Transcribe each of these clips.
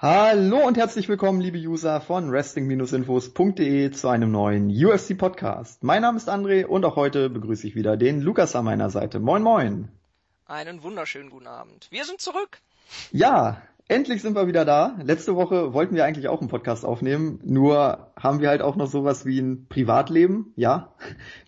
Hallo und herzlich willkommen, liebe User von wrestling-infos.de zu einem neuen UFC Podcast. Mein Name ist André und auch heute begrüße ich wieder den Lukas an meiner Seite. Moin moin. Einen wunderschönen guten Abend. Wir sind zurück. Ja, endlich sind wir wieder da. Letzte Woche wollten wir eigentlich auch einen Podcast aufnehmen, nur haben wir halt auch noch sowas wie ein Privatleben. Ja,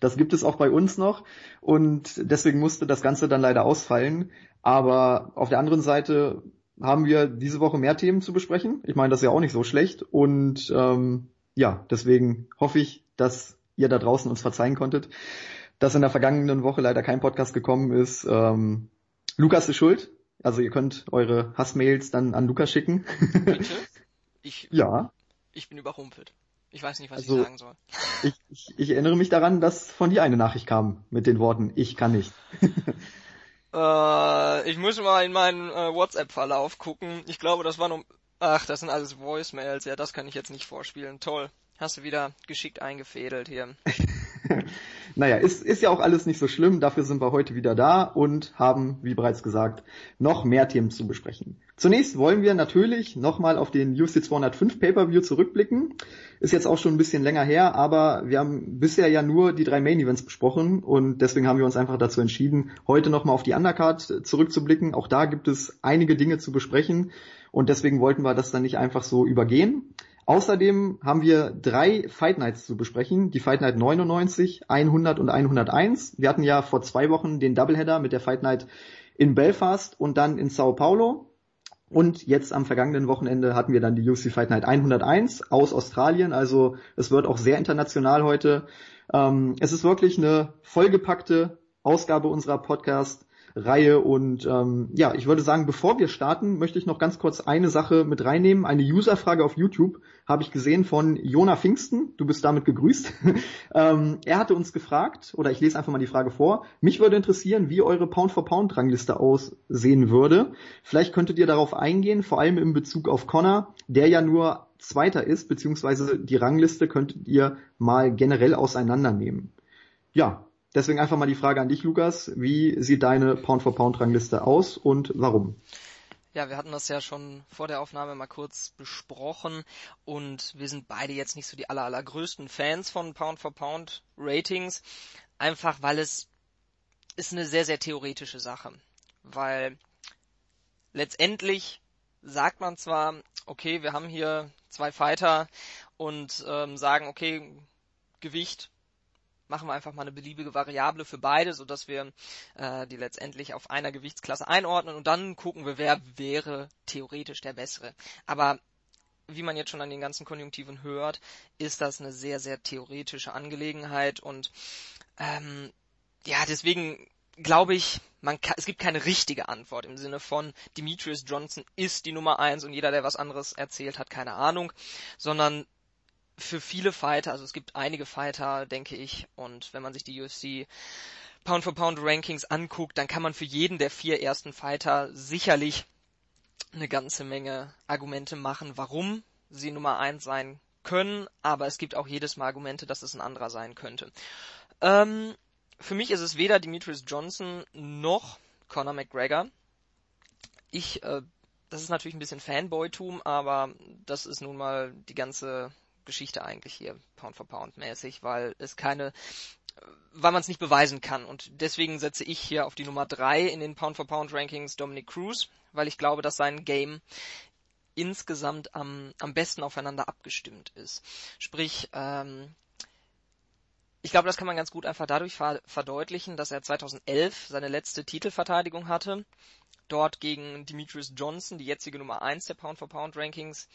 das gibt es auch bei uns noch und deswegen musste das Ganze dann leider ausfallen. Aber auf der anderen Seite haben wir diese Woche mehr Themen zu besprechen. Ich meine, das ist ja auch nicht so schlecht. Und ähm, ja, deswegen hoffe ich, dass ihr da draußen uns verzeihen konntet, dass in der vergangenen Woche leider kein Podcast gekommen ist. Ähm, Lukas ist schuld. Also ihr könnt eure Hassmails dann an Lukas schicken. Bitte? Ich, ja. Ich bin überrumpelt. Ich weiß nicht, was also, ich sagen soll. Ich, ich, ich erinnere mich daran, dass von dir eine Nachricht kam mit den Worten, ich kann nicht. Äh, ich muss mal in meinen äh, WhatsApp-Verlauf gucken. Ich glaube, das war nur... Ach, das sind alles Voicemails. Ja, das kann ich jetzt nicht vorspielen. Toll. Hast du wieder geschickt eingefädelt hier. naja, ist, ist ja auch alles nicht so schlimm. Dafür sind wir heute wieder da und haben, wie bereits gesagt, noch mehr Themen zu besprechen. Zunächst wollen wir natürlich nochmal auf den UFC 205 Pay-Per-View zurückblicken. Ist jetzt auch schon ein bisschen länger her, aber wir haben bisher ja nur die drei Main Events besprochen und deswegen haben wir uns einfach dazu entschieden, heute nochmal auf die Undercard zurückzublicken. Auch da gibt es einige Dinge zu besprechen und deswegen wollten wir das dann nicht einfach so übergehen. Außerdem haben wir drei Fight Nights zu besprechen. Die Fight Night 99, 100 und 101. Wir hatten ja vor zwei Wochen den Doubleheader mit der Fight Night in Belfast und dann in Sao Paulo. Und jetzt am vergangenen Wochenende hatten wir dann die UFC Fight Night 101 aus Australien. Also es wird auch sehr international heute. Ähm, es ist wirklich eine vollgepackte Ausgabe unserer Podcast Reihe. Und ähm, ja, ich würde sagen, bevor wir starten, möchte ich noch ganz kurz eine Sache mit reinnehmen. Eine Userfrage auf YouTube habe ich gesehen von Jona Pfingsten. Du bist damit gegrüßt. ähm, er hatte uns gefragt, oder ich lese einfach mal die Frage vor. Mich würde interessieren, wie eure Pound-for-Pound-Rangliste aussehen würde. Vielleicht könntet ihr darauf eingehen, vor allem in Bezug auf Connor, der ja nur Zweiter ist, beziehungsweise die Rangliste könntet ihr mal generell auseinandernehmen. Ja, Deswegen einfach mal die Frage an dich, Lukas. Wie sieht deine Pound-for-Pound-Rangliste aus und warum? Ja, wir hatten das ja schon vor der Aufnahme mal kurz besprochen und wir sind beide jetzt nicht so die aller, allergrößten Fans von Pound-for-Pound-Ratings, einfach weil es ist eine sehr, sehr theoretische Sache. Weil letztendlich sagt man zwar, okay, wir haben hier zwei Fighter und ähm, sagen, okay, Gewicht machen wir einfach mal eine beliebige Variable für beide, so dass wir äh, die letztendlich auf einer Gewichtsklasse einordnen und dann gucken wir, wer wäre theoretisch der bessere. Aber wie man jetzt schon an den ganzen Konjunktiven hört, ist das eine sehr, sehr theoretische Angelegenheit und ähm, ja, deswegen glaube ich, man kann, es gibt keine richtige Antwort im Sinne von Demetrius Johnson ist die Nummer eins und jeder, der was anderes erzählt, hat keine Ahnung, sondern für viele Fighter, also es gibt einige Fighter, denke ich, und wenn man sich die UFC Pound for Pound Rankings anguckt, dann kann man für jeden der vier ersten Fighter sicherlich eine ganze Menge Argumente machen, warum sie Nummer eins sein können, aber es gibt auch jedes Mal Argumente, dass es ein anderer sein könnte. Ähm, für mich ist es weder Demetrius Johnson noch Conor McGregor. Ich, äh, das ist natürlich ein bisschen Fanboytum, aber das ist nun mal die ganze Geschichte eigentlich hier, Pound for Pound mäßig, weil es keine, weil man es nicht beweisen kann. Und deswegen setze ich hier auf die Nummer drei in den Pound for Pound Rankings Dominic Cruz, weil ich glaube, dass sein Game insgesamt am, am besten aufeinander abgestimmt ist. Sprich, ähm, ich glaube, das kann man ganz gut einfach dadurch verdeutlichen, dass er 2011 seine letzte Titelverteidigung hatte, dort gegen Demetrius Johnson, die jetzige Nummer eins der Pound for Pound Rankings,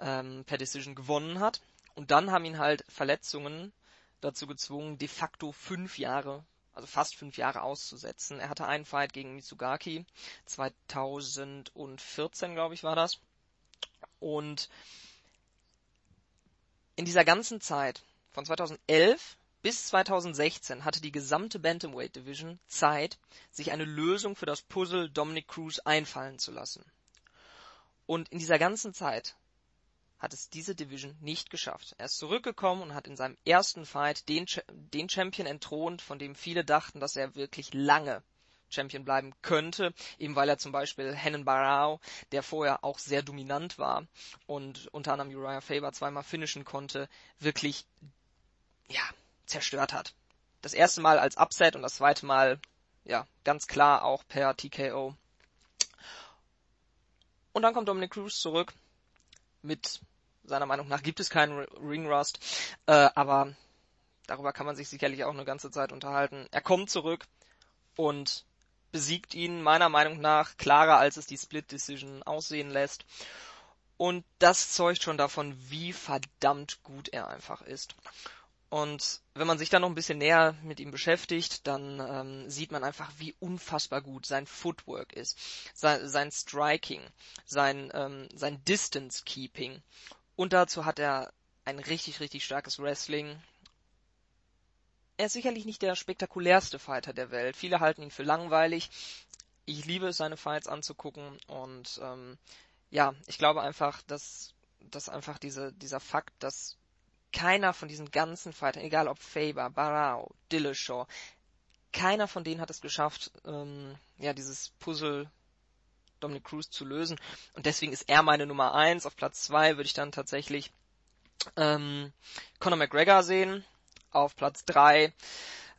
ähm, per Decision gewonnen hat. Und dann haben ihn halt Verletzungen dazu gezwungen, de facto fünf Jahre, also fast fünf Jahre auszusetzen. Er hatte einen Fight gegen Mitsugaki, 2014 glaube ich war das. Und in dieser ganzen Zeit, von 2011 bis 2016, hatte die gesamte Bantamweight Division Zeit, sich eine Lösung für das Puzzle Dominic Cruz einfallen zu lassen. Und in dieser ganzen Zeit hat es diese Division nicht geschafft. Er ist zurückgekommen und hat in seinem ersten Fight den, den Champion entthront, von dem viele dachten, dass er wirklich lange Champion bleiben könnte, eben weil er zum Beispiel Hennen Barao, der vorher auch sehr dominant war und unter anderem Uriah Faber zweimal finishen konnte, wirklich, ja, zerstört hat. Das erste Mal als Upset und das zweite Mal, ja, ganz klar auch per TKO. Und dann kommt Dominic Cruz zurück mit seiner Meinung nach gibt es keinen Ring Rust, äh, aber darüber kann man sich sicherlich auch eine ganze Zeit unterhalten. Er kommt zurück und besiegt ihn meiner Meinung nach klarer, als es die Split Decision aussehen lässt. Und das zeugt schon davon, wie verdammt gut er einfach ist. Und wenn man sich dann noch ein bisschen näher mit ihm beschäftigt, dann ähm, sieht man einfach, wie unfassbar gut sein Footwork ist, sein, sein Striking, sein, ähm, sein Distance Keeping. Und dazu hat er ein richtig, richtig starkes Wrestling. Er ist sicherlich nicht der spektakulärste Fighter der Welt. Viele halten ihn für langweilig. Ich liebe es, seine Fights anzugucken und ähm, ja, ich glaube einfach, dass, dass einfach diese, dieser Fakt, dass keiner von diesen ganzen Fightern, egal ob Faber, Barao, Dillashaw, keiner von denen hat es geschafft, ähm, ja, dieses Puzzle Dominic Cruz zu lösen. Und deswegen ist er meine Nummer eins. Auf Platz zwei würde ich dann tatsächlich ähm, Conor McGregor sehen. Auf Platz drei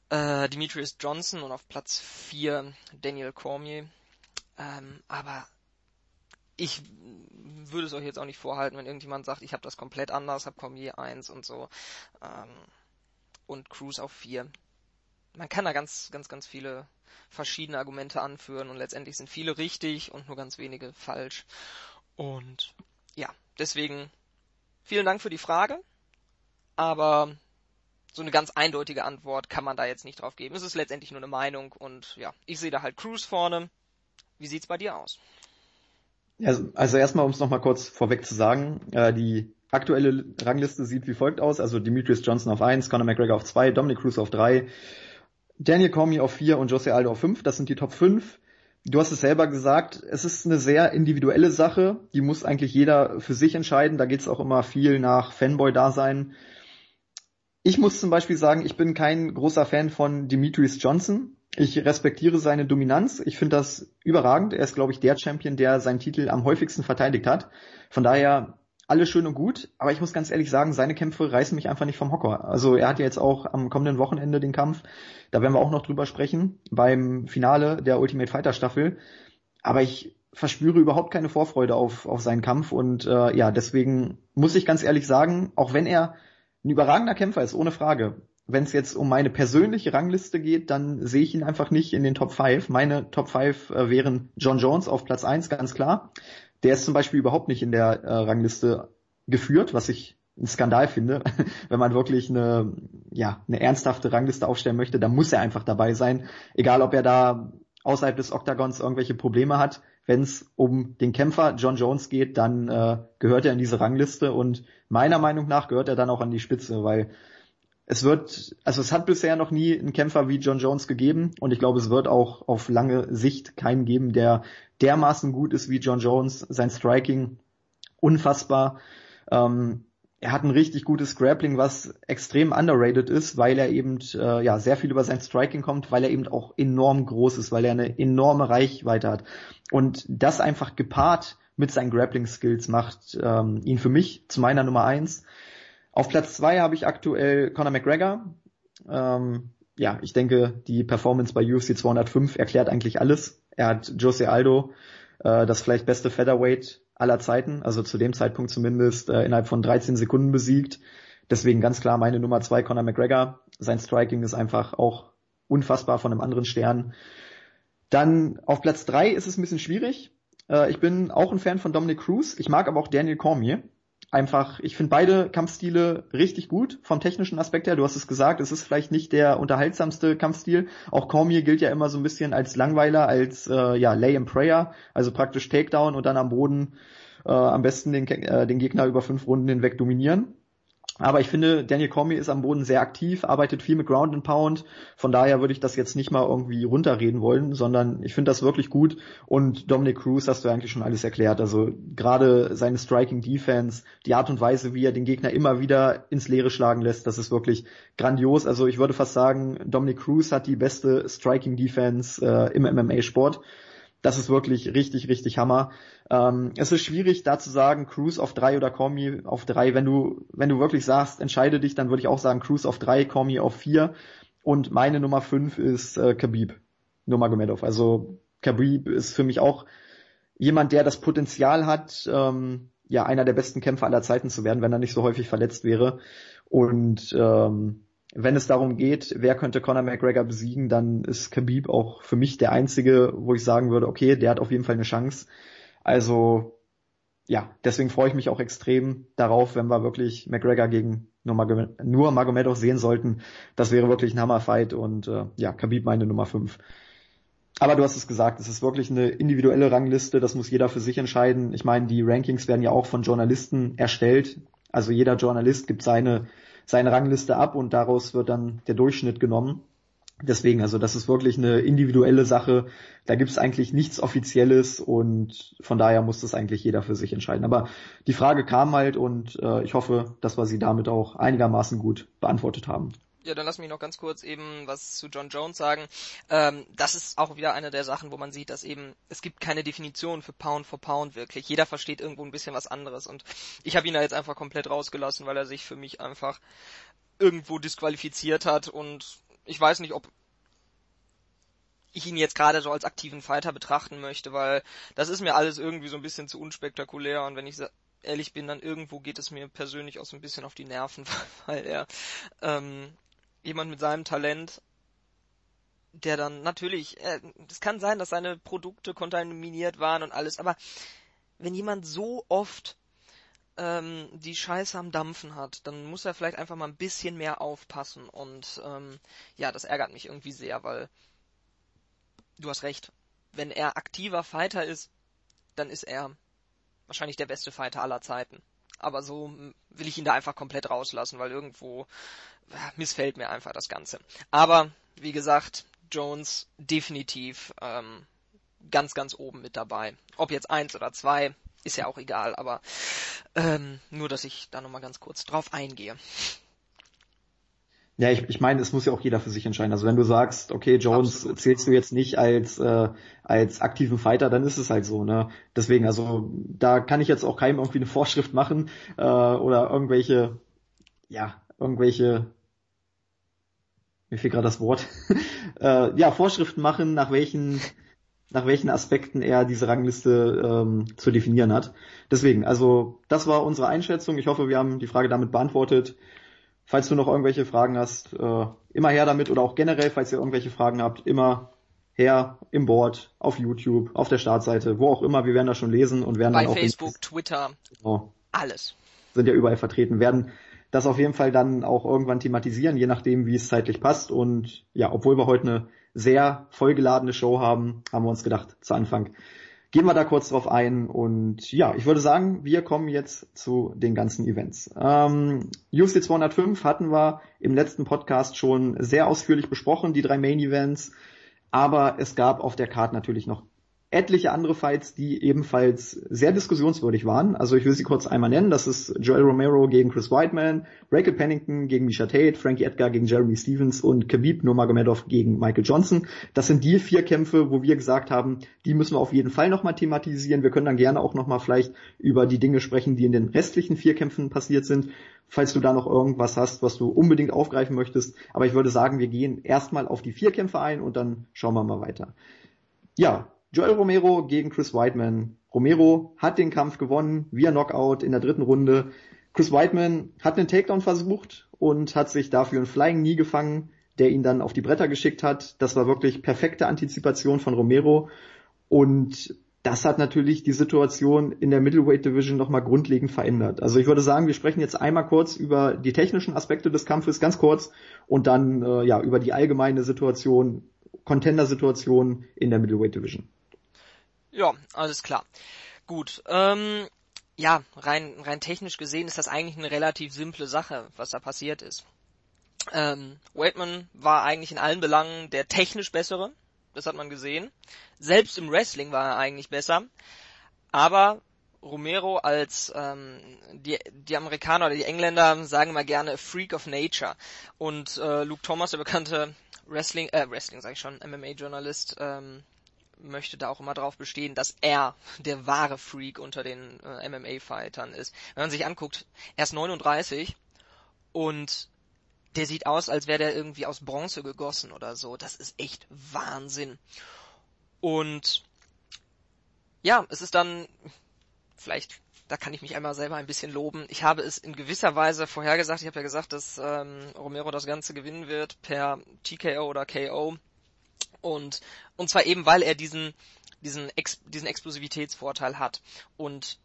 äh, Demetrius Johnson und auf Platz vier Daniel Cormier. Ähm, aber ich würde es euch jetzt auch nicht vorhalten, wenn irgendjemand sagt, ich habe das komplett anders, habe Cormier 1 und so ähm, und Cruz auf 4. Man kann da ganz, ganz, ganz viele verschiedene Argumente anführen und letztendlich sind viele richtig und nur ganz wenige falsch. Und ja, deswegen vielen Dank für die Frage, aber so eine ganz eindeutige Antwort kann man da jetzt nicht drauf geben. Es ist letztendlich nur eine Meinung und ja, ich sehe da halt Cruz vorne. Wie sieht's bei dir aus? Also, also erstmal, um es nochmal kurz vorweg zu sagen, äh, die aktuelle Rangliste sieht wie folgt aus. Also Demetrius Johnson auf 1, Conor McGregor auf 2, Dominic Cruz auf 3, Daniel Cormier auf 4 und Jose Aldo auf 5. Das sind die Top 5. Du hast es selber gesagt, es ist eine sehr individuelle Sache. Die muss eigentlich jeder für sich entscheiden. Da geht es auch immer viel nach Fanboy-Dasein. Ich muss zum Beispiel sagen, ich bin kein großer Fan von Demetrius Johnson. Ich respektiere seine Dominanz. Ich finde das überragend. Er ist, glaube ich, der Champion, der seinen Titel am häufigsten verteidigt hat. Von daher alles schön und gut, aber ich muss ganz ehrlich sagen, seine Kämpfe reißen mich einfach nicht vom Hocker. Also er hat ja jetzt auch am kommenden Wochenende den Kampf, da werden wir auch noch drüber sprechen, beim Finale der Ultimate Fighter Staffel. Aber ich verspüre überhaupt keine Vorfreude auf, auf seinen Kampf und äh, ja, deswegen muss ich ganz ehrlich sagen, auch wenn er ein überragender Kämpfer ist, ohne Frage, wenn es jetzt um meine persönliche Rangliste geht, dann sehe ich ihn einfach nicht in den Top 5. Meine Top 5 äh, wären John Jones auf Platz 1, ganz klar. Der ist zum Beispiel überhaupt nicht in der äh, Rangliste geführt, was ich ein Skandal finde. Wenn man wirklich eine, ja, eine ernsthafte Rangliste aufstellen möchte, dann muss er einfach dabei sein. Egal, ob er da außerhalb des Oktagons irgendwelche Probleme hat. Wenn es um den Kämpfer John Jones geht, dann äh, gehört er in diese Rangliste und meiner Meinung nach gehört er dann auch an die Spitze, weil es wird, also es hat bisher noch nie einen Kämpfer wie John Jones gegeben und ich glaube, es wird auch auf lange Sicht keinen geben, der dermaßen gut ist wie John Jones. Sein Striking unfassbar. Ähm, er hat ein richtig gutes Grappling, was extrem underrated ist, weil er eben äh, ja sehr viel über sein Striking kommt, weil er eben auch enorm groß ist, weil er eine enorme Reichweite hat und das einfach gepaart mit seinen Grappling Skills macht ähm, ihn für mich zu meiner Nummer eins. Auf Platz zwei habe ich aktuell Conor McGregor. Ähm, ja, ich denke, die Performance bei UFC 205 erklärt eigentlich alles. Er hat Jose Aldo, äh, das vielleicht beste Featherweight aller Zeiten, also zu dem Zeitpunkt zumindest, äh, innerhalb von 13 Sekunden besiegt. Deswegen ganz klar meine Nummer zwei, Conor McGregor. Sein Striking ist einfach auch unfassbar von einem anderen Stern. Dann auf Platz drei ist es ein bisschen schwierig. Äh, ich bin auch ein Fan von Dominic Cruz. Ich mag aber auch Daniel Cormier einfach, ich finde beide Kampfstile richtig gut vom technischen Aspekt her. Du hast es gesagt, es ist vielleicht nicht der unterhaltsamste Kampfstil. Auch Cormier gilt ja immer so ein bisschen als Langweiler, als äh, ja Lay and Prayer, also praktisch Takedown und dann am Boden äh, am besten den, äh, den Gegner über fünf Runden hinweg dominieren. Aber ich finde, Daniel Cormier ist am Boden sehr aktiv, arbeitet viel mit Ground and Pound. Von daher würde ich das jetzt nicht mal irgendwie runterreden wollen, sondern ich finde das wirklich gut. Und Dominic Cruz hast du eigentlich schon alles erklärt. Also gerade seine Striking Defense, die Art und Weise, wie er den Gegner immer wieder ins Leere schlagen lässt, das ist wirklich grandios. Also ich würde fast sagen, Dominic Cruz hat die beste Striking Defense äh, im MMA-Sport. Das ist wirklich richtig, richtig Hammer. Ähm, es ist schwierig, da zu sagen, Cruise auf drei oder Cormi auf drei. Wenn du, wenn du wirklich sagst, entscheide dich, dann würde ich auch sagen, Cruise auf drei, Cormi auf vier. Und meine Nummer fünf ist äh, Khabib Nurmagomedov. Also Khabib ist für mich auch jemand, der das Potenzial hat, ähm, ja, einer der besten Kämpfer aller Zeiten zu werden, wenn er nicht so häufig verletzt wäre. Und ähm, wenn es darum geht, wer könnte Conor McGregor besiegen, dann ist Khabib auch für mich der einzige, wo ich sagen würde, okay, der hat auf jeden Fall eine Chance. Also ja, deswegen freue ich mich auch extrem darauf, wenn wir wirklich McGregor gegen nur, Magomedov, nur Magomedov sehen sollten. Das wäre wirklich ein Hammerfight und äh, ja, Khabib meine Nummer 5. Aber du hast es gesagt, es ist wirklich eine individuelle Rangliste, das muss jeder für sich entscheiden. Ich meine, die Rankings werden ja auch von Journalisten erstellt. Also jeder Journalist gibt seine seine Rangliste ab und daraus wird dann der Durchschnitt genommen. Deswegen, also das ist wirklich eine individuelle Sache. Da gibt's eigentlich nichts Offizielles und von daher muss das eigentlich jeder für sich entscheiden. Aber die Frage kam halt und äh, ich hoffe, dass wir sie damit auch einigermaßen gut beantwortet haben. Ja, dann lass mich noch ganz kurz eben was zu John Jones sagen. Ähm, das ist auch wieder eine der Sachen, wo man sieht, dass eben es gibt keine Definition für Pound for Pound wirklich. Jeder versteht irgendwo ein bisschen was anderes und ich habe ihn da jetzt einfach komplett rausgelassen, weil er sich für mich einfach irgendwo disqualifiziert hat und ich weiß nicht, ob ich ihn jetzt gerade so als aktiven Fighter betrachten möchte, weil das ist mir alles irgendwie so ein bisschen zu unspektakulär und wenn ich ehrlich bin, dann irgendwo geht es mir persönlich auch so ein bisschen auf die Nerven, weil er ähm, jemand mit seinem Talent, der dann natürlich, es äh, kann sein, dass seine Produkte kontaminiert waren und alles, aber wenn jemand so oft ähm, die Scheiße am Dampfen hat, dann muss er vielleicht einfach mal ein bisschen mehr aufpassen und ähm, ja, das ärgert mich irgendwie sehr, weil du hast recht, wenn er aktiver Fighter ist, dann ist er wahrscheinlich der beste Fighter aller Zeiten. Aber so will ich ihn da einfach komplett rauslassen, weil irgendwo missfällt mir einfach das Ganze. Aber wie gesagt, Jones definitiv ähm, ganz, ganz oben mit dabei. Ob jetzt eins oder zwei, ist ja auch egal, aber ähm, nur, dass ich da nochmal ganz kurz drauf eingehe. Ja, ich, ich meine, es muss ja auch jeder für sich entscheiden. Also wenn du sagst, okay, Jones Absolut. zählst du jetzt nicht als äh, als aktiven Fighter, dann ist es halt so. Ne? Deswegen, also da kann ich jetzt auch keinem irgendwie eine Vorschrift machen äh, oder irgendwelche, ja, irgendwelche mir fehlt gerade das Wort, äh, ja, Vorschriften machen, nach welchen, nach welchen Aspekten er diese Rangliste ähm, zu definieren hat. Deswegen, also das war unsere Einschätzung. Ich hoffe, wir haben die Frage damit beantwortet. Falls du noch irgendwelche Fragen hast, äh, immer her damit oder auch generell, falls ihr irgendwelche Fragen habt, immer her im Board, auf YouTube, auf der Startseite, wo auch immer. Wir werden das schon lesen und werden Bei dann auch Facebook, Twitter, oh, alles sind ja überall vertreten, werden das auf jeden Fall dann auch irgendwann thematisieren, je nachdem, wie es zeitlich passt. Und ja, obwohl wir heute eine sehr vollgeladene Show haben, haben wir uns gedacht, zu Anfang gehen wir da kurz drauf ein. Und ja, ich würde sagen, wir kommen jetzt zu den ganzen Events. Ähm, UFC 205 hatten wir im letzten Podcast schon sehr ausführlich besprochen, die drei Main Events. Aber es gab auf der Karte natürlich noch etliche andere Fights, die ebenfalls sehr diskussionswürdig waren. Also ich will sie kurz einmal nennen. Das ist Joel Romero gegen Chris Whiteman, Rachel Pennington gegen Misha Tate, Frankie Edgar gegen Jeremy Stevens und Khabib Nurmagomedov gegen Michael Johnson. Das sind die vier Kämpfe, wo wir gesagt haben, die müssen wir auf jeden Fall nochmal thematisieren. Wir können dann gerne auch nochmal vielleicht über die Dinge sprechen, die in den restlichen vier Kämpfen passiert sind. Falls du da noch irgendwas hast, was du unbedingt aufgreifen möchtest. Aber ich würde sagen, wir gehen erstmal auf die vier Kämpfe ein und dann schauen wir mal weiter. Ja, Joel Romero gegen Chris Whiteman. Romero hat den Kampf gewonnen, via Knockout in der dritten Runde. Chris Whiteman hat einen Takedown versucht und hat sich dafür einen Flying Knee gefangen, der ihn dann auf die Bretter geschickt hat. Das war wirklich perfekte Antizipation von Romero und das hat natürlich die Situation in der Middleweight Division nochmal grundlegend verändert. Also ich würde sagen, wir sprechen jetzt einmal kurz über die technischen Aspekte des Kampfes, ganz kurz, und dann äh, ja über die allgemeine Situation, Contender-Situation in der Middleweight Division. Ja, alles klar. Gut. Ähm, ja, rein, rein technisch gesehen ist das eigentlich eine relativ simple Sache, was da passiert ist. Ähm, Waitman war eigentlich in allen Belangen der technisch bessere, das hat man gesehen. Selbst im Wrestling war er eigentlich besser. Aber Romero als ähm, die, die Amerikaner oder die Engländer sagen immer gerne Freak of Nature. Und äh, Luke Thomas, der bekannte Wrestling, äh, Wrestling sage ich schon, MMA-Journalist, ähm, möchte da auch immer drauf bestehen, dass er der wahre Freak unter den äh, MMA-Fightern ist. Wenn man sich anguckt, er ist 39 und der sieht aus, als wäre der irgendwie aus Bronze gegossen oder so. Das ist echt Wahnsinn. Und ja, es ist dann vielleicht da kann ich mich einmal selber ein bisschen loben. Ich habe es in gewisser Weise vorhergesagt. Ich habe ja gesagt, dass ähm, Romero das Ganze gewinnen wird per TKO oder KO. Und, und zwar eben, weil er diesen, diesen, Ex, diesen Explosivitätsvorteil hat. Und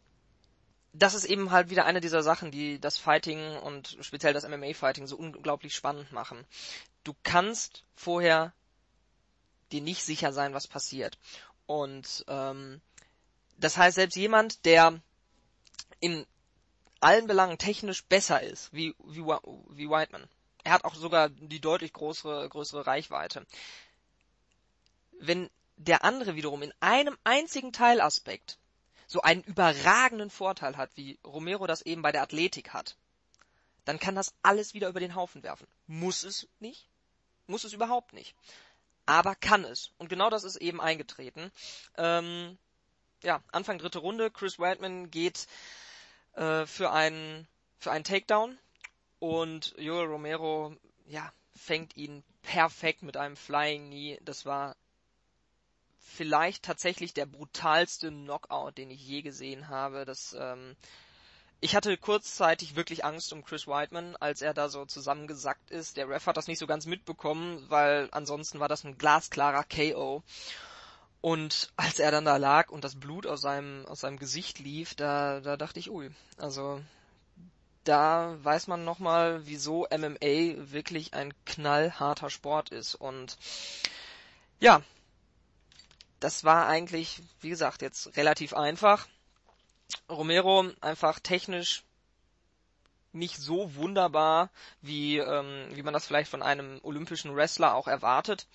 das ist eben halt wieder eine dieser Sachen, die das Fighting und speziell das MMA-Fighting so unglaublich spannend machen. Du kannst vorher dir nicht sicher sein, was passiert. Und ähm, das heißt, selbst jemand, der in allen Belangen technisch besser ist, wie, wie, wie Whiteman, er hat auch sogar die deutlich größere, größere Reichweite. Wenn der andere wiederum in einem einzigen Teilaspekt so einen überragenden Vorteil hat, wie Romero das eben bei der Athletik hat, dann kann das alles wieder über den Haufen werfen. Muss es nicht? Muss es überhaupt nicht. Aber kann es. Und genau das ist eben eingetreten. Ähm, ja, Anfang dritte Runde. Chris Weidman geht äh, für einen für einen Takedown und Joel Romero ja fängt ihn perfekt mit einem Flying Knee. Das war vielleicht tatsächlich der brutalste Knockout, den ich je gesehen habe. Das, ähm, ich hatte kurzzeitig wirklich Angst um Chris Whiteman, als er da so zusammengesackt ist. Der Ref hat das nicht so ganz mitbekommen, weil ansonsten war das ein glasklarer KO. Und als er dann da lag und das Blut aus seinem, aus seinem Gesicht lief, da, da dachte ich, ui, also da weiß man nochmal, wieso MMA wirklich ein knallharter Sport ist. Und ja, das war eigentlich, wie gesagt, jetzt relativ einfach. Romero einfach technisch nicht so wunderbar, wie, ähm, wie man das vielleicht von einem olympischen Wrestler auch erwartet.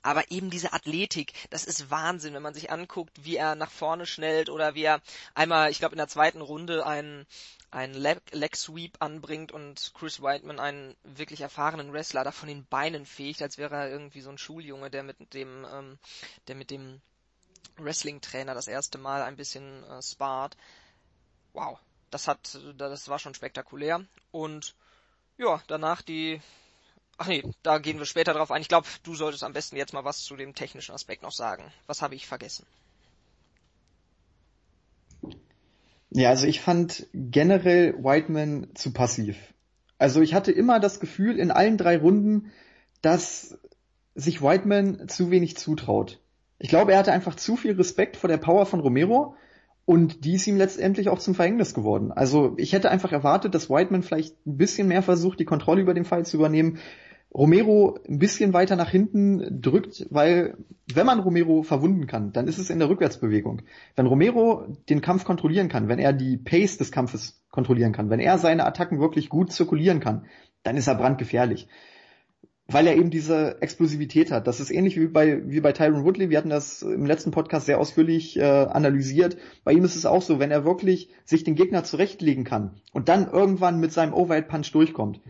Aber eben diese Athletik, das ist Wahnsinn, wenn man sich anguckt, wie er nach vorne schnellt oder wie er einmal, ich glaube in der zweiten Runde einen, einen Leg, Sweep anbringt und Chris Whiteman einen wirklich erfahrenen Wrestler da von den Beinen fegt, als wäre er irgendwie so ein Schuljunge, der mit dem, ähm, der mit dem Wrestling-Trainer das erste Mal ein bisschen äh, spart. Wow, das hat, das war schon spektakulär. Und ja, danach die Ach nee, da gehen wir später drauf ein. Ich glaube, du solltest am besten jetzt mal was zu dem technischen Aspekt noch sagen. Was habe ich vergessen? Ja, also ich fand generell Whiteman zu passiv. Also ich hatte immer das Gefühl in allen drei Runden, dass sich Whiteman zu wenig zutraut. Ich glaube, er hatte einfach zu viel Respekt vor der Power von Romero und die ist ihm letztendlich auch zum Verhängnis geworden. Also ich hätte einfach erwartet, dass Whiteman vielleicht ein bisschen mehr versucht, die Kontrolle über den Fall zu übernehmen. Romero ein bisschen weiter nach hinten drückt, weil wenn man Romero verwunden kann, dann ist es in der Rückwärtsbewegung. Wenn Romero den Kampf kontrollieren kann, wenn er die Pace des Kampfes kontrollieren kann, wenn er seine Attacken wirklich gut zirkulieren kann, dann ist er brandgefährlich. Weil er eben diese Explosivität hat. Das ist ähnlich wie bei, wie bei Tyron Woodley. Wir hatten das im letzten Podcast sehr ausführlich äh, analysiert. Bei ihm ist es auch so, wenn er wirklich sich den Gegner zurechtlegen kann und dann irgendwann mit seinem Overhead Punch durchkommt,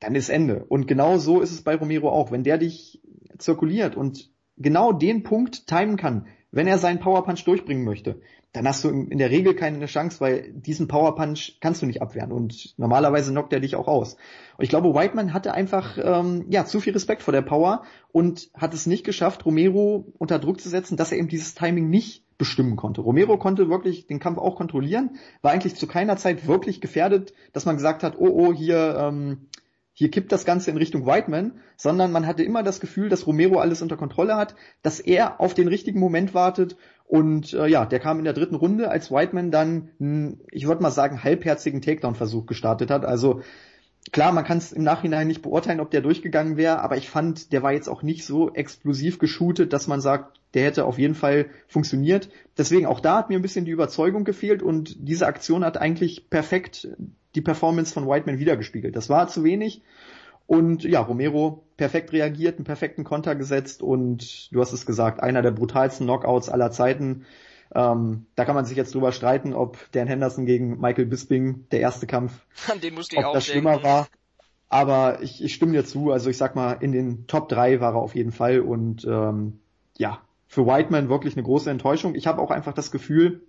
dann ist Ende. Und genau so ist es bei Romero auch. Wenn der dich zirkuliert und genau den Punkt timen kann, wenn er seinen Power Punch durchbringen möchte, dann hast du in der Regel keine Chance, weil diesen Power Punch kannst du nicht abwehren und normalerweise knockt er dich auch aus. Und ich glaube, Whiteman hatte einfach ähm, ja zu viel Respekt vor der Power und hat es nicht geschafft, Romero unter Druck zu setzen, dass er eben dieses Timing nicht bestimmen konnte. Romero konnte wirklich den Kampf auch kontrollieren, war eigentlich zu keiner Zeit wirklich gefährdet, dass man gesagt hat, oh oh, hier ähm, hier kippt das Ganze in Richtung Whiteman, sondern man hatte immer das Gefühl, dass Romero alles unter Kontrolle hat, dass er auf den richtigen Moment wartet und äh, ja, der kam in der dritten Runde, als Whiteman dann, ich würde mal sagen, halbherzigen Takedown-Versuch gestartet hat. Also klar, man kann es im Nachhinein nicht beurteilen, ob der durchgegangen wäre, aber ich fand, der war jetzt auch nicht so explosiv geshootet, dass man sagt, der hätte auf jeden Fall funktioniert. Deswegen auch da hat mir ein bisschen die Überzeugung gefehlt und diese Aktion hat eigentlich perfekt die Performance von Whiteman wiedergespiegelt. Das war zu wenig. Und ja, Romero perfekt reagiert, einen perfekten Konter gesetzt und du hast es gesagt, einer der brutalsten Knockouts aller Zeiten. Ähm, da kann man sich jetzt drüber streiten, ob Dan Henderson gegen Michael Bisping der erste Kampf, An den musste ich ob auch das denken. schlimmer war. Aber ich, ich stimme dir zu. Also ich sag mal, in den Top 3 war er auf jeden Fall und ähm, ja, für Whiteman wirklich eine große Enttäuschung. Ich habe auch einfach das Gefühl,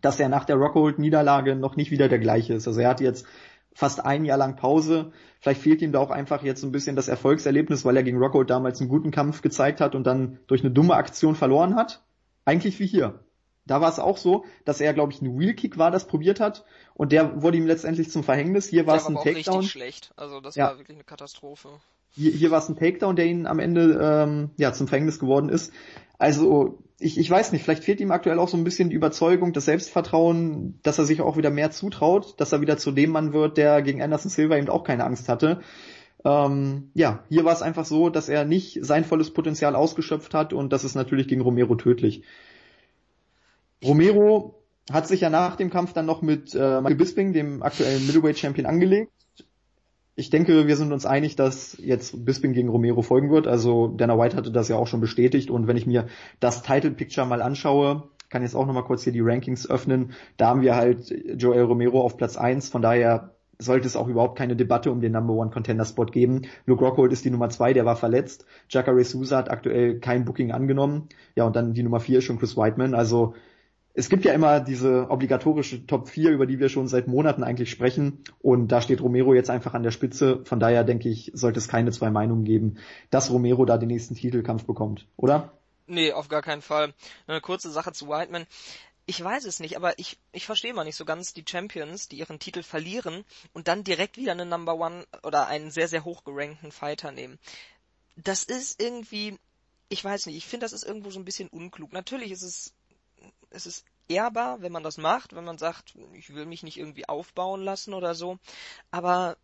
dass er nach der Rockhold-Niederlage noch nicht wieder der gleiche ist. Also er hat jetzt fast ein Jahr lang Pause. Vielleicht fehlt ihm da auch einfach jetzt ein bisschen das Erfolgserlebnis, weil er gegen Rockhold damals einen guten Kampf gezeigt hat und dann durch eine dumme Aktion verloren hat. Eigentlich wie hier. Da war es auch so, dass er, glaube ich, ein Wheelkick war, das probiert hat und der wurde ihm letztendlich zum Verhängnis. Hier war es war ein aber auch Takedown. richtig schlecht. Also das Ja. war wirklich eine Katastrophe. Hier, hier war es ein Takedown, der ihn am Ende ähm, ja zum Verhängnis geworden ist. Also ich, ich weiß nicht, vielleicht fehlt ihm aktuell auch so ein bisschen die Überzeugung, das Selbstvertrauen, dass er sich auch wieder mehr zutraut, dass er wieder zu dem Mann wird, der gegen Anderson Silva eben auch keine Angst hatte. Ähm, ja, hier war es einfach so, dass er nicht sein volles Potenzial ausgeschöpft hat und das ist natürlich gegen Romero tödlich. Romero hat sich ja nach dem Kampf dann noch mit äh, Michael Bisping, dem aktuellen Middleweight Champion, angelegt. Ich denke, wir sind uns einig, dass jetzt Bisping gegen Romero folgen wird. Also Dana White hatte das ja auch schon bestätigt. Und wenn ich mir das Title Picture mal anschaue, kann jetzt auch nochmal kurz hier die Rankings öffnen. Da haben wir halt Joel Romero auf Platz eins. Von daher sollte es auch überhaupt keine Debatte um den Number One Contender Spot geben. Luke Rockhold ist die Nummer zwei, der war verletzt. Jacare Souza hat aktuell kein Booking angenommen. Ja, und dann die Nummer vier ist schon Chris Whiteman. Also es gibt ja immer diese obligatorische Top 4, über die wir schon seit Monaten eigentlich sprechen. Und da steht Romero jetzt einfach an der Spitze. Von daher denke ich, sollte es keine zwei Meinungen geben, dass Romero da den nächsten Titelkampf bekommt, oder? Nee, auf gar keinen Fall. Eine kurze Sache zu Whiteman. Ich weiß es nicht, aber ich, ich verstehe mal nicht so ganz die Champions, die ihren Titel verlieren und dann direkt wieder einen Number One oder einen sehr, sehr hoch gerankten Fighter nehmen. Das ist irgendwie, ich weiß nicht, ich finde, das ist irgendwo so ein bisschen unklug. Natürlich ist es, es ist ehrbar, wenn man das macht, wenn man sagt, ich will mich nicht irgendwie aufbauen lassen oder so, aber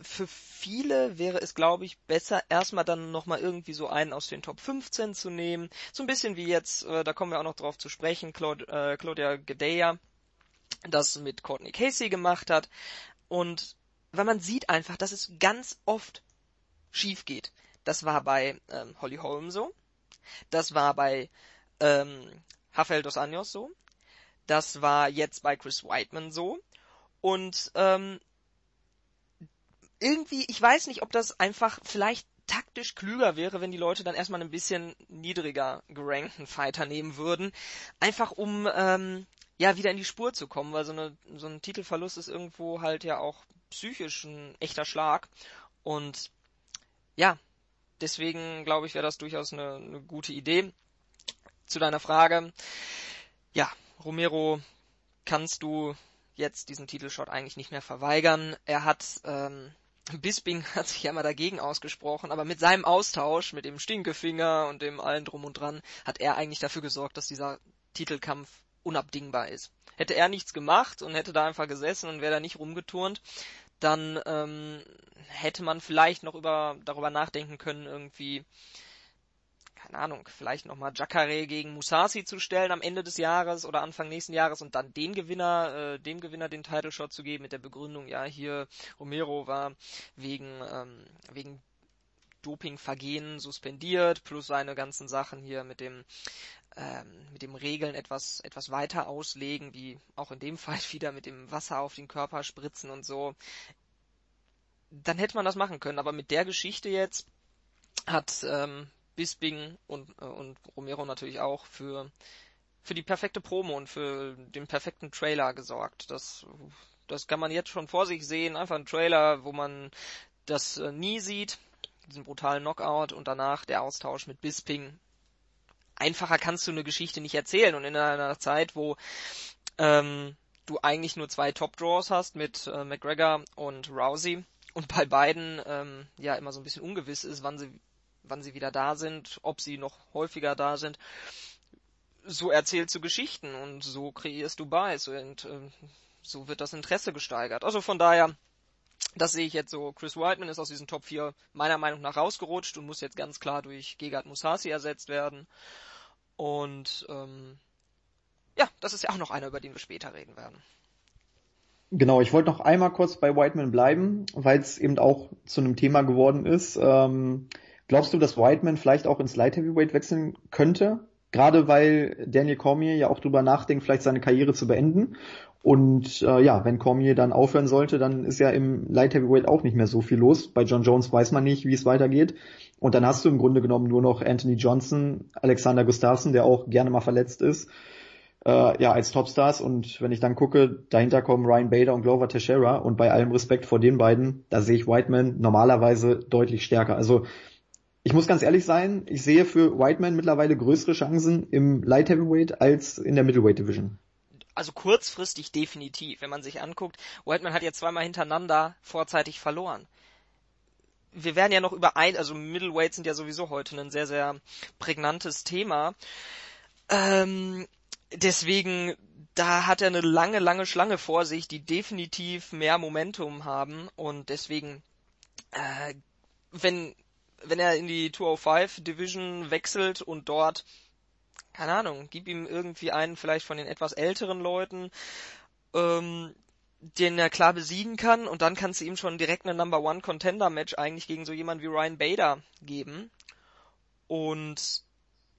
für viele wäre es, glaube ich, besser, erstmal dann nochmal irgendwie so einen aus den Top 15 zu nehmen. So ein bisschen wie jetzt, äh, da kommen wir auch noch drauf zu sprechen, Claud äh, Claudia Gadeja das mit Courtney Casey gemacht hat. Und weil man sieht einfach, dass es ganz oft schief geht. Das war bei ähm, Holly Holm so. Das war bei ähm, Rafael dos Anjos so. Das war jetzt bei Chris Whiteman so. Und ähm, irgendwie, ich weiß nicht, ob das einfach vielleicht taktisch klüger wäre, wenn die Leute dann erstmal ein bisschen niedriger gerankten Fighter nehmen würden. Einfach um ähm, ja wieder in die Spur zu kommen, weil so, eine, so ein Titelverlust ist irgendwo halt ja auch psychisch ein echter Schlag. Und ja, deswegen glaube ich, wäre das durchaus eine, eine gute Idee. Zu deiner Frage. Ja, Romero kannst du jetzt diesen Titelshot eigentlich nicht mehr verweigern. Er hat ähm, Bisping hat sich ja mal dagegen ausgesprochen, aber mit seinem Austausch, mit dem Stinkefinger und dem allen drum und dran, hat er eigentlich dafür gesorgt, dass dieser Titelkampf unabdingbar ist. Hätte er nichts gemacht und hätte da einfach gesessen und wäre da nicht rumgeturnt, dann ähm, hätte man vielleicht noch über darüber nachdenken können, irgendwie keine Ahnung, vielleicht nochmal Jacare gegen Musasi zu stellen am Ende des Jahres oder Anfang nächsten Jahres und dann den Gewinner, äh, dem Gewinner den Title Shot zu geben mit der Begründung, ja, hier Romero war wegen, ähm, wegen Dopingvergehen suspendiert, plus seine ganzen Sachen hier mit dem ähm, mit dem Regeln etwas etwas weiter auslegen, wie auch in dem Fall wieder mit dem Wasser auf den Körper spritzen und so. Dann hätte man das machen können, aber mit der Geschichte jetzt hat ähm, Bisping und, äh, und Romero natürlich auch für, für die perfekte Promo und für den perfekten Trailer gesorgt. Das, das kann man jetzt schon vor sich sehen. Einfach ein Trailer, wo man das äh, nie sieht, diesen brutalen Knockout und danach der Austausch mit Bisping. Einfacher kannst du eine Geschichte nicht erzählen und in einer Zeit, wo ähm, du eigentlich nur zwei Top-Draws hast mit äh, McGregor und Rousey und bei beiden ähm, ja immer so ein bisschen ungewiss ist, wann sie wann sie wieder da sind, ob sie noch häufiger da sind. So erzählst du Geschichten und so kreierst du Buys und äh, so wird das Interesse gesteigert. Also von daher, das sehe ich jetzt so. Chris Whiteman ist aus diesen Top 4 meiner Meinung nach rausgerutscht und muss jetzt ganz klar durch Gegard Musasi ersetzt werden. Und ähm, ja, das ist ja auch noch einer, über den wir später reden werden. Genau, ich wollte noch einmal kurz bei Whiteman bleiben, weil es eben auch zu einem Thema geworden ist. Ähm, glaubst du, dass Whiteman vielleicht auch ins Light Heavyweight wechseln könnte? Gerade weil Daniel Cormier ja auch drüber nachdenkt, vielleicht seine Karriere zu beenden. Und äh, ja, wenn Cormier dann aufhören sollte, dann ist ja im Light Heavyweight auch nicht mehr so viel los. Bei John Jones weiß man nicht, wie es weitergeht. Und dann hast du im Grunde genommen nur noch Anthony Johnson, Alexander Gustafsson, der auch gerne mal verletzt ist, äh, ja, als Topstars. Und wenn ich dann gucke, dahinter kommen Ryan Bader und Glover Teixeira. Und bei allem Respekt vor den beiden, da sehe ich Whiteman normalerweise deutlich stärker. Also ich muss ganz ehrlich sein, ich sehe für Whiteman mittlerweile größere Chancen im Light Heavyweight als in der Middleweight Division also kurzfristig definitiv, wenn man sich anguckt, Whiteman hat ja zweimal hintereinander vorzeitig verloren. Wir werden ja noch über ein, also Middleweights sind ja sowieso heute ein sehr, sehr prägnantes Thema. Ähm, deswegen, da hat er eine lange, lange Schlange vor sich, die definitiv mehr Momentum haben und deswegen, äh, wenn, wenn er in die 205 Division wechselt und dort keine Ahnung, gib ihm irgendwie einen vielleicht von den etwas älteren Leuten, ähm, den er klar besiegen kann und dann kannst du ihm schon direkt eine Number One Contender Match eigentlich gegen so jemand wie Ryan Bader geben. Und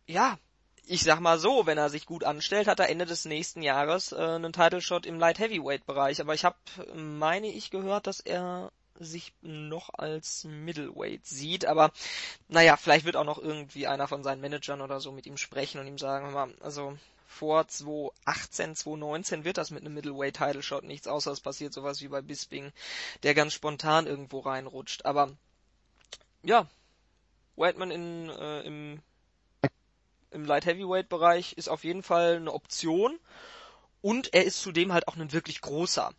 ja, ich sag mal so, wenn er sich gut anstellt, hat er Ende des nächsten Jahres äh, einen Title Shot im Light Heavyweight Bereich. Aber ich habe, meine ich, gehört, dass er sich noch als Middleweight sieht, aber naja, vielleicht wird auch noch irgendwie einer von seinen Managern oder so mit ihm sprechen und ihm sagen, mal, also vor 2018, 2019 wird das mit einem Middleweight Title Shot nichts, außer es passiert sowas wie bei Bisping, der ganz spontan irgendwo reinrutscht. Aber ja, Whiteman in, äh, im, im Light Heavyweight Bereich ist auf jeden Fall eine Option und er ist zudem halt auch ein wirklich großer.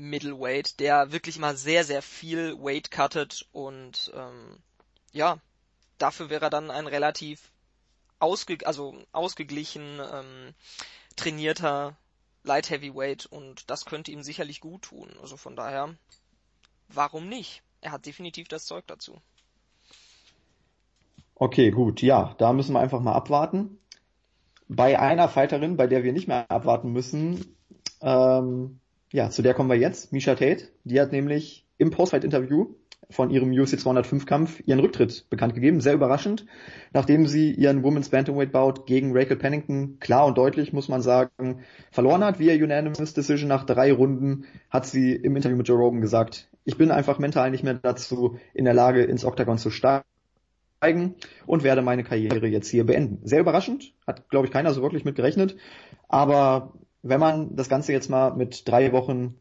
Middleweight, der wirklich mal sehr, sehr viel Weight cuttet und ähm, ja, dafür wäre er dann ein relativ ausge also ausgeglichen ähm, trainierter Light Heavyweight und das könnte ihm sicherlich gut tun. Also von daher, warum nicht? Er hat definitiv das Zeug dazu. Okay, gut, ja, da müssen wir einfach mal abwarten. Bei einer Fighterin, bei der wir nicht mehr abwarten müssen, ähm, ja, zu der kommen wir jetzt. Misha Tate, die hat nämlich im Postfight-Interview von ihrem UFC 205 Kampf ihren Rücktritt bekannt gegeben. Sehr überraschend, nachdem sie ihren Women's Bantamweight Bout gegen Rachel Pennington klar und deutlich, muss man sagen, verloren hat. Via Unanimous Decision nach drei Runden hat sie im Interview mit Joe Rogan gesagt, ich bin einfach mental nicht mehr dazu in der Lage, ins Octagon zu steigen und werde meine Karriere jetzt hier beenden. Sehr überraschend, hat glaube ich keiner so wirklich mit gerechnet, aber wenn man das Ganze jetzt mal mit drei Wochen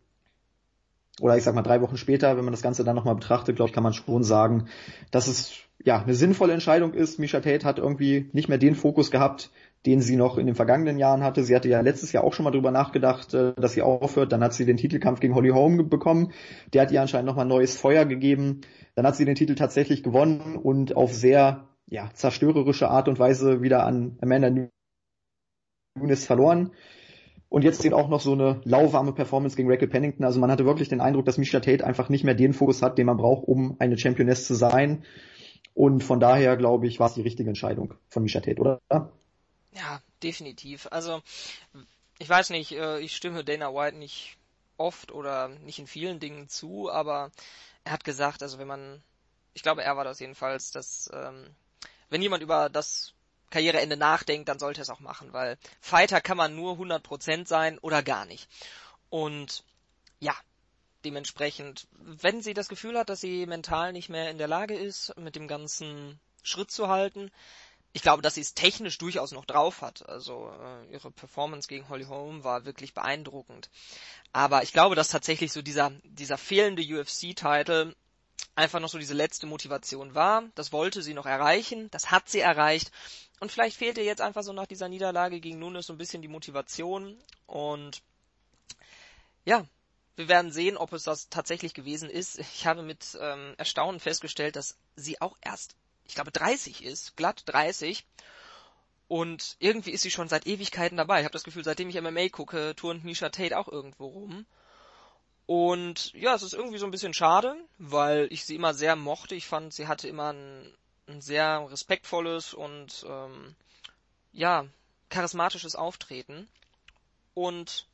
oder ich sag mal drei Wochen später, wenn man das Ganze dann nochmal betrachtet, glaube ich, kann man schon sagen, dass es ja eine sinnvolle Entscheidung ist. Misha Tate hat irgendwie nicht mehr den Fokus gehabt, den sie noch in den vergangenen Jahren hatte. Sie hatte ja letztes Jahr auch schon mal drüber nachgedacht, äh, dass sie aufhört. Dann hat sie den Titelkampf gegen Holly Holm bekommen. Der hat ihr anscheinend nochmal neues Feuer gegeben. Dann hat sie den Titel tatsächlich gewonnen und auf sehr ja, zerstörerische Art und Weise wieder an Amanda Nunes verloren. Und jetzt eben auch noch so eine lauwarme Performance gegen Rachel Pennington. Also man hatte wirklich den Eindruck, dass Misha Tate einfach nicht mehr den Fokus hat, den man braucht, um eine Championess zu sein. Und von daher, glaube ich, war es die richtige Entscheidung von Misha Tate, oder? Ja, definitiv. Also, ich weiß nicht, äh, ich stimme Dana White nicht oft oder nicht in vielen Dingen zu, aber er hat gesagt, also wenn man, ich glaube, er war das jedenfalls, dass ähm, wenn jemand über das Karriereende nachdenkt, dann sollte es auch machen, weil Fighter kann man nur 100% sein oder gar nicht. Und ja, dementsprechend, wenn sie das Gefühl hat, dass sie mental nicht mehr in der Lage ist, mit dem ganzen Schritt zu halten, ich glaube, dass sie es technisch durchaus noch drauf hat. Also äh, ihre Performance gegen Holly Holm war wirklich beeindruckend. Aber ich glaube, dass tatsächlich so dieser dieser fehlende UFC-Titel einfach noch so diese letzte Motivation war. Das wollte sie noch erreichen, das hat sie erreicht und vielleicht fehlt ihr jetzt einfach so nach dieser Niederlage gegen Nunes so ein bisschen die Motivation. Und ja, wir werden sehen, ob es das tatsächlich gewesen ist. Ich habe mit ähm, Erstaunen festgestellt, dass sie auch erst, ich glaube, 30 ist, glatt 30. Und irgendwie ist sie schon seit Ewigkeiten dabei. Ich habe das Gefühl, seitdem ich MMA gucke, turnt Misha Tate auch irgendwo rum. Und ja, es ist irgendwie so ein bisschen schade, weil ich sie immer sehr mochte. Ich fand, sie hatte immer ein ein sehr respektvolles und ähm, ja, charismatisches Auftreten. Und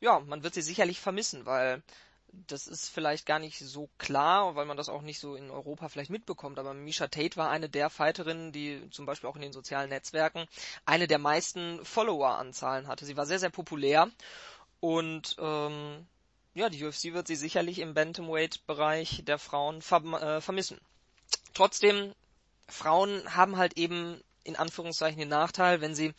ja, man wird sie sicherlich vermissen, weil das ist vielleicht gar nicht so klar, weil man das auch nicht so in Europa vielleicht mitbekommt, aber Misha Tate war eine der Fighterinnen, die zum Beispiel auch in den sozialen Netzwerken eine der meisten Follower-Anzahlen hatte. Sie war sehr, sehr populär und ähm, ja, die UFC wird sie sicherlich im Bantamweight-Bereich der Frauen verm äh, vermissen. Trotzdem, Frauen haben halt eben in Anführungszeichen den Nachteil, wenn sie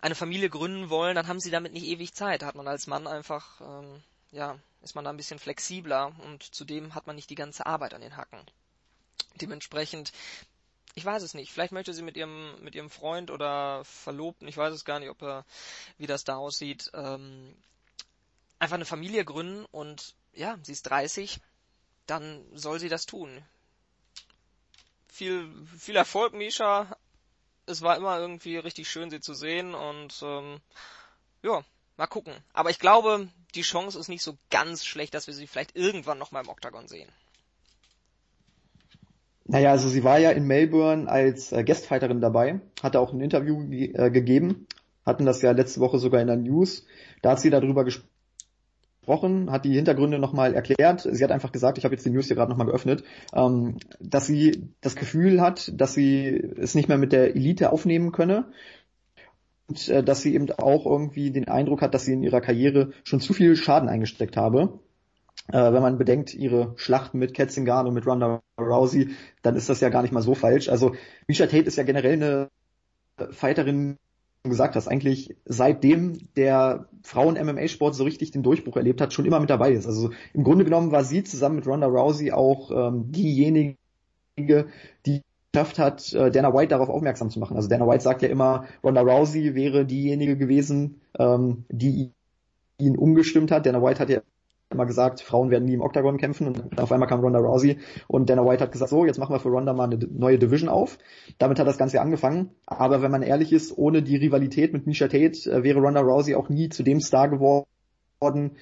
eine Familie gründen wollen, dann haben sie damit nicht ewig Zeit. Da hat man als Mann einfach ähm, ja, ist man da ein bisschen flexibler und zudem hat man nicht die ganze Arbeit an den Hacken. Dementsprechend, ich weiß es nicht, vielleicht möchte sie mit ihrem, mit ihrem Freund oder Verlobten, ich weiß es gar nicht, ob er, wie das da aussieht, ähm, einfach eine Familie gründen und ja, sie ist 30, dann soll sie das tun. Viel, viel Erfolg, Misha. Es war immer irgendwie richtig schön, sie zu sehen und ähm, ja, Mal gucken. Aber ich glaube, die Chance ist nicht so ganz schlecht, dass wir sie vielleicht irgendwann noch mal im Oktagon sehen. Naja, also sie war ja in Melbourne als äh, Guestfighterin dabei, hatte auch ein Interview ge äh, gegeben, hatten das ja letzte Woche sogar in der News. Da hat sie darüber gesprochen, hat die Hintergründe nochmal erklärt. Sie hat einfach gesagt, ich habe jetzt die News hier gerade nochmal geöffnet, ähm, dass sie das Gefühl hat, dass sie es nicht mehr mit der Elite aufnehmen könne und äh, dass sie eben auch irgendwie den Eindruck hat, dass sie in ihrer Karriere schon zu viel Schaden eingesteckt habe. Äh, wenn man bedenkt, ihre Schlachten mit Ketzingano, mit Ronda Rousey, dann ist das ja gar nicht mal so falsch. Also Misha Tate ist ja generell eine Fighterin, gesagt hast, eigentlich seitdem der Frauen-MMA-Sport so richtig den Durchbruch erlebt hat, schon immer mit dabei ist. Also im Grunde genommen war sie zusammen mit Ronda Rousey auch ähm, diejenige, die geschafft hat, äh, Dana White darauf aufmerksam zu machen. Also Dana White sagt ja immer, Ronda Rousey wäre diejenige gewesen, ähm, die ihn umgestimmt hat. Dana White hat ja immer gesagt, Frauen werden nie im Octagon kämpfen und auf einmal kam Ronda Rousey und Dana White hat gesagt, so, jetzt machen wir für Ronda mal eine neue Division auf. Damit hat das Ganze angefangen. Aber wenn man ehrlich ist, ohne die Rivalität mit Misha Tate äh, wäre Ronda Rousey auch nie zu dem Star geworden,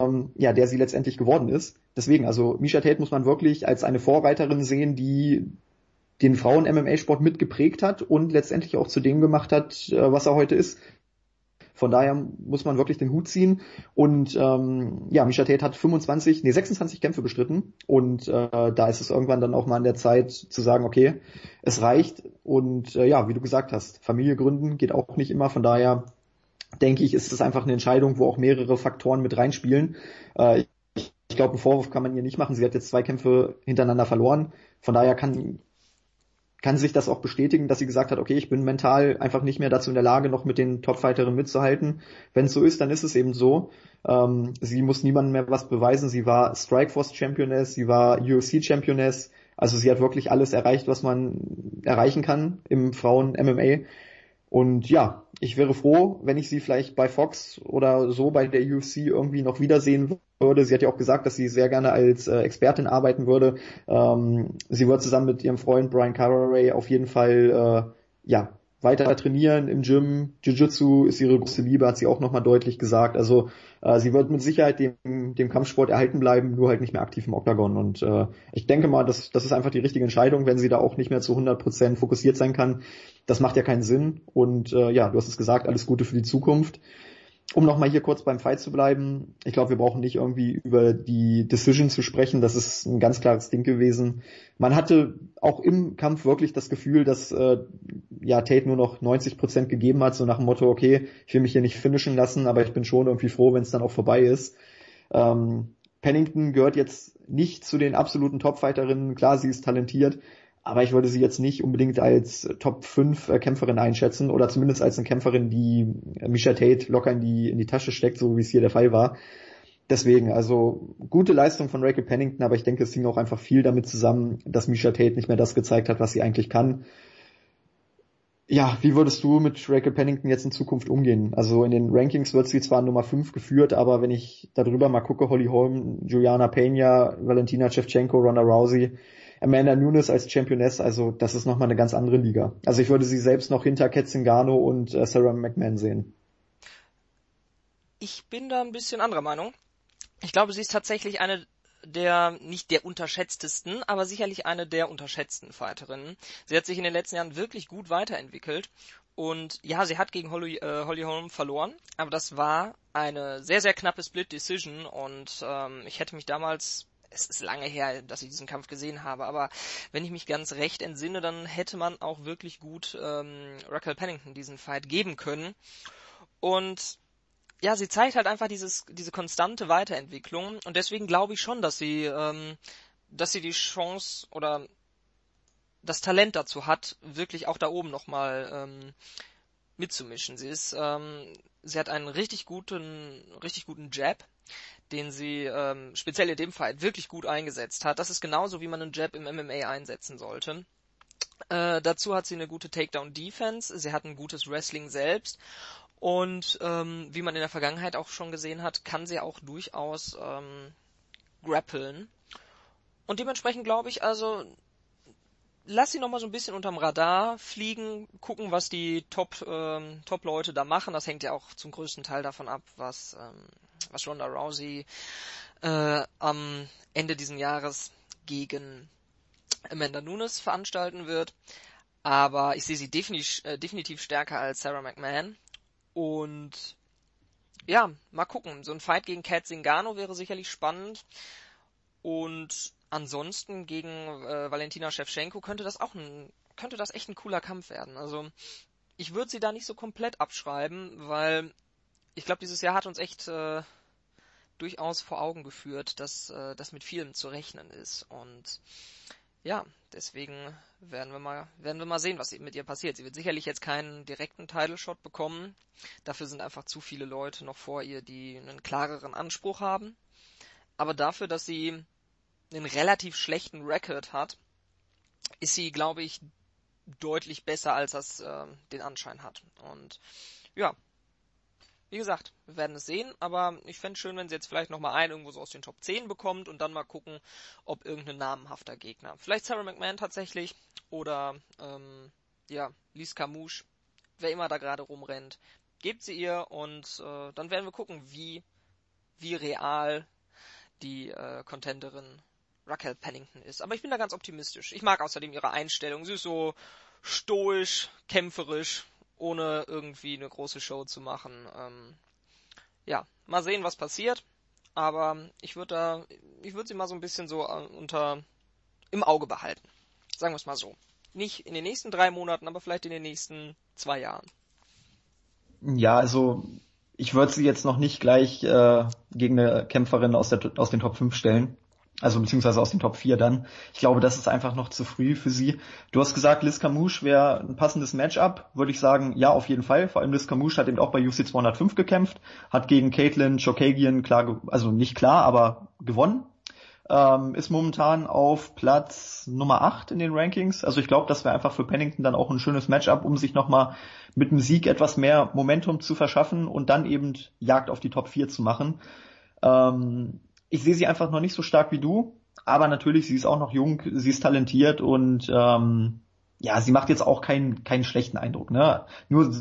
ähm, ja, der sie letztendlich geworden ist. Deswegen, also Misha Tate muss man wirklich als eine Vorreiterin sehen, die den Frauen-MMA-Sport mitgeprägt hat und letztendlich auch zu dem gemacht hat, äh, was er heute ist. Von daher muss man wirklich den Hut ziehen. Und ähm, ja, Misha Tate hat 25, nee, 26 Kämpfe bestritten. Und äh, da ist es irgendwann dann auch mal an der Zeit zu sagen, okay, es reicht. Und äh, ja, wie du gesagt hast, Familie gründen geht auch nicht immer. Von daher denke ich, ist es einfach eine Entscheidung, wo auch mehrere Faktoren mit reinspielen. Äh, ich glaube, einen Vorwurf kann man ihr nicht machen. Sie hat jetzt zwei Kämpfe hintereinander verloren. Von daher kann kann sich das auch bestätigen, dass sie gesagt hat, okay, ich bin mental einfach nicht mehr dazu in der Lage, noch mit den Topfighterinnen mitzuhalten. Wenn es so ist, dann ist es eben so. Ähm, sie muss niemandem mehr was beweisen. Sie war Strikeforce Championess, sie war UFC Championess. Also sie hat wirklich alles erreicht, was man erreichen kann im Frauen MMA. Und ja, ich wäre froh, wenn ich sie vielleicht bei Fox oder so bei der UFC irgendwie noch wiedersehen würde. Sie hat ja auch gesagt, dass sie sehr gerne als äh, Expertin arbeiten würde. Ähm, sie wird zusammen mit ihrem Freund Brian Carraway auf jeden Fall äh, ja weiter trainieren im Gym. Jiu-Jitsu ist ihre große Liebe, hat sie auch nochmal deutlich gesagt. Also äh, sie wird mit Sicherheit dem, dem Kampfsport erhalten bleiben, nur halt nicht mehr aktiv im Oktagon. Und äh, ich denke mal, das, das ist einfach die richtige Entscheidung, wenn sie da auch nicht mehr zu 100% fokussiert sein kann. Das macht ja keinen Sinn. Und äh, ja, du hast es gesagt, alles Gute für die Zukunft um nochmal hier kurz beim Fight zu bleiben, ich glaube, wir brauchen nicht irgendwie über die Decision zu sprechen. Das ist ein ganz klares Ding gewesen. Man hatte auch im Kampf wirklich das Gefühl, dass äh, ja Tate nur noch 90 Prozent gegeben hat, so nach dem Motto, okay, ich will mich hier nicht finishen lassen, aber ich bin schon irgendwie froh, wenn es dann auch vorbei ist. Ähm, Pennington gehört jetzt nicht zu den absoluten Topfighterinnen. Klar, sie ist talentiert, aber ich würde sie jetzt nicht unbedingt als Top 5 äh, Kämpferin einschätzen oder zumindest als eine Kämpferin, die äh, Misha Tate locker in die, in die Tasche steckt, so wie es hier der Fall war. Deswegen, also gute Leistung von Rachel Pennington, aber ich denke, es hing auch einfach viel damit zusammen, dass Misha Tate nicht mehr das gezeigt hat, was sie eigentlich kann. Ja, wie würdest du mit Rachel Pennington jetzt in Zukunft umgehen? Also in den Rankings wird sie zwar Nummer 5 geführt, aber wenn ich darüber mal gucke, Holly Holm, Juliana Pena, Valentina Shevchenko, Ronda Rousey, Amanda Nunes als Championess, also das ist nochmal eine ganz andere Liga. Also ich würde sie selbst noch hinter Ketzingano und äh, Sarah McMahon sehen. Ich bin da ein bisschen anderer Meinung. Ich glaube, sie ist tatsächlich eine der, nicht der unterschätztesten, aber sicherlich eine der unterschätzten Fighterinnen. Sie hat sich in den letzten Jahren wirklich gut weiterentwickelt und ja, sie hat gegen Holly, äh, Holly Holm verloren, aber das war eine sehr, sehr knappe Split Decision und ähm, ich hätte mich damals es ist lange her, dass ich diesen Kampf gesehen habe, aber wenn ich mich ganz recht entsinne, dann hätte man auch wirklich gut ähm, Raquel Pennington diesen Fight geben können. Und ja, sie zeigt halt einfach dieses, diese konstante Weiterentwicklung und deswegen glaube ich schon, dass sie, ähm, dass sie die Chance oder das Talent dazu hat, wirklich auch da oben nochmal ähm, mitzumischen. Sie ist, ähm, sie hat einen richtig guten, richtig guten Jab, den sie ähm, speziell in dem Fall wirklich gut eingesetzt hat. Das ist genauso, wie man einen Jab im MMA einsetzen sollte. Äh, dazu hat sie eine gute Takedown-Defense, sie hat ein gutes Wrestling selbst und ähm, wie man in der Vergangenheit auch schon gesehen hat, kann sie auch durchaus ähm, grappeln. Und dementsprechend glaube ich also, lass sie nochmal so ein bisschen unterm Radar fliegen, gucken, was die Top, ähm, Top-Leute da machen. Das hängt ja auch zum größten Teil davon ab, was, ähm, was Ronda Rousey äh, am Ende diesen Jahres gegen Amanda Nunes veranstalten wird. Aber ich sehe sie definitiv, äh, definitiv stärker als Sarah McMahon. Und ja, mal gucken. So ein Fight gegen Kat Zingano wäre sicherlich spannend. Und ansonsten gegen äh, Valentina Shevchenko könnte das auch ein, könnte das echt ein cooler Kampf werden. Also ich würde sie da nicht so komplett abschreiben, weil ich glaube, dieses Jahr hat uns echt äh, durchaus vor Augen geführt, dass äh, das mit vielem zu rechnen ist. Und ja, deswegen werden wir mal, werden wir mal sehen, was mit ihr passiert. Sie wird sicherlich jetzt keinen direkten Title Shot bekommen. Dafür sind einfach zu viele Leute noch vor ihr, die einen klareren Anspruch haben. Aber dafür, dass sie einen relativ schlechten Record hat, ist sie, glaube ich, deutlich besser, als das äh, den Anschein hat. Und ja, wie gesagt, wir werden es sehen, aber ich fände es schön, wenn sie jetzt vielleicht nochmal einen irgendwo so aus den Top 10 bekommt und dann mal gucken, ob irgendein namenhafter Gegner. Vielleicht Sarah McMahon tatsächlich oder ähm, ja, Lise Camouche, wer immer da gerade rumrennt. Gebt sie ihr und äh, dann werden wir gucken, wie, wie real die äh, Contenderin Raquel Pennington ist. Aber ich bin da ganz optimistisch. Ich mag außerdem ihre Einstellung. Sie ist so stoisch, kämpferisch ohne irgendwie eine große Show zu machen. Ähm, ja, mal sehen, was passiert. Aber ich würde da, ich würde sie mal so ein bisschen so äh, unter im Auge behalten. Sagen wir es mal so. Nicht in den nächsten drei Monaten, aber vielleicht in den nächsten zwei Jahren. Ja, also ich würde sie jetzt noch nicht gleich äh, gegen eine Kämpferin aus, der, aus den Top 5 stellen also beziehungsweise aus den Top 4 dann. Ich glaube, das ist einfach noch zu früh für sie. Du hast gesagt, Liz Camouche wäre ein passendes Matchup. Würde ich sagen, ja, auf jeden Fall. Vor allem Liz Camouche hat eben auch bei UFC 205 gekämpft, hat gegen Caitlin Chokagian klar, also nicht klar, aber gewonnen. Ähm, ist momentan auf Platz Nummer 8 in den Rankings. Also ich glaube, das wäre einfach für Pennington dann auch ein schönes Matchup, um sich nochmal mit dem Sieg etwas mehr Momentum zu verschaffen und dann eben Jagd auf die Top 4 zu machen. Ähm, ich sehe sie einfach noch nicht so stark wie du, aber natürlich, sie ist auch noch jung, sie ist talentiert und ähm, ja, sie macht jetzt auch keinen, keinen schlechten Eindruck. Ne? Nur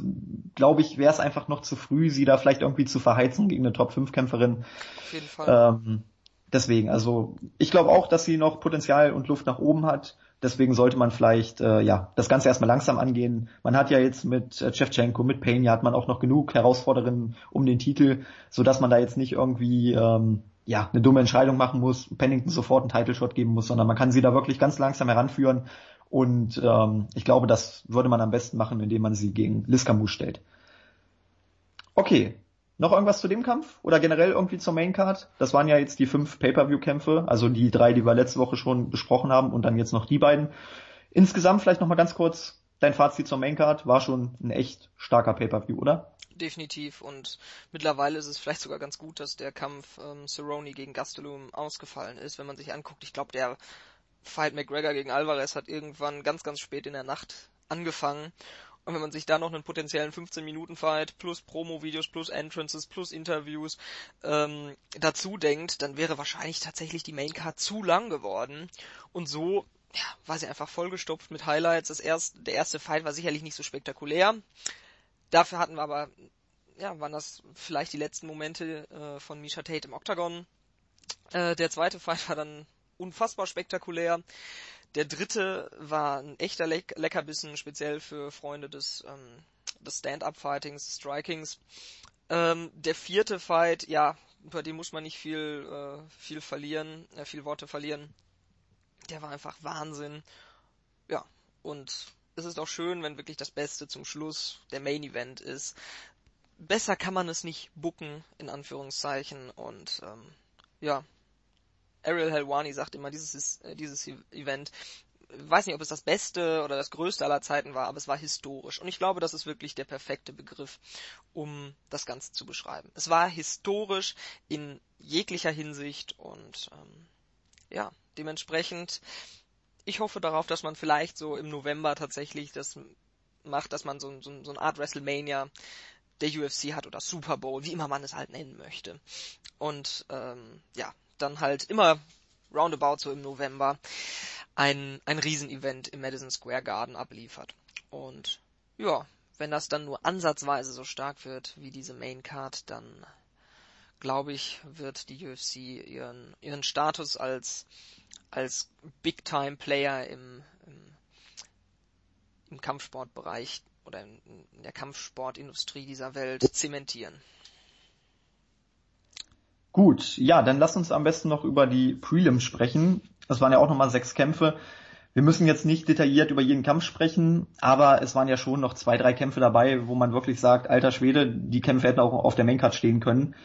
glaube ich, wäre es einfach noch zu früh, sie da vielleicht irgendwie zu verheizen gegen eine Top-5-Kämpferin. Auf jeden Fall. Ähm, deswegen, also ich glaube auch, dass sie noch Potenzial und Luft nach oben hat. Deswegen sollte man vielleicht äh, ja das Ganze erstmal langsam angehen. Man hat ja jetzt mit äh, Shevchenko, mit Payne, hat man auch noch genug Herausforderungen um den Titel, so dass man da jetzt nicht irgendwie ähm, ja, eine dumme Entscheidung machen muss, Pennington sofort einen Title Shot geben muss, sondern man kann sie da wirklich ganz langsam heranführen. Und ähm, ich glaube, das würde man am besten machen, indem man sie gegen Liz Camus stellt. Okay, noch irgendwas zu dem Kampf oder generell irgendwie zur Main Card? Das waren ja jetzt die fünf Pay-per-View-Kämpfe, also die drei, die wir letzte Woche schon besprochen haben und dann jetzt noch die beiden. Insgesamt vielleicht noch mal ganz kurz dein Fazit zur Main Card war schon ein echt starker Pay-per-View, oder? definitiv. Und mittlerweile ist es vielleicht sogar ganz gut, dass der Kampf ähm, Cerrone gegen Gastelum ausgefallen ist. Wenn man sich anguckt, ich glaube, der Fight McGregor gegen Alvarez hat irgendwann ganz, ganz spät in der Nacht angefangen. Und wenn man sich da noch einen potenziellen 15-Minuten-Fight plus Promo-Videos, plus Entrances, plus Interviews ähm, dazu denkt, dann wäre wahrscheinlich tatsächlich die Maincard zu lang geworden. Und so ja, war sie einfach vollgestopft mit Highlights. Das erste, der erste Fight war sicherlich nicht so spektakulär. Dafür hatten wir aber, ja, waren das vielleicht die letzten Momente äh, von Misha Tate im Octagon. Äh, der zweite Fight war dann unfassbar spektakulär. Der dritte war ein echter Le Leckerbissen, speziell für Freunde des, ähm, des Stand-Up-Fightings, Strikings. Ähm, der vierte Fight, ja, bei dem muss man nicht viel, äh, viel verlieren, äh, viel Worte verlieren. Der war einfach Wahnsinn. Ja, und es ist auch schön, wenn wirklich das Beste zum Schluss der Main Event ist. Besser kann man es nicht bucken, in Anführungszeichen. Und ähm, ja, Ariel Helwani sagt immer, dieses, ist, äh, dieses Event, ich weiß nicht, ob es das Beste oder das Größte aller Zeiten war, aber es war historisch. Und ich glaube, das ist wirklich der perfekte Begriff, um das Ganze zu beschreiben. Es war historisch in jeglicher Hinsicht und ähm, ja, dementsprechend, ich hoffe darauf, dass man vielleicht so im November tatsächlich das macht, dass man so, so, so eine Art WrestleMania der UFC hat oder Super Bowl, wie immer man es halt nennen möchte. Und ähm, ja, dann halt immer roundabout so im November ein, ein Riesenevent im Madison Square Garden abliefert. Und ja, wenn das dann nur ansatzweise so stark wird wie diese Main Card, dann glaube ich, wird die UFC ihren, ihren Status als, als Big-Time-Player im, im, im Kampfsportbereich oder in, in der Kampfsportindustrie dieser Welt zementieren. Gut, ja, dann lass uns am besten noch über die Prelims sprechen. Das waren ja auch nochmal sechs Kämpfe. Wir müssen jetzt nicht detailliert über jeden Kampf sprechen, aber es waren ja schon noch zwei, drei Kämpfe dabei, wo man wirklich sagt, alter Schwede, die Kämpfe hätten auch auf der Maincard stehen können.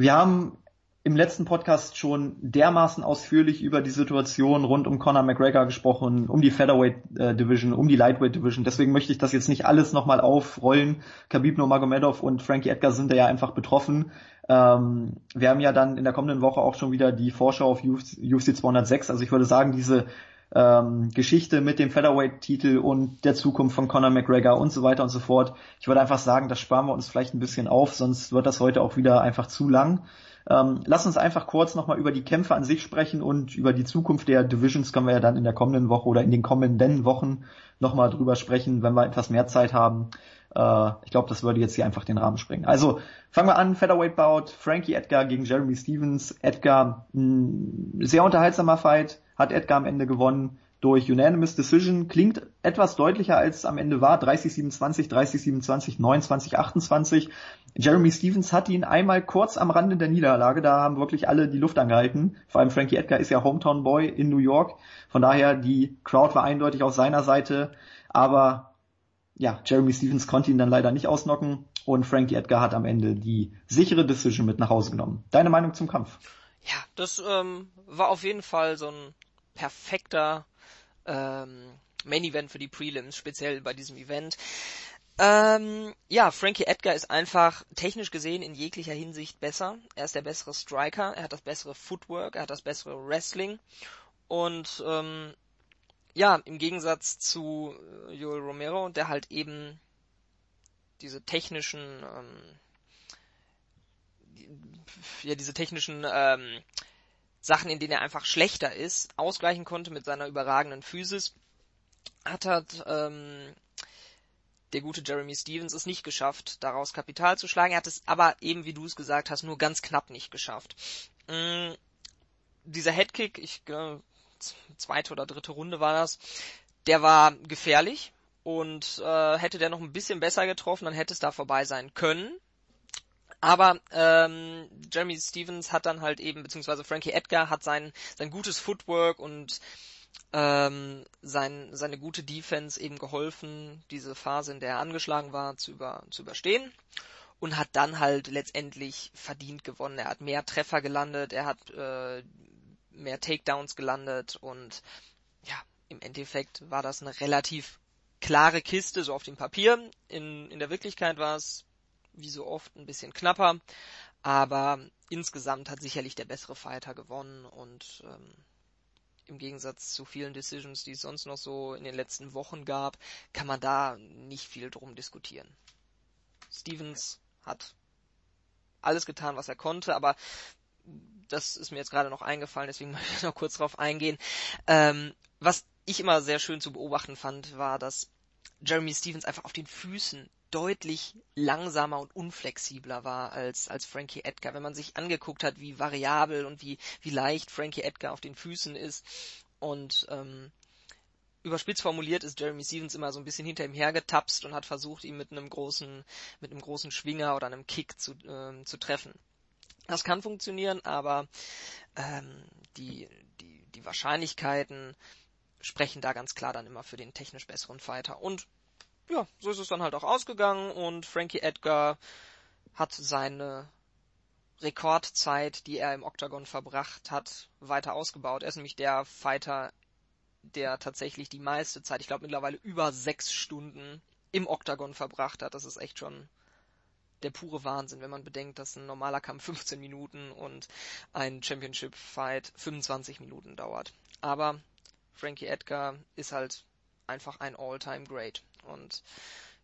Wir haben im letzten Podcast schon dermaßen ausführlich über die Situation rund um Conor McGregor gesprochen, um die Featherweight äh, Division, um die Lightweight Division. Deswegen möchte ich das jetzt nicht alles nochmal aufrollen. Khabib Nurmagomedov und Frankie Edgar sind da ja einfach betroffen. Ähm, wir haben ja dann in der kommenden Woche auch schon wieder die Vorschau auf UFC 206. Also ich würde sagen, diese ähm, Geschichte mit dem Featherweight-Titel und der Zukunft von Conor McGregor und so weiter und so fort. Ich würde einfach sagen, das sparen wir uns vielleicht ein bisschen auf, sonst wird das heute auch wieder einfach zu lang. Ähm, lass uns einfach kurz nochmal über die Kämpfe an sich sprechen und über die Zukunft der Divisions können wir ja dann in der kommenden Woche oder in den kommenden Wochen nochmal drüber sprechen, wenn wir etwas mehr Zeit haben. Äh, ich glaube, das würde jetzt hier einfach den Rahmen sprengen. Also fangen wir an, Featherweight Bout, Frankie Edgar gegen Jeremy Stevens. Edgar, mh, sehr unterhaltsamer Fight, hat Edgar am Ende gewonnen durch Unanimous Decision. Klingt etwas deutlicher als es am Ende war. 30-27, 30-27, 29-28. Jeremy Stevens hat ihn einmal kurz am Rande der Niederlage, da haben wirklich alle die Luft angehalten. Vor allem Frankie Edgar ist ja Hometown Boy in New York. Von daher, die Crowd war eindeutig auf seiner Seite. Aber ja, Jeremy Stevens konnte ihn dann leider nicht ausnocken und Frankie Edgar hat am Ende die sichere Decision mit nach Hause genommen. Deine Meinung zum Kampf? Ja, das ähm, war auf jeden Fall so ein perfekter ähm, Main Event für die Prelims, speziell bei diesem Event. Ähm, ja, Frankie Edgar ist einfach technisch gesehen in jeglicher Hinsicht besser. Er ist der bessere Striker, er hat das bessere Footwork, er hat das bessere Wrestling und ähm, ja, im Gegensatz zu äh, Joel Romero, der halt eben diese technischen, ähm, ja, diese technischen ähm, Sachen, in denen er einfach schlechter ist, ausgleichen konnte mit seiner überragenden Physis, hat halt ähm, der gute Jeremy Stevens es nicht geschafft, daraus Kapital zu schlagen. Er hat es aber eben, wie du es gesagt hast, nur ganz knapp nicht geschafft. Ähm, dieser Headkick, ich äh, zweite oder dritte Runde war das, der war gefährlich und äh, hätte der noch ein bisschen besser getroffen, dann hätte es da vorbei sein können. Aber ähm, Jeremy Stevens hat dann halt eben, beziehungsweise Frankie Edgar hat sein, sein gutes Footwork und ähm, sein, seine gute Defense eben geholfen, diese Phase, in der er angeschlagen war, zu, über, zu überstehen. Und hat dann halt letztendlich verdient gewonnen. Er hat mehr Treffer gelandet, er hat äh, mehr Takedowns gelandet und ja, im Endeffekt war das eine relativ klare Kiste, so auf dem Papier. In, in der Wirklichkeit war es, wie so oft, ein bisschen knapper, aber insgesamt hat sicherlich der bessere Fighter gewonnen und ähm, im Gegensatz zu vielen Decisions, die es sonst noch so in den letzten Wochen gab, kann man da nicht viel drum diskutieren. Stevens hat alles getan, was er konnte, aber das ist mir jetzt gerade noch eingefallen, deswegen möchte ich noch kurz drauf eingehen. Ähm, was ich immer sehr schön zu beobachten fand, war, dass Jeremy Stevens einfach auf den Füßen deutlich langsamer und unflexibler war als, als Frankie Edgar. Wenn man sich angeguckt hat, wie variabel und wie, wie leicht Frankie Edgar auf den Füßen ist und ähm, überspitzt formuliert ist Jeremy Stevens immer so ein bisschen hinter ihm hergetapst und hat versucht, ihn mit einem großen, mit einem großen Schwinger oder einem Kick zu, ähm, zu treffen. Das kann funktionieren, aber ähm, die, die, die Wahrscheinlichkeiten sprechen da ganz klar dann immer für den technisch besseren Fighter. Und ja, so ist es dann halt auch ausgegangen und Frankie Edgar hat seine Rekordzeit, die er im Octagon verbracht hat, weiter ausgebaut. Er ist nämlich der Fighter, der tatsächlich die meiste Zeit, ich glaube mittlerweile über sechs Stunden im Octagon verbracht hat. Das ist echt schon der pure Wahnsinn, wenn man bedenkt, dass ein normaler Kampf 15 Minuten und ein Championship Fight 25 Minuten dauert. Aber Frankie Edgar ist halt einfach ein All-Time Great. Und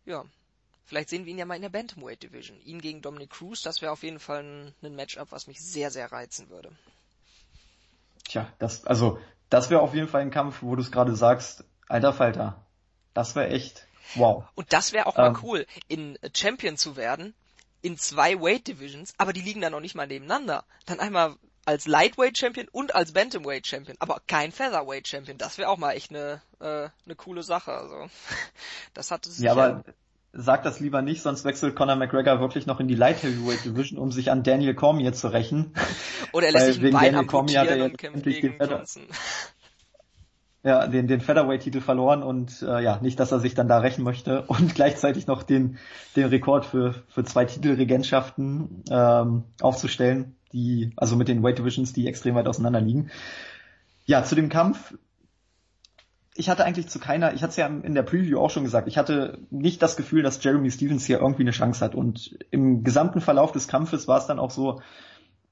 ja, vielleicht sehen wir ihn ja mal in der Bantamweight Division. Ihn gegen Dominic Cruz, das wäre auf jeden Fall ein, ein Matchup, was mich sehr, sehr reizen würde. Tja, das, also, das wäre auf jeden Fall ein Kampf, wo du es gerade sagst, alter Falter. Das wäre echt wow. Und das wäre auch mal ähm, cool, in Champion zu werden, in zwei Weight Divisions, aber die liegen dann noch nicht mal nebeneinander. Dann einmal als Lightweight Champion und als Bantamweight Champion, aber kein Featherweight Champion. Das wäre auch mal echt eine äh, eine coole Sache. Also das hat es. Ja, aber sag das lieber nicht, sonst wechselt Conor McGregor wirklich noch in die Light Heavyweight Division, um sich an Daniel Cormier zu rächen. Oder er lässt sich ein Bein Daniel Cormier hat er jetzt endlich den Johnson. Ja, den, den Featherweight-Titel verloren und äh, ja, nicht, dass er sich dann da rächen möchte und gleichzeitig noch den, den Rekord für, für zwei Titelregentschaften ähm, aufzustellen die, also mit den Weight Divisions, die extrem weit auseinander liegen. Ja, zu dem Kampf. Ich hatte eigentlich zu keiner, ich hatte es ja in der Preview auch schon gesagt, ich hatte nicht das Gefühl, dass Jeremy Stevens hier irgendwie eine Chance hat. Und im gesamten Verlauf des Kampfes war es dann auch so,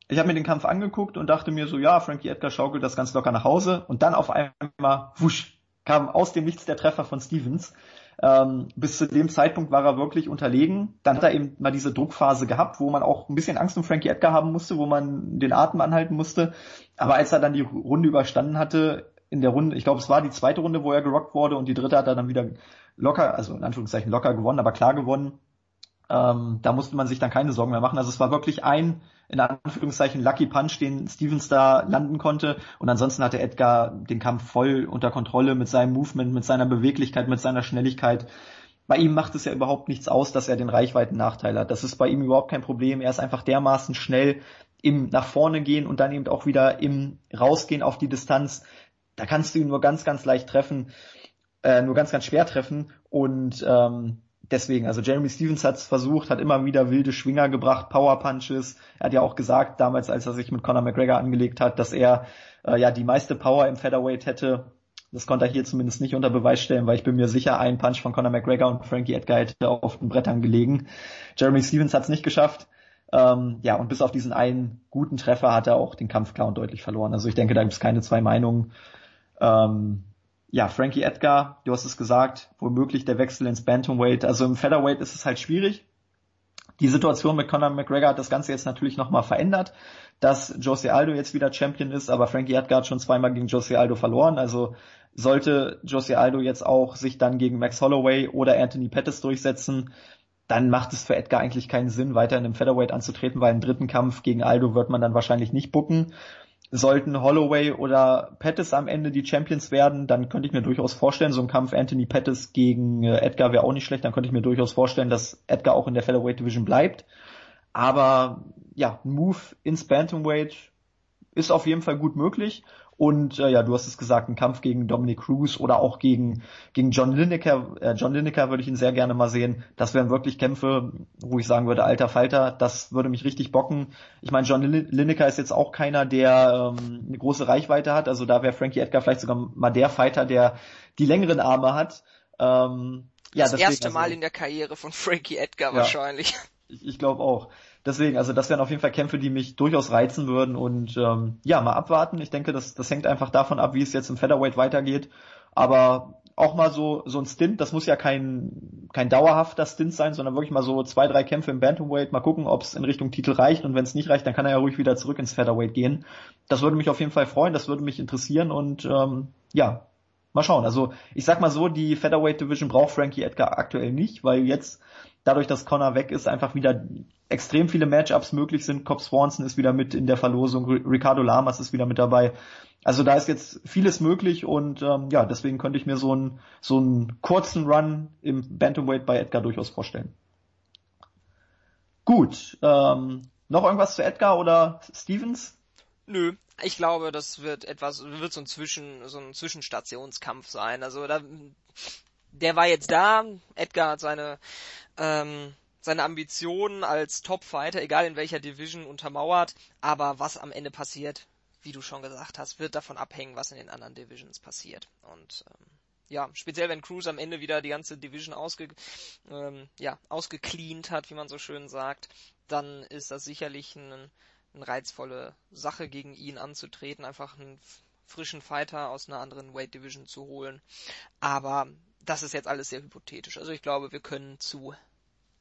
ich habe mir den Kampf angeguckt und dachte mir so, ja, Frankie Edgar schaukelt das ganz locker nach Hause. Und dann auf einmal, wusch, kam aus dem Nichts der Treffer von Stevens. Ähm, bis zu dem Zeitpunkt war er wirklich unterlegen. Dann hat er eben mal diese Druckphase gehabt, wo man auch ein bisschen Angst um Frankie Edgar haben musste, wo man den Atem anhalten musste. Aber als er dann die Runde überstanden hatte, in der Runde, ich glaube, es war die zweite Runde, wo er gerockt wurde und die dritte hat er dann wieder locker, also in Anführungszeichen locker gewonnen, aber klar gewonnen. Ähm, da musste man sich dann keine Sorgen mehr machen. Also es war wirklich ein, in Anführungszeichen, Lucky Punch, den Stevens da landen konnte. Und ansonsten hatte Edgar den Kampf voll unter Kontrolle mit seinem Movement, mit seiner Beweglichkeit, mit seiner Schnelligkeit. Bei ihm macht es ja überhaupt nichts aus, dass er den Reichweiten-Nachteil hat. Das ist bei ihm überhaupt kein Problem. Er ist einfach dermaßen schnell im nach vorne gehen und dann eben auch wieder im rausgehen auf die Distanz. Da kannst du ihn nur ganz, ganz leicht treffen, äh, nur ganz, ganz schwer treffen. Und ähm, deswegen, also Jeremy Stevens hat es versucht, hat immer wieder wilde Schwinger gebracht, Power Punches. Er hat ja auch gesagt, damals, als er sich mit Conor McGregor angelegt hat, dass er äh, ja die meiste Power im Featherweight hätte. Das konnte er hier zumindest nicht unter Beweis stellen, weil ich bin mir sicher, ein Punch von Conor McGregor und Frankie Edgar hätte auf den Brettern gelegen. Jeremy Stevens hat es nicht geschafft. Ähm, ja, und bis auf diesen einen guten Treffer hat er auch den Kampf klar und deutlich verloren. Also ich denke, da gibt es keine zwei Meinungen. Ähm, ja, Frankie Edgar, du hast es gesagt, womöglich der Wechsel ins Bantamweight. Also im Featherweight ist es halt schwierig. Die Situation mit Conor McGregor hat das Ganze jetzt natürlich nochmal verändert, dass Jose Aldo jetzt wieder Champion ist, aber Frankie Edgar hat schon zweimal gegen Jose Aldo verloren. Also sollte Jose Aldo jetzt auch sich dann gegen Max Holloway oder Anthony Pettis durchsetzen, dann macht es für Edgar eigentlich keinen Sinn, weiter in einem Featherweight anzutreten, weil im dritten Kampf gegen Aldo wird man dann wahrscheinlich nicht bucken sollten Holloway oder Pettis am Ende die Champions werden, dann könnte ich mir durchaus vorstellen, so ein Kampf Anthony Pettis gegen äh, Edgar wäre auch nicht schlecht, dann könnte ich mir durchaus vorstellen, dass Edgar auch in der Featherweight Division bleibt. Aber ja, ein Move ins Bantamweight ist auf jeden Fall gut möglich. Und äh, ja, du hast es gesagt, ein Kampf gegen Dominic Cruz oder auch gegen, gegen John Lineker. Äh, John Lineker würde ich ihn sehr gerne mal sehen. Das wären wirklich Kämpfe, wo ich sagen würde, alter Falter, das würde mich richtig bocken. Ich meine, John Lineker ist jetzt auch keiner, der ähm, eine große Reichweite hat. Also da wäre Frankie Edgar vielleicht sogar mal der Fighter, der die längeren Arme hat. Ähm, ja, das deswegen, erste Mal also, in der Karriere von Frankie Edgar ja, wahrscheinlich. Ich, ich glaube auch. Deswegen, also das wären auf jeden Fall Kämpfe, die mich durchaus reizen würden und ähm, ja, mal abwarten. Ich denke, das, das hängt einfach davon ab, wie es jetzt im Featherweight weitergeht. Aber auch mal so, so ein Stint, das muss ja kein, kein dauerhafter Stint sein, sondern wirklich mal so zwei, drei Kämpfe im Bantamweight, mal gucken, ob es in Richtung Titel reicht und wenn es nicht reicht, dann kann er ja ruhig wieder zurück ins Featherweight gehen. Das würde mich auf jeden Fall freuen, das würde mich interessieren und ähm, ja, mal schauen. Also ich sag mal so, die Featherweight Division braucht Frankie Edgar aktuell nicht, weil jetzt dadurch, dass Connor weg ist, einfach wieder extrem viele Matchups möglich sind. Cobb Swanson ist wieder mit in der Verlosung, Ricardo Lamas ist wieder mit dabei. Also da ist jetzt vieles möglich und ähm, ja, deswegen könnte ich mir so einen so einen kurzen Run im Bantamweight bei Edgar durchaus vorstellen. Gut, ähm, noch irgendwas zu Edgar oder Stevens? Nö, ich glaube, das wird etwas, wird so ein Zwischen, so ein Zwischenstationskampf sein. Also da, der war jetzt da. Edgar hat seine ähm, seine Ambitionen als Top-Fighter, egal in welcher Division, untermauert. Aber was am Ende passiert, wie du schon gesagt hast, wird davon abhängen, was in den anderen Divisions passiert. Und ähm, ja, speziell wenn Cruz am Ende wieder die ganze Division ausge, ähm, ja, ausgecleant hat, wie man so schön sagt, dann ist das sicherlich ein, eine reizvolle Sache gegen ihn anzutreten, einfach einen frischen Fighter aus einer anderen Weight Division zu holen. Aber das ist jetzt alles sehr hypothetisch. Also ich glaube, wir können zu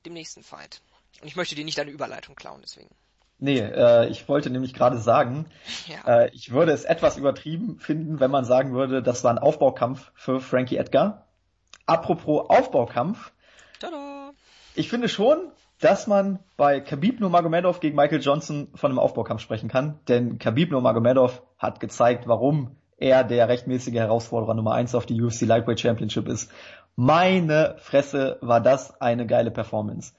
dem nächsten Fight. Und ich möchte dir nicht eine Überleitung klauen, deswegen. Nee, äh, ich wollte nämlich gerade sagen, ja. äh, ich würde es etwas übertrieben finden, wenn man sagen würde, das war ein Aufbaukampf für Frankie Edgar. Apropos Aufbaukampf. Tada. Ich finde schon, dass man bei Khabib Nurmagomedov gegen Michael Johnson von einem Aufbaukampf sprechen kann, denn Khabib Nurmagomedov hat gezeigt, warum er der rechtmäßige Herausforderer Nummer eins auf die UFC Lightweight Championship ist. Meine Fresse war das eine geile Performance.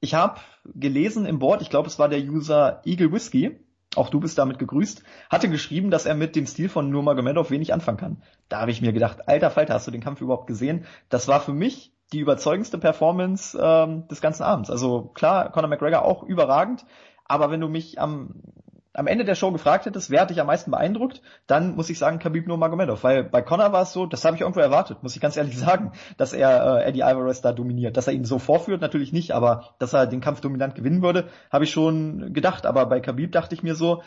Ich habe gelesen im Board, ich glaube es war der User Eagle Whiskey, auch du bist damit gegrüßt, hatte geschrieben, dass er mit dem Stil von Nurmagomedov wenig anfangen kann. Da habe ich mir gedacht, alter Falter, hast du den Kampf überhaupt gesehen? Das war für mich die überzeugendste Performance ähm, des ganzen Abends. Also klar, Conor McGregor auch überragend, aber wenn du mich am am Ende der Show gefragt hättest, wer hat dich am meisten beeindruckt, dann muss ich sagen Khabib Nurmagomedov, weil bei Conor war es so, das habe ich irgendwo erwartet, muss ich ganz ehrlich sagen, dass er äh, Eddie Alvarez da dominiert, dass er ihn so vorführt natürlich nicht, aber dass er den Kampf dominant gewinnen würde, habe ich schon gedacht, aber bei Khabib dachte ich mir so,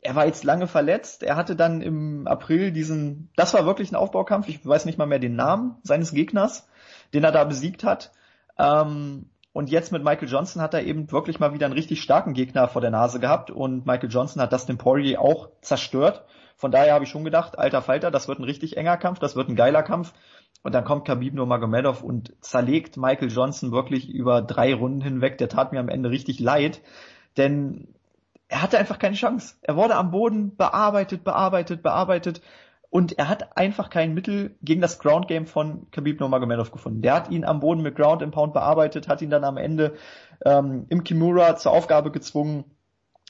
er war jetzt lange verletzt, er hatte dann im April diesen, das war wirklich ein Aufbaukampf, ich weiß nicht mal mehr den Namen seines Gegners, den er da besiegt hat. Ähm, und jetzt mit Michael Johnson hat er eben wirklich mal wieder einen richtig starken Gegner vor der Nase gehabt und Michael Johnson hat Dustin Poirier auch zerstört. Von daher habe ich schon gedacht, alter Falter, das wird ein richtig enger Kampf, das wird ein geiler Kampf. Und dann kommt Khabib Nurmagomedov und zerlegt Michael Johnson wirklich über drei Runden hinweg. Der tat mir am Ende richtig leid, denn er hatte einfach keine Chance. Er wurde am Boden bearbeitet, bearbeitet, bearbeitet und er hat einfach kein Mittel gegen das Ground Game von Khabib Nurmagomedov gefunden. Der hat ihn am Boden mit Ground and Pound bearbeitet, hat ihn dann am Ende ähm, im Kimura zur Aufgabe gezwungen.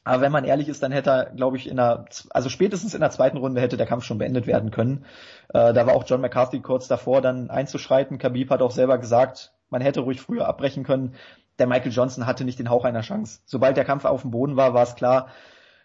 Aber wenn man ehrlich ist, dann hätte er, glaube ich, in der, also spätestens in der zweiten Runde hätte der Kampf schon beendet werden können. Äh, da war auch John McCarthy kurz davor, dann einzuschreiten. Khabib hat auch selber gesagt, man hätte ruhig früher abbrechen können. Der Michael Johnson hatte nicht den Hauch einer Chance. Sobald der Kampf auf dem Boden war, war es klar,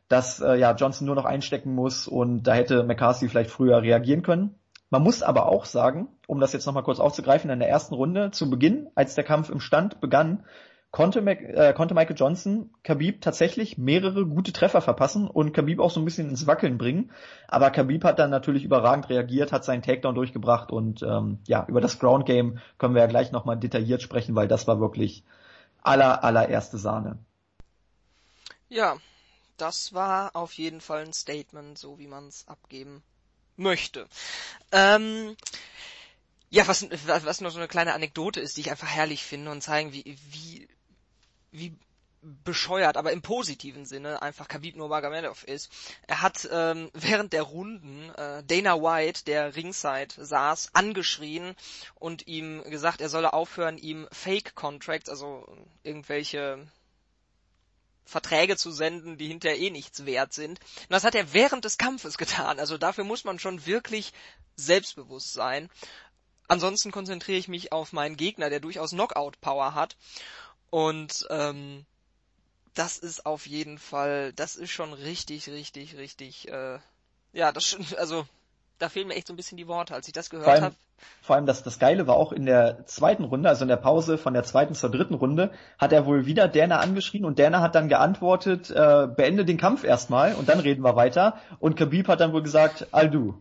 dass äh, ja Johnson nur noch einstecken muss und da hätte McCarthy vielleicht früher reagieren können. Man muss aber auch sagen, um das jetzt nochmal kurz aufzugreifen, in der ersten Runde zu Beginn, als der Kampf im Stand begann, konnte, Mac, äh, konnte Michael Johnson Khabib tatsächlich mehrere gute Treffer verpassen und Khabib auch so ein bisschen ins Wackeln bringen. Aber Khabib hat dann natürlich überragend reagiert, hat seinen Takedown durchgebracht und ähm, ja, über das Ground Game können wir ja gleich nochmal detailliert sprechen, weil das war wirklich aller, allererste Sahne. Ja, das war auf jeden Fall ein Statement, so wie man es abgeben möchte. Ähm, ja, was, was noch so eine kleine Anekdote ist, die ich einfach herrlich finde und zeigen, wie, wie, wie bescheuert, aber im positiven Sinne einfach Khabib Nurmagomedov ist. Er hat ähm, während der Runden äh, Dana White, der ringside saß, angeschrien und ihm gesagt, er solle aufhören, ihm Fake Contracts, also irgendwelche Verträge zu senden, die hinterher eh nichts wert sind. Und das hat er während des Kampfes getan. Also dafür muss man schon wirklich selbstbewusst sein. Ansonsten konzentriere ich mich auf meinen Gegner, der durchaus Knockout-Power hat. Und ähm, das ist auf jeden Fall, das ist schon richtig, richtig, richtig, äh, ja, das also da fehlen mir echt so ein bisschen die Worte, als ich das gehört habe. Vor allem das, das Geile war auch in der zweiten Runde, also in der Pause von der zweiten zur dritten Runde, hat er wohl wieder Dana angeschrien und Dana hat dann geantwortet, äh, beende den Kampf erstmal und dann reden wir weiter. Und Khabib hat dann wohl gesagt, I'll do.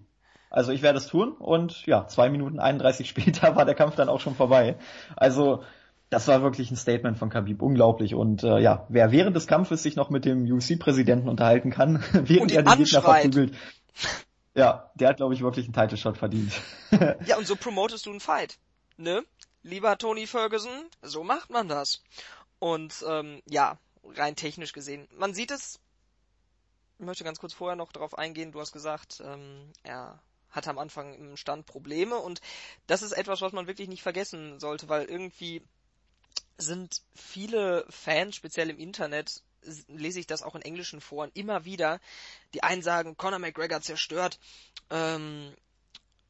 Also ich werde es tun und ja, zwei Minuten 31 später war der Kampf dann auch schon vorbei. Also das war wirklich ein Statement von Khabib, unglaublich. Und äh, ja, wer während des Kampfes sich noch mit dem UFC-Präsidenten unterhalten kann, während er die Gegner verprügelt, ja, der hat, glaube ich, wirklich einen Title-Shot verdient. ja, und so promotest du einen Fight. Ne? lieber Tony Ferguson, so macht man das. Und ähm, ja, rein technisch gesehen. Man sieht es, ich möchte ganz kurz vorher noch darauf eingehen, du hast gesagt, ähm, er hatte am Anfang im Stand Probleme und das ist etwas, was man wirklich nicht vergessen sollte, weil irgendwie sind viele Fans, speziell im Internet, lese ich das auch in englischen Foren immer wieder. Die einen sagen, Conor McGregor zerstört ähm,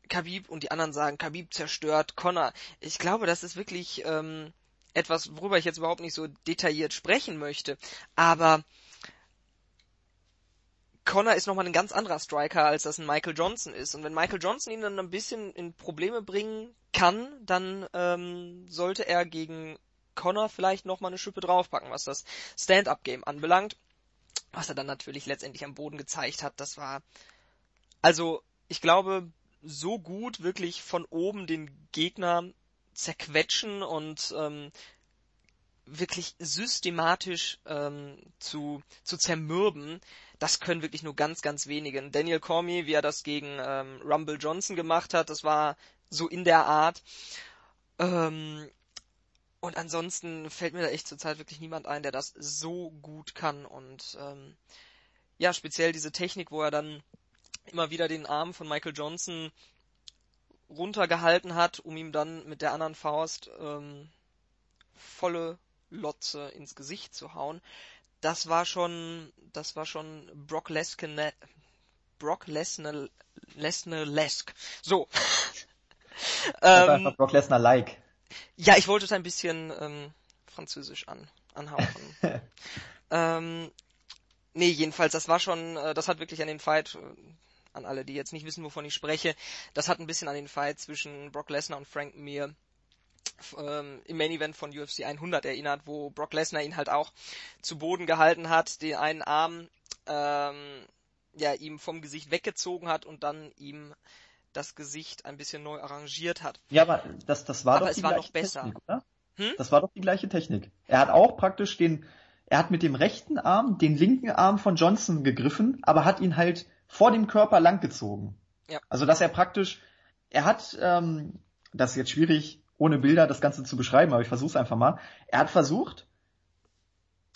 Khabib und die anderen sagen, Khabib zerstört Conor. Ich glaube, das ist wirklich ähm, etwas, worüber ich jetzt überhaupt nicht so detailliert sprechen möchte. Aber Connor ist nochmal ein ganz anderer Striker, als das ein Michael Johnson ist. Und wenn Michael Johnson ihn dann ein bisschen in Probleme bringen kann, dann ähm, sollte er gegen Connor vielleicht nochmal eine Schippe draufpacken, was das Stand-up-Game anbelangt. Was er dann natürlich letztendlich am Boden gezeigt hat, das war also, ich glaube, so gut wirklich von oben den Gegner zerquetschen und ähm, wirklich systematisch ähm, zu, zu zermürben, das können wirklich nur ganz, ganz wenige. Daniel Cormier, wie er das gegen ähm, Rumble Johnson gemacht hat, das war so in der Art. Ähm, und ansonsten fällt mir da echt zurzeit wirklich niemand ein, der das so gut kann. Und ähm, ja, speziell diese Technik, wo er dann immer wieder den Arm von Michael Johnson runtergehalten hat, um ihm dann mit der anderen Faust ähm, volle Lotze ins Gesicht zu hauen. Das war schon, das war schon Brock Lesnar, Brock Lesnar, Lesnar Lesk. So. ähm, Brock Lesnar like. Ja, ich wollte es ein bisschen ähm, französisch an, anhauchen. ähm, nee, jedenfalls, das war schon, äh, das hat wirklich an den Fight, äh, an alle, die jetzt nicht wissen, wovon ich spreche, das hat ein bisschen an den Fight zwischen Brock Lesnar und Frank Mir ähm, im Main Event von UFC 100 erinnert, wo Brock Lesnar ihn halt auch zu Boden gehalten hat, den einen Arm ähm, ja ihm vom Gesicht weggezogen hat und dann ihm das Gesicht ein bisschen neu arrangiert hat. Ja, aber das, das war aber doch es die war gleiche. Technik, oder? Hm? Das war doch die gleiche Technik. Er hat auch praktisch den, er hat mit dem rechten Arm den linken Arm von Johnson gegriffen, aber hat ihn halt vor dem Körper langgezogen. Ja. Also dass er praktisch, er hat, ähm, das ist jetzt schwierig, ohne Bilder das Ganze zu beschreiben, aber ich versuche es einfach mal. Er hat versucht,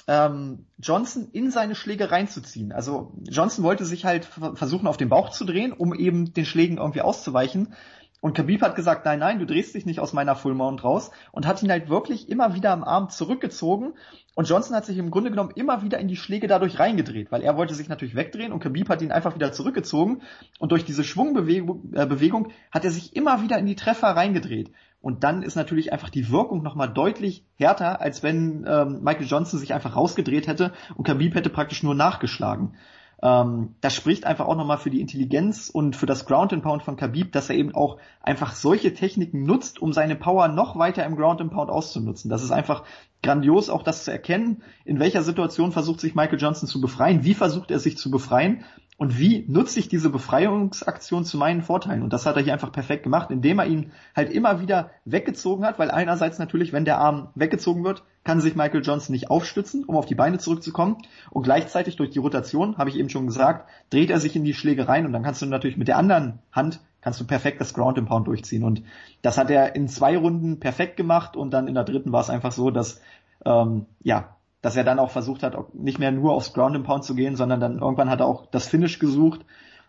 ähm, Johnson in seine Schläge reinzuziehen. Also Johnson wollte sich halt versuchen, auf den Bauch zu drehen, um eben den Schlägen irgendwie auszuweichen. Und Khabib hat gesagt, nein, nein, du drehst dich nicht aus meiner Full Mount raus und hat ihn halt wirklich immer wieder am Arm zurückgezogen und Johnson hat sich im Grunde genommen immer wieder in die Schläge dadurch reingedreht, weil er wollte sich natürlich wegdrehen und Khabib hat ihn einfach wieder zurückgezogen und durch diese Schwungbewegung äh, Bewegung hat er sich immer wieder in die Treffer reingedreht. Und dann ist natürlich einfach die Wirkung nochmal deutlich härter, als wenn ähm, Michael Johnson sich einfach rausgedreht hätte und Khabib hätte praktisch nur nachgeschlagen. Ähm, das spricht einfach auch nochmal für die Intelligenz und für das Ground and Pound von Khabib, dass er eben auch einfach solche Techniken nutzt, um seine Power noch weiter im Ground and Pound auszunutzen. Das ist einfach grandios, auch das zu erkennen, in welcher Situation versucht sich Michael Johnson zu befreien, wie versucht er sich zu befreien und wie nutze ich diese Befreiungsaktion zu meinen Vorteilen? Und das hat er hier einfach perfekt gemacht, indem er ihn halt immer wieder weggezogen hat, weil einerseits natürlich, wenn der Arm weggezogen wird, kann sich Michael Johnson nicht aufstützen, um auf die Beine zurückzukommen. Und gleichzeitig durch die Rotation, habe ich eben schon gesagt, dreht er sich in die Schläge rein und dann kannst du natürlich mit der anderen Hand kannst du perfekt das Ground and Pound durchziehen. Und das hat er in zwei Runden perfekt gemacht und dann in der dritten war es einfach so, dass ähm, ja, dass er dann auch versucht hat, nicht mehr nur aufs Ground and Pound zu gehen, sondern dann irgendwann hat er auch das Finish gesucht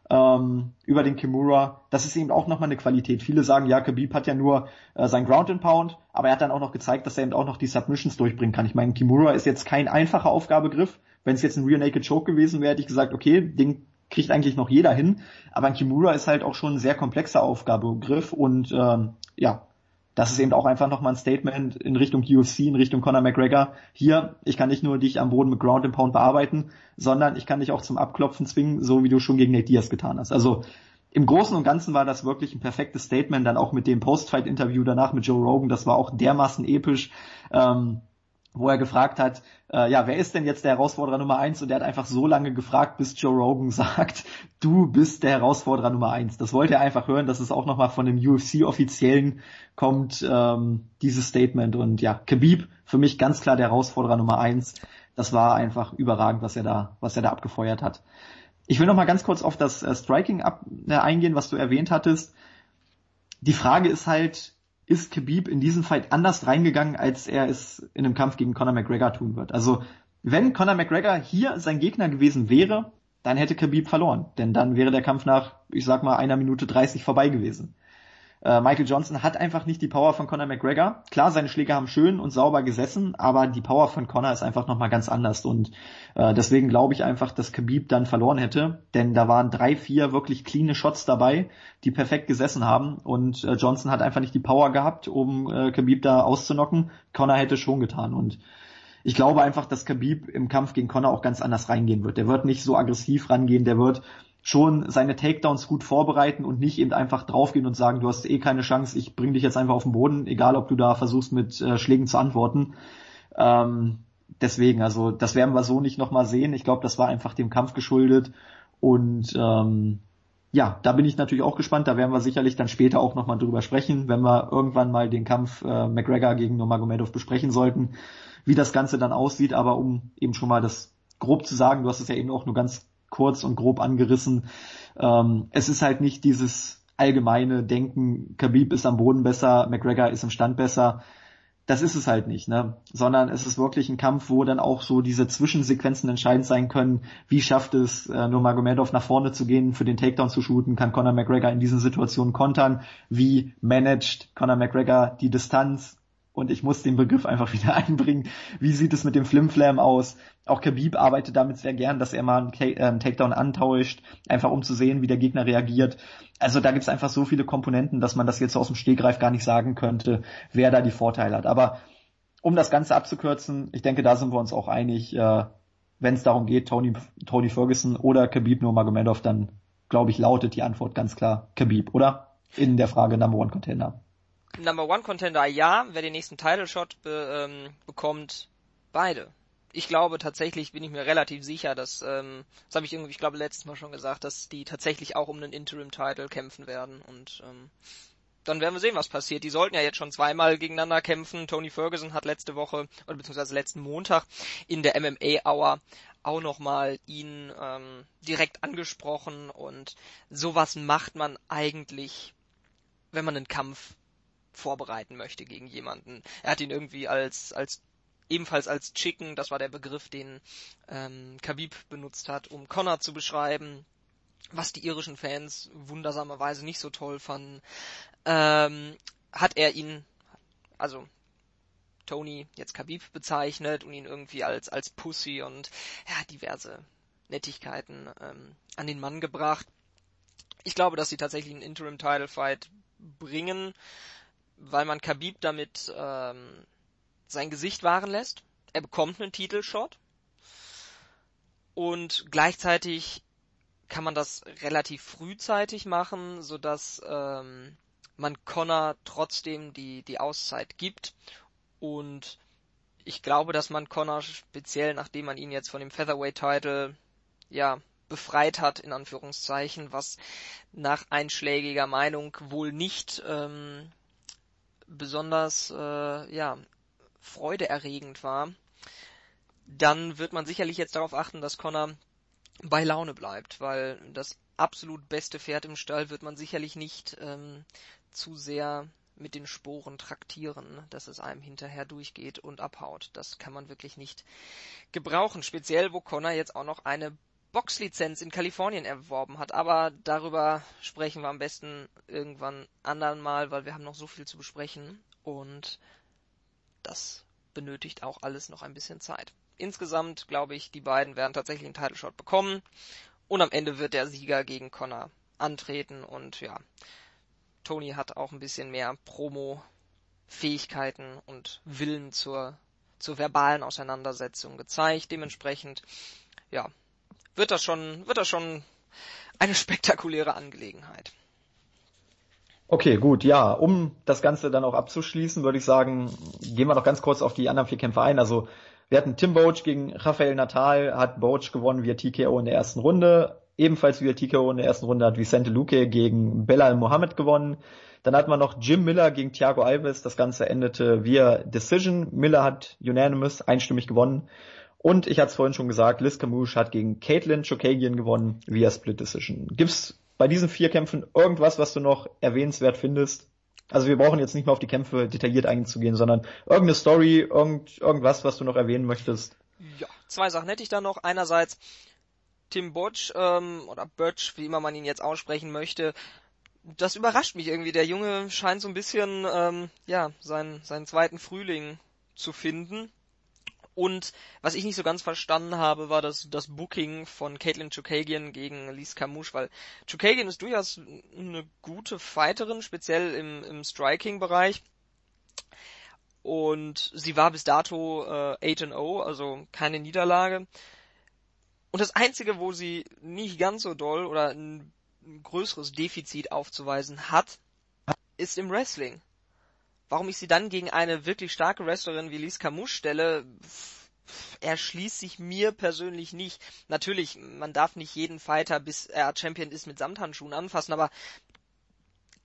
ähm, über den Kimura. Das ist eben auch nochmal eine Qualität. Viele sagen, ja, Khabib hat ja nur äh, sein Ground and Pound, aber er hat dann auch noch gezeigt, dass er eben auch noch die Submissions durchbringen kann. Ich meine, Kimura ist jetzt kein einfacher Aufgabegriff. Wenn es jetzt ein Rear Naked Choke gewesen wäre, hätte ich gesagt, okay, den kriegt eigentlich noch jeder hin. Aber ein Kimura ist halt auch schon ein sehr komplexer Aufgabegriff und ähm, ja, das ist eben auch einfach nochmal ein Statement in Richtung UFC, in Richtung Conor McGregor. Hier, ich kann nicht nur dich am Boden mit Ground and Pound bearbeiten, sondern ich kann dich auch zum Abklopfen zwingen, so wie du schon gegen Nate Diaz getan hast. Also im Großen und Ganzen war das wirklich ein perfektes Statement, dann auch mit dem Post-Fight-Interview danach mit Joe Rogan, das war auch dermaßen episch. Ähm, wo er gefragt hat, äh, ja, wer ist denn jetzt der Herausforderer Nummer eins? Und er hat einfach so lange gefragt, bis Joe Rogan sagt, du bist der Herausforderer Nummer eins. Das wollte er einfach hören, dass es auch nochmal von dem UFC-Offiziellen kommt, ähm, dieses Statement. Und ja, Khabib für mich ganz klar der Herausforderer Nummer eins. Das war einfach überragend, was er da, was er da abgefeuert hat. Ich will nochmal ganz kurz auf das äh, Striking ab, äh, eingehen, was du erwähnt hattest. Die Frage ist halt, ist Khabib in diesen Fight anders reingegangen, als er es in einem Kampf gegen Conor McGregor tun wird. Also wenn Conor McGregor hier sein Gegner gewesen wäre, dann hätte Khabib verloren, denn dann wäre der Kampf nach, ich sag mal, einer Minute 30 vorbei gewesen. Äh, Michael Johnson hat einfach nicht die Power von Conor McGregor. Klar, seine Schläge haben schön und sauber gesessen, aber die Power von Conor ist einfach nochmal ganz anders und äh, deswegen glaube ich einfach, dass Khabib dann verloren hätte, denn da waren drei, vier wirklich cleane Shots dabei, die perfekt gesessen haben und äh, Johnson hat einfach nicht die Power gehabt, um äh, Khabib da auszunocken. Conor hätte schon getan und ich glaube einfach, dass Khabib im Kampf gegen Conor auch ganz anders reingehen wird. Der wird nicht so aggressiv rangehen, der wird schon seine Takedowns gut vorbereiten und nicht eben einfach draufgehen und sagen, du hast eh keine Chance, ich bring dich jetzt einfach auf den Boden, egal ob du da versuchst mit äh, Schlägen zu antworten. Ähm, deswegen, also das werden wir so nicht nochmal sehen. Ich glaube, das war einfach dem Kampf geschuldet und ähm, ja, da bin ich natürlich auch gespannt. Da werden wir sicherlich dann später auch nochmal drüber sprechen, wenn wir irgendwann mal den Kampf äh, McGregor gegen Nurmagomedov besprechen sollten, wie das Ganze dann aussieht. Aber um eben schon mal das grob zu sagen, du hast es ja eben auch nur ganz kurz und grob angerissen. Ähm, es ist halt nicht dieses allgemeine Denken, Khabib ist am Boden besser, McGregor ist im Stand besser. Das ist es halt nicht, ne? Sondern es ist wirklich ein Kampf, wo dann auch so diese Zwischensequenzen entscheidend sein können. Wie schafft es äh, Nurmagomedov nach vorne zu gehen, für den Takedown zu shooten? Kann Conor McGregor in diesen Situationen kontern? Wie managt Conor McGregor die Distanz? Und ich muss den Begriff einfach wieder einbringen. Wie sieht es mit dem Flimflam aus? Auch Khabib arbeitet damit sehr gern, dass er mal einen, äh, Takedown antauscht, einfach um zu sehen, wie der Gegner reagiert. Also da gibt es einfach so viele Komponenten, dass man das jetzt aus dem Stegreif gar nicht sagen könnte, wer da die Vorteile hat. Aber um das Ganze abzukürzen, ich denke, da sind wir uns auch einig, äh, wenn es darum geht, Tony, Tony Ferguson oder Khabib Nurmagomedov, dann glaube ich, lautet die Antwort ganz klar Khabib, oder? In der Frage Number One Contender. Number One Contender ja, wer den nächsten Title Shot be, ähm, bekommt, beide. Ich glaube tatsächlich, bin ich mir relativ sicher, dass, ähm, das habe ich irgendwie, ich glaube letztes Mal schon gesagt, dass die tatsächlich auch um einen Interim Title kämpfen werden und ähm, dann werden wir sehen, was passiert. Die sollten ja jetzt schon zweimal gegeneinander kämpfen. Tony Ferguson hat letzte Woche oder beziehungsweise letzten Montag in der MMA Hour auch nochmal ihn ähm, direkt angesprochen und sowas macht man eigentlich, wenn man einen Kampf vorbereiten möchte gegen jemanden. Er hat ihn irgendwie als, als ebenfalls als Chicken, das war der Begriff, den ähm, Khabib benutzt hat, um Connor zu beschreiben, was die irischen Fans wundersamerweise nicht so toll fanden, ähm, hat er ihn, also Tony jetzt Khabib bezeichnet und ihn irgendwie als als Pussy und ja diverse Nettigkeiten ähm, an den Mann gebracht. Ich glaube, dass sie tatsächlich einen Interim Title Fight bringen weil man Khabib damit ähm, sein Gesicht wahren lässt. Er bekommt einen Titelshot und gleichzeitig kann man das relativ frühzeitig machen, so dass ähm, man Connor trotzdem die die Auszeit gibt und ich glaube, dass man Connor speziell nachdem man ihn jetzt von dem Featherweight Title ja befreit hat in Anführungszeichen, was nach einschlägiger Meinung wohl nicht ähm, besonders äh, ja, freudeerregend war, dann wird man sicherlich jetzt darauf achten, dass Connor bei Laune bleibt, weil das absolut beste Pferd im Stall wird man sicherlich nicht ähm, zu sehr mit den Sporen traktieren, dass es einem hinterher durchgeht und abhaut. Das kann man wirklich nicht gebrauchen. Speziell, wo Connor jetzt auch noch eine Boxlizenz in Kalifornien erworben hat. Aber darüber sprechen wir am besten irgendwann anderen mal, weil wir haben noch so viel zu besprechen und das benötigt auch alles noch ein bisschen Zeit. Insgesamt glaube ich, die beiden werden tatsächlich einen Title Shot bekommen und am Ende wird der Sieger gegen Connor antreten und ja, Tony hat auch ein bisschen mehr Promo Fähigkeiten und Willen zur zur verbalen Auseinandersetzung gezeigt. Dementsprechend ja, wird das schon, wird das schon eine spektakuläre Angelegenheit. Okay, gut, ja, um das Ganze dann auch abzuschließen, würde ich sagen, gehen wir noch ganz kurz auf die anderen vier Kämpfe ein. Also wir hatten Tim Boach gegen Rafael Natal, hat Boach gewonnen via TKO in der ersten Runde. Ebenfalls via TKO in der ersten Runde hat Vicente Luque gegen Belal Mohammed gewonnen. Dann hat man noch Jim Miller gegen Thiago Alves. Das Ganze endete via Decision. Miller hat unanimous einstimmig gewonnen. Und ich hatte es vorhin schon gesagt, Liz Camouche hat gegen Caitlin Chokagian gewonnen via Split Decision. Gibt's bei diesen vier Kämpfen irgendwas, was du noch erwähnenswert findest? Also wir brauchen jetzt nicht mehr auf die Kämpfe detailliert einzugehen, sondern irgendeine Story, irgend, irgendwas, was du noch erwähnen möchtest. Ja, zwei Sachen hätte ich da noch. Einerseits Tim Butch ähm, oder Butch, wie immer man ihn jetzt aussprechen möchte, das überrascht mich irgendwie. Der Junge scheint so ein bisschen, ähm, ja, seinen, seinen zweiten Frühling zu finden. Und was ich nicht so ganz verstanden habe, war das, das Booking von Caitlin Chukagian gegen Lise Camouche, weil Chukagian ist durchaus eine gute Fighterin, speziell im, im Striking-Bereich. Und sie war bis dato äh, 8-0, also keine Niederlage. Und das Einzige, wo sie nicht ganz so doll oder ein größeres Defizit aufzuweisen hat, ist im Wrestling. Warum ich sie dann gegen eine wirklich starke Wrestlerin wie Lise Camouche stelle, erschließt sich mir persönlich nicht. Natürlich, man darf nicht jeden Fighter, bis er Champion ist, mit Samthandschuhen anfassen, aber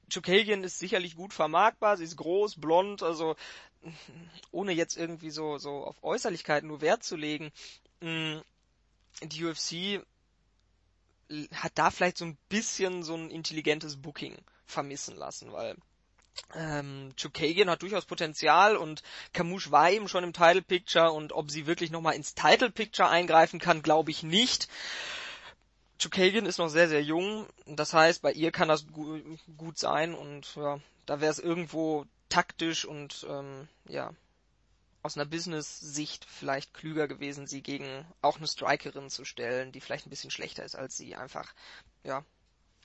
Chukagian ist sicherlich gut vermarktbar, sie ist groß, blond, also ohne jetzt irgendwie so, so auf Äußerlichkeiten nur Wert zu legen, mm, die UFC hat da vielleicht so ein bisschen so ein intelligentes Booking vermissen lassen, weil ähm, Chukagian hat durchaus Potenzial und Camouche war eben schon im Title Picture und ob sie wirklich nochmal ins Title Picture eingreifen kann, glaube ich nicht. Chukagian ist noch sehr, sehr jung, das heißt, bei ihr kann das gu gut sein und ja, da wäre es irgendwo taktisch und ähm, ja, aus einer Business-Sicht vielleicht klüger gewesen, sie gegen auch eine Strikerin zu stellen, die vielleicht ein bisschen schlechter ist als sie. Einfach, ja.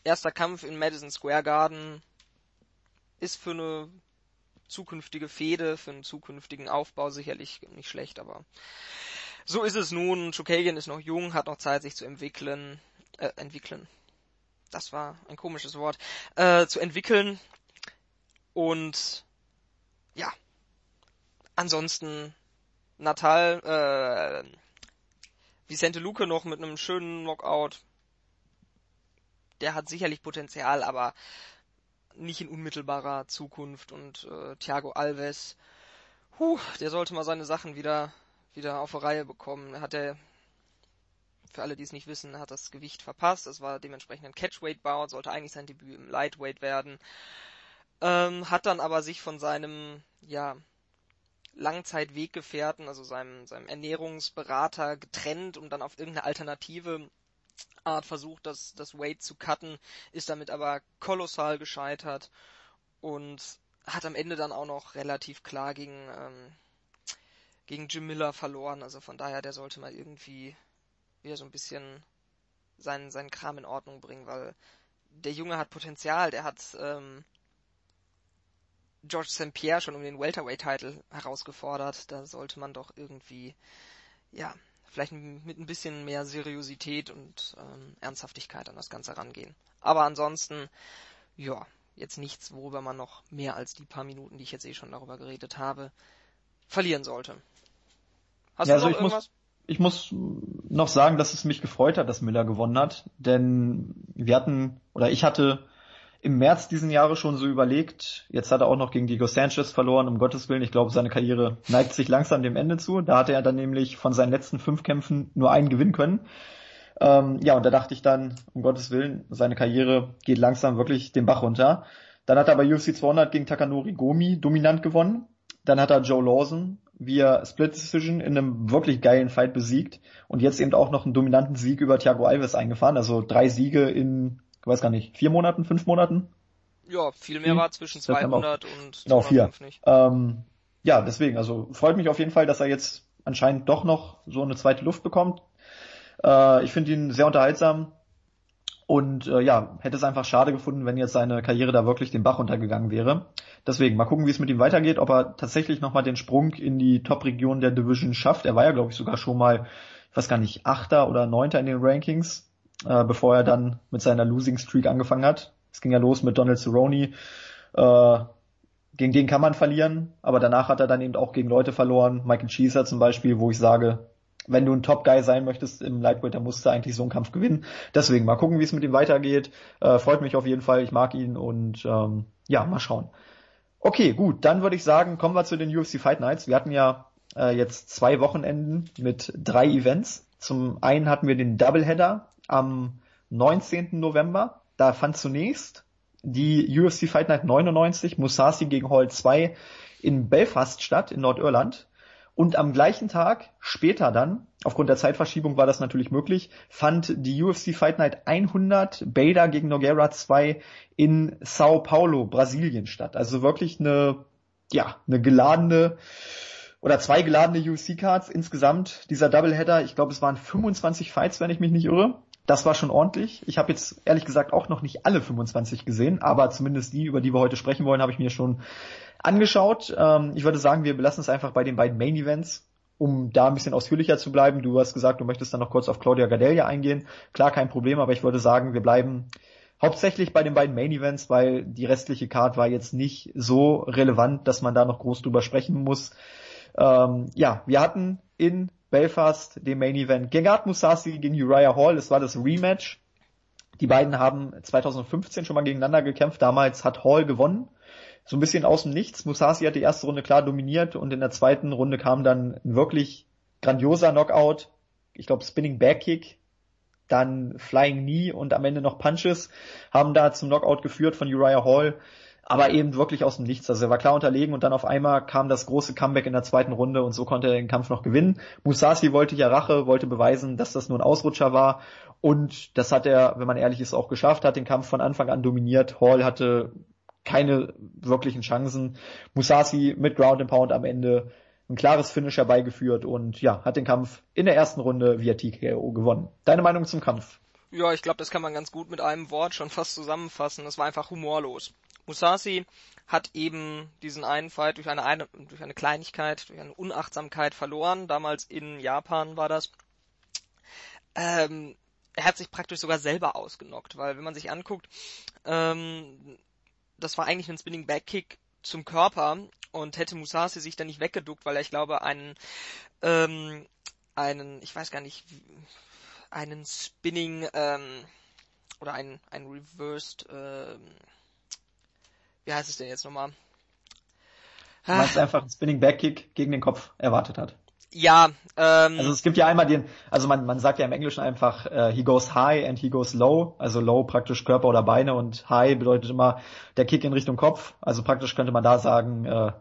Erster Kampf in Madison Square Garden ist für eine zukünftige Fehde, für einen zukünftigen Aufbau sicherlich nicht schlecht, aber so ist es nun. Chukagian ist noch jung, hat noch Zeit, sich zu entwickeln, äh, entwickeln. Das war ein komisches Wort, äh, zu entwickeln und ja, Ansonsten Natal, äh, Vicente Luque noch mit einem schönen Knockout. Der hat sicherlich Potenzial, aber nicht in unmittelbarer Zukunft. Und äh, Thiago Alves, huh, der sollte mal seine Sachen wieder wieder auf eine Reihe bekommen. Hat er für alle, die es nicht wissen, hat das Gewicht verpasst. Es war dementsprechend ein Catchweight-Bout, sollte eigentlich sein Debüt im Lightweight werden. Ähm, hat dann aber sich von seinem, ja, Langzeitweggefährten, also seinem, seinem Ernährungsberater getrennt und dann auf irgendeine alternative Art versucht, das, das Weight zu cutten, ist damit aber kolossal gescheitert und hat am Ende dann auch noch relativ klar gegen, ähm, gegen Jim Miller verloren. Also von daher, der sollte mal irgendwie wieder so ein bisschen seinen, seinen Kram in Ordnung bringen, weil der Junge hat Potenzial, der hat ähm, George St. Pierre schon um den Welterweight-Titel herausgefordert. Da sollte man doch irgendwie, ja, vielleicht mit ein bisschen mehr Seriosität und ähm, Ernsthaftigkeit an das Ganze rangehen. Aber ansonsten, ja, jetzt nichts, worüber man noch mehr als die paar Minuten, die ich jetzt eh schon darüber geredet habe, verlieren sollte. Hast ja, du also noch irgendwas? Muss, ich muss noch sagen, dass es mich gefreut hat, dass Miller gewonnen hat, denn wir hatten, oder ich hatte im März diesen Jahres schon so überlegt, jetzt hat er auch noch gegen Diego Sanchez verloren, um Gottes Willen, ich glaube, seine Karriere neigt sich langsam dem Ende zu. Da hatte er dann nämlich von seinen letzten fünf Kämpfen nur einen gewinnen können. Ähm, ja, und da dachte ich dann, um Gottes Willen, seine Karriere geht langsam wirklich den Bach runter. Dann hat er bei UFC 200 gegen Takanori Gomi dominant gewonnen. Dann hat er Joe Lawson via Split Decision in einem wirklich geilen Fight besiegt und jetzt eben auch noch einen dominanten Sieg über Thiago Alves eingefahren. Also drei Siege in ich weiß gar nicht, vier Monaten, fünf Monaten? Ja, viel mehr hm. war zwischen 200 und genau, vier. nicht. Ähm, ja, deswegen, also freut mich auf jeden Fall, dass er jetzt anscheinend doch noch so eine zweite Luft bekommt. Äh, ich finde ihn sehr unterhaltsam und äh, ja, hätte es einfach schade gefunden, wenn jetzt seine Karriere da wirklich den Bach untergegangen wäre. Deswegen, mal gucken, wie es mit ihm weitergeht, ob er tatsächlich nochmal den Sprung in die Top-Region der Division schafft. Er war ja, glaube ich, sogar schon mal, ich weiß gar nicht, Achter oder Neunter in den Rankings äh, bevor er dann mit seiner Losing Streak angefangen hat. Es ging ja los mit Donald Cerrone. Äh, gegen den kann man verlieren, aber danach hat er dann eben auch gegen Leute verloren. Michael Cheeser zum Beispiel, wo ich sage, wenn du ein Top-Guy sein möchtest im Lightweight, dann musst du eigentlich so einen Kampf gewinnen. Deswegen mal gucken, wie es mit ihm weitergeht. Äh, freut mich auf jeden Fall, ich mag ihn und ähm, ja, mal schauen. Okay, gut, dann würde ich sagen, kommen wir zu den UFC Fight Nights. Wir hatten ja äh, jetzt zwei Wochenenden mit drei Events. Zum einen hatten wir den Doubleheader am 19. November. Da fand zunächst die UFC Fight Night 99, Musashi gegen Hall 2 in Belfast statt, in Nordirland. Und am gleichen Tag, später dann, aufgrund der Zeitverschiebung war das natürlich möglich, fand die UFC Fight Night 100 Bader gegen Nogueira 2 in Sao Paulo, Brasilien statt. Also wirklich eine, ja, eine geladene oder zwei geladene UFC-Cards insgesamt. Dieser Doubleheader, ich glaube, es waren 25 Fights, wenn ich mich nicht irre. Das war schon ordentlich. Ich habe jetzt ehrlich gesagt auch noch nicht alle 25 gesehen, aber zumindest die, über die wir heute sprechen wollen, habe ich mir schon angeschaut. Ähm, ich würde sagen, wir belassen es einfach bei den beiden Main Events, um da ein bisschen ausführlicher zu bleiben. Du hast gesagt, du möchtest dann noch kurz auf Claudia Gadelia eingehen. Klar, kein Problem, aber ich würde sagen, wir bleiben hauptsächlich bei den beiden Main Events, weil die restliche Card war jetzt nicht so relevant, dass man da noch groß drüber sprechen muss. Ähm, ja, wir hatten in Belfast den Main Event Gegard Musasi gegen Uriah Hall. Es war das Rematch. Die beiden haben 2015 schon mal gegeneinander gekämpft. Damals hat Hall gewonnen so ein bisschen aus dem Nichts. Musashi hat die erste Runde klar dominiert und in der zweiten Runde kam dann ein wirklich grandioser Knockout. Ich glaube Spinning Backkick, dann Flying Knee und am Ende noch Punches haben da zum Knockout geführt von Uriah Hall. Aber eben wirklich aus dem Nichts. Also er war klar unterlegen und dann auf einmal kam das große Comeback in der zweiten Runde und so konnte er den Kampf noch gewinnen. Musashi wollte ja Rache, wollte beweisen, dass das nur ein Ausrutscher war. Und das hat er, wenn man ehrlich ist, auch geschafft, hat den Kampf von Anfang an dominiert. Hall hatte keine wirklichen Chancen. Musashi mit Ground and Pound am Ende ein klares Finish herbeigeführt und ja, hat den Kampf in der ersten Runde via TKO gewonnen. Deine Meinung zum Kampf? Ja, ich glaube, das kann man ganz gut mit einem Wort schon fast zusammenfassen. Das war einfach humorlos. Musashi hat eben diesen einen Fight durch eine, eine, durch eine Kleinigkeit, durch eine Unachtsamkeit verloren. Damals in Japan war das. Ähm, er hat sich praktisch sogar selber ausgenockt, weil wenn man sich anguckt, ähm, das war eigentlich ein Spinning Backkick zum Körper und hätte Musashi sich dann nicht weggeduckt, weil er, ich glaube, einen, ähm, einen, ich weiß gar nicht, einen Spinning, ähm, oder einen, einen Reversed, ähm, wie heißt es denn jetzt nochmal? Du meinst einfach einen Spinning Backkick gegen den Kopf erwartet hat. Ja, ähm, also es gibt ja einmal den, also man, man sagt ja im Englischen einfach, uh, he goes high and he goes low, also low praktisch Körper oder Beine und high bedeutet immer der Kick in Richtung Kopf, also praktisch könnte man da sagen uh,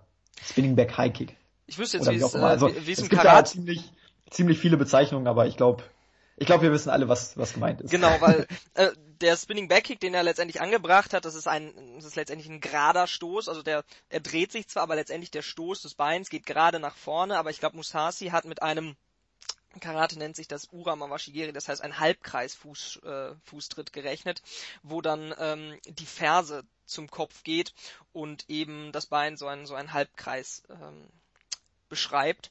Spinning Back High Kick. Ich wüsste jetzt, wie, es, also, wie, es es gibt Karat ja ziemlich, ziemlich viele Bezeichnungen, aber ich glaube, ich glaube, wir wissen alle, was, was gemeint ist. Genau, weil äh, der Spinning Backkick, den er letztendlich angebracht hat, das ist ein, das ist letztendlich ein gerader Stoß. Also der, er dreht sich zwar, aber letztendlich der Stoß des Beins geht gerade nach vorne. Aber ich glaube, Musashi hat mit einem Karate nennt sich das Urama Washigiri, das heißt ein Halbkreis-Fuß, äh, Fußtritt gerechnet, wo dann ähm, die Ferse zum Kopf geht und eben das Bein so ein so ein Halbkreis ähm, beschreibt.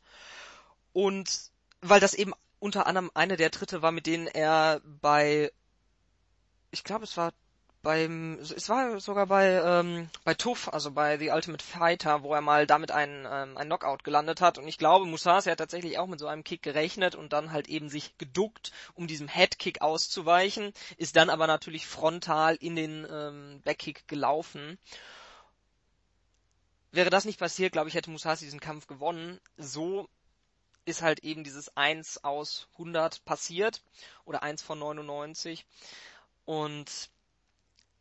Und weil das eben unter anderem eine der Tritte war, mit denen er bei, ich glaube, es war beim, es war sogar bei ähm, bei Tuff, also bei The Ultimate Fighter, wo er mal damit einen ähm, ein Knockout gelandet hat. Und ich glaube, Musashi hat tatsächlich auch mit so einem Kick gerechnet und dann halt eben sich geduckt, um diesem Headkick auszuweichen, ist dann aber natürlich frontal in den ähm, Backkick gelaufen. Wäre das nicht passiert, glaube ich, hätte Musashi diesen Kampf gewonnen. So ist halt eben dieses 1 aus 100 passiert oder 1 von 99 und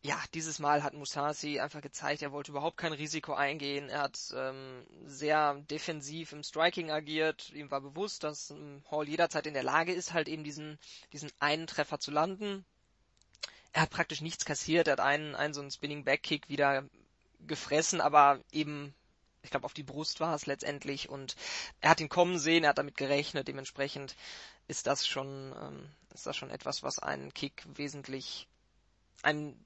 ja, dieses Mal hat Musashi einfach gezeigt, er wollte überhaupt kein Risiko eingehen. Er hat ähm, sehr defensiv im Striking agiert. Ihm war bewusst, dass ähm, Hall jederzeit in der Lage ist, halt eben diesen, diesen einen Treffer zu landen. Er hat praktisch nichts kassiert. Er hat einen, einen so einen Spinning Back Kick wieder gefressen, aber eben ich glaube, auf die Brust war es letztendlich und er hat ihn kommen sehen, er hat damit gerechnet, dementsprechend ist das schon, ähm, ist das schon etwas, was einen Kick wesentlich, einen,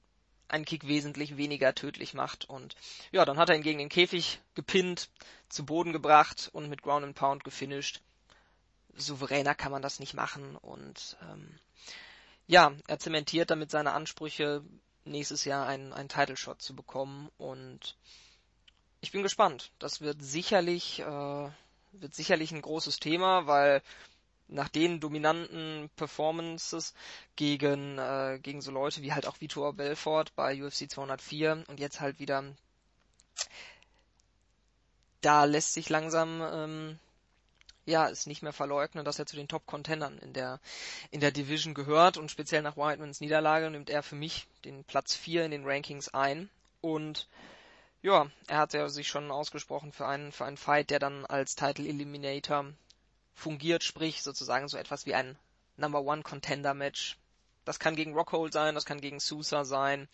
einen Kick wesentlich weniger tödlich macht und ja, dann hat er ihn gegen den Käfig gepinnt, zu Boden gebracht und mit Ground and Pound gefinisht. Souveräner kann man das nicht machen und ähm, ja, er zementiert damit seine Ansprüche, nächstes Jahr einen, einen Title Shot zu bekommen und ich bin gespannt. Das wird sicherlich, äh, wird sicherlich ein großes Thema, weil nach den dominanten Performances gegen, äh, gegen so Leute wie halt auch Vitor Belfort bei UFC 204 und jetzt halt wieder, da lässt sich langsam, ähm, ja, es nicht mehr verleugnen, dass er zu den Top-Contendern in der, in der Division gehört und speziell nach Whitemans Niederlage nimmt er für mich den Platz 4 in den Rankings ein und ja, er hat ja sich schon ausgesprochen für einen, für einen Fight, der dann als Title Eliminator fungiert, sprich sozusagen so etwas wie ein Number One Contender Match. Das kann gegen Rockhold sein, das kann gegen Sousa sein.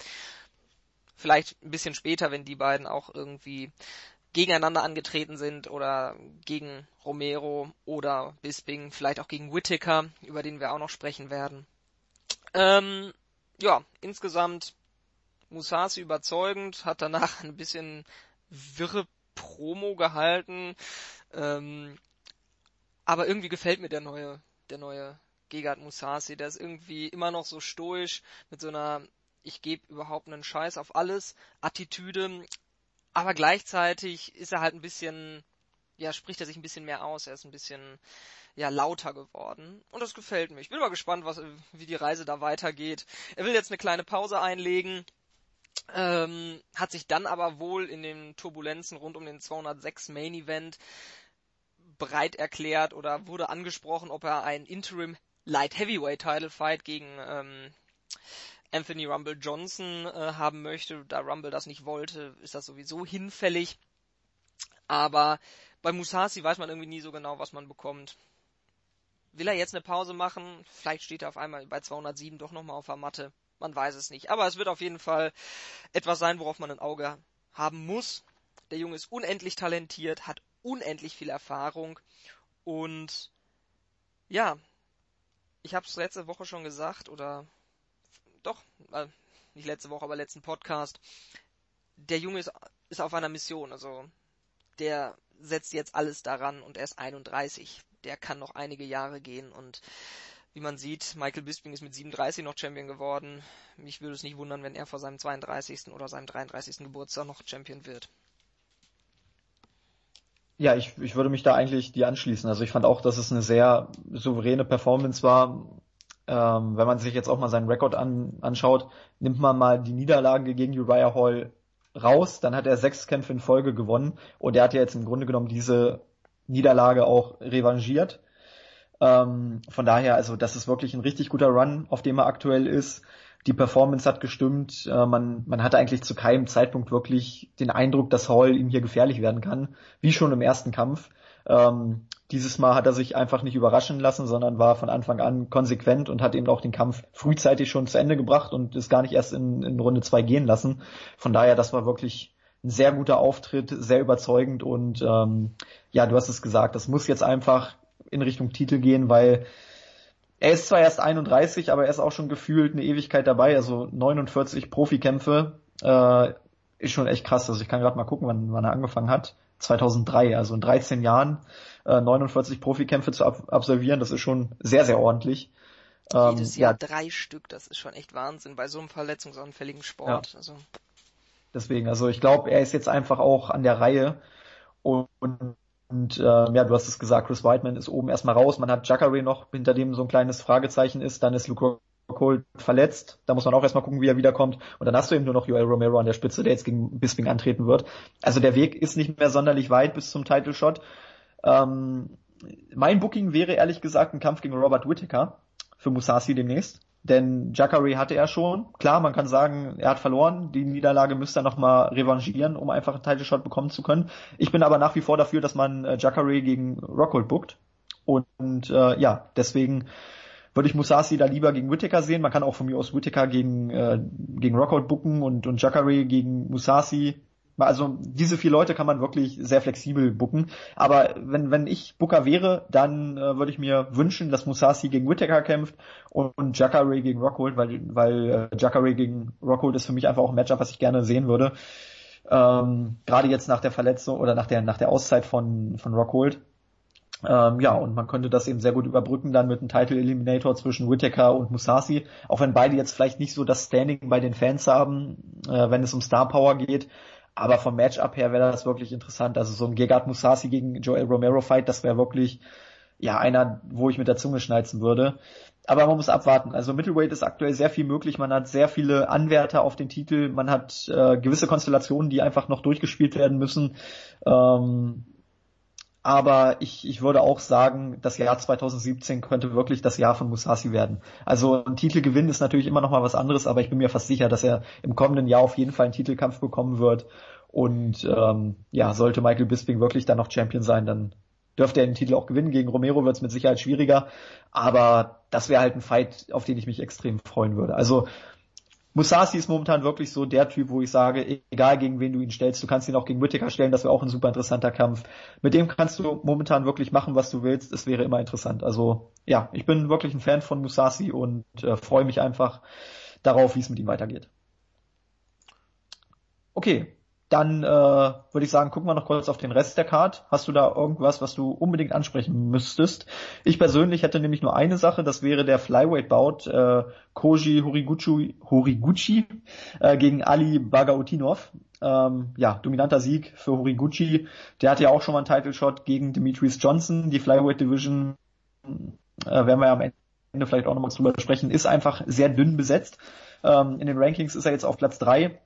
Vielleicht ein bisschen später, wenn die beiden auch irgendwie gegeneinander angetreten sind oder gegen Romero oder Bisping, vielleicht auch gegen Whittaker, über den wir auch noch sprechen werden. Ähm, ja, insgesamt Musasi überzeugend, hat danach ein bisschen wirre Promo gehalten, ähm, aber irgendwie gefällt mir der neue, der neue Gegard Musasi, der ist irgendwie immer noch so stoisch mit so einer ich gebe überhaupt einen Scheiß auf alles Attitüde, aber gleichzeitig ist er halt ein bisschen, ja, spricht er sich ein bisschen mehr aus. Er ist ein bisschen, ja, lauter geworden. Und das gefällt mir. Ich bin mal gespannt, was, wie die Reise da weitergeht. Er will jetzt eine kleine Pause einlegen. Ähm, hat sich dann aber wohl in den Turbulenzen rund um den 206 Main Event bereit erklärt oder wurde angesprochen, ob er ein Interim Light Heavyweight Title Fight gegen ähm, Anthony Rumble Johnson äh, haben möchte, da Rumble das nicht wollte, ist das sowieso hinfällig. Aber bei Musasi weiß man irgendwie nie so genau, was man bekommt. Will er jetzt eine Pause machen? Vielleicht steht er auf einmal bei 207 doch nochmal auf der Matte. Man weiß es nicht. Aber es wird auf jeden Fall etwas sein, worauf man ein Auge haben muss. Der Junge ist unendlich talentiert, hat unendlich viel Erfahrung und ja, ich habe es letzte Woche schon gesagt oder doch, äh, nicht letzte Woche, aber letzten Podcast, der Junge ist, ist auf einer Mission, also der setzt jetzt alles daran und er ist 31. Der kann noch einige Jahre gehen und wie man sieht, Michael Bisping ist mit 37 noch Champion geworden. Mich würde es nicht wundern, wenn er vor seinem 32. oder seinem 33. Geburtstag noch Champion wird. Ja, ich, ich würde mich da eigentlich die anschließen. Also ich fand auch, dass es eine sehr souveräne Performance war. Ähm, wenn man sich jetzt auch mal seinen Rekord an, anschaut, nimmt man mal die Niederlage gegen Uriah Hall raus, dann hat er sechs Kämpfe in Folge gewonnen und er hat ja jetzt im Grunde genommen diese Niederlage auch revanchiert. Ähm, von daher, also das ist wirklich ein richtig guter Run, auf dem er aktuell ist. Die Performance hat gestimmt. Äh, man, man hatte eigentlich zu keinem Zeitpunkt wirklich den Eindruck, dass Hall ihm hier gefährlich werden kann, wie schon im ersten Kampf. Ähm, dieses Mal hat er sich einfach nicht überraschen lassen, sondern war von Anfang an konsequent und hat eben auch den Kampf frühzeitig schon zu Ende gebracht und ist gar nicht erst in, in Runde zwei gehen lassen. Von daher, das war wirklich ein sehr guter Auftritt, sehr überzeugend und ähm, ja, du hast es gesagt, das muss jetzt einfach in Richtung Titel gehen, weil er ist zwar erst 31, aber er ist auch schon gefühlt eine Ewigkeit dabei, also 49 Profikämpfe äh, ist schon echt krass. Also ich kann gerade mal gucken, wann, wann er angefangen hat. 2003, also in 13 Jahren äh, 49 Profikämpfe zu ab absolvieren, das ist schon sehr, sehr ordentlich. Ähm, Jedes Jahr ja. drei Stück, das ist schon echt Wahnsinn bei so einem verletzungsanfälligen Sport. Ja. Also. Deswegen, also ich glaube, er ist jetzt einfach auch an der Reihe und, und äh, ja, du hast es gesagt, Chris Whiteman ist oben erstmal raus, man hat Jacare noch, hinter dem so ein kleines Fragezeichen ist, dann ist Luke Cole verletzt. Da muss man auch erstmal gucken, wie er wiederkommt. Und dann hast du eben nur noch Joel Romero an der Spitze, der jetzt gegen Bisping antreten wird. Also der Weg ist nicht mehr sonderlich weit bis zum Title Shot. Ähm, mein Booking wäre ehrlich gesagt ein Kampf gegen Robert Whittaker für Musasi demnächst. Denn Jacare hatte er schon. Klar, man kann sagen, er hat verloren. Die Niederlage müsste er nochmal revanchieren, um einfach einen Title Shot bekommen zu können. Ich bin aber nach wie vor dafür, dass man äh, gegen Rockhold bookt. Und, äh, ja, deswegen würde ich Musasi da lieber gegen Whittaker sehen. Man kann auch von mir aus Whittaker gegen, äh, gegen Rockhold booken und, und Jacare gegen Musasi. Also diese vier Leute kann man wirklich sehr flexibel booken. Aber wenn, wenn ich Booker wäre, dann äh, würde ich mir wünschen, dass Musasi gegen Whittaker kämpft und, und Jacare gegen Rockhold, weil, weil äh, Jacare gegen Rockhold ist für mich einfach auch ein Matchup, was ich gerne sehen würde. Ähm, Gerade jetzt nach der Verletzung oder nach der, nach der Auszeit von, von Rockhold. Ähm, ja, und man könnte das eben sehr gut überbrücken dann mit einem Title Eliminator zwischen Whittaker und Musasi, auch wenn beide jetzt vielleicht nicht so das Standing bei den Fans haben, äh, wenn es um Star Power geht. Aber vom Matchup her wäre das wirklich interessant. Also so ein Gegard Musasi gegen Joel Romero Fight, das wäre wirklich ja einer, wo ich mit der Zunge schnalzen würde. Aber man muss abwarten. Also Middleweight ist aktuell sehr viel möglich. Man hat sehr viele Anwärter auf den Titel. Man hat äh, gewisse Konstellationen, die einfach noch durchgespielt werden müssen. Ähm, aber ich, ich würde auch sagen, das Jahr 2017 könnte wirklich das Jahr von Musashi werden. Also ein Titelgewinn ist natürlich immer noch mal was anderes, aber ich bin mir fast sicher, dass er im kommenden Jahr auf jeden Fall einen Titelkampf bekommen wird. Und ähm, ja, sollte Michael Bisping wirklich dann noch Champion sein, dann dürfte er den Titel auch gewinnen. Gegen Romero wird es mit Sicherheit schwieriger, aber das wäre halt ein Fight, auf den ich mich extrem freuen würde. Also Musasi ist momentan wirklich so der Typ, wo ich sage, egal gegen wen du ihn stellst, du kannst ihn auch gegen Whittaker stellen, das wäre auch ein super interessanter Kampf. Mit dem kannst du momentan wirklich machen, was du willst, es wäre immer interessant. Also ja, ich bin wirklich ein Fan von Musasi und äh, freue mich einfach darauf, wie es mit ihm weitergeht. Okay, dann äh, würde ich sagen, gucken wir noch kurz auf den Rest der Card. Hast du da irgendwas, was du unbedingt ansprechen müsstest? Ich persönlich hätte nämlich nur eine Sache, das wäre der Flyweight-Bout äh, Koji Horiguchi, Horiguchi äh, gegen Ali Bagautinov. Ähm, ja, dominanter Sieg für Horiguchi. Der hatte ja auch schon mal einen Title-Shot gegen Demetrius Johnson. Die Flyweight-Division, äh, werden wir ja am Ende vielleicht auch nochmal drüber sprechen, ist einfach sehr dünn besetzt. Ähm, in den Rankings ist er jetzt auf Platz drei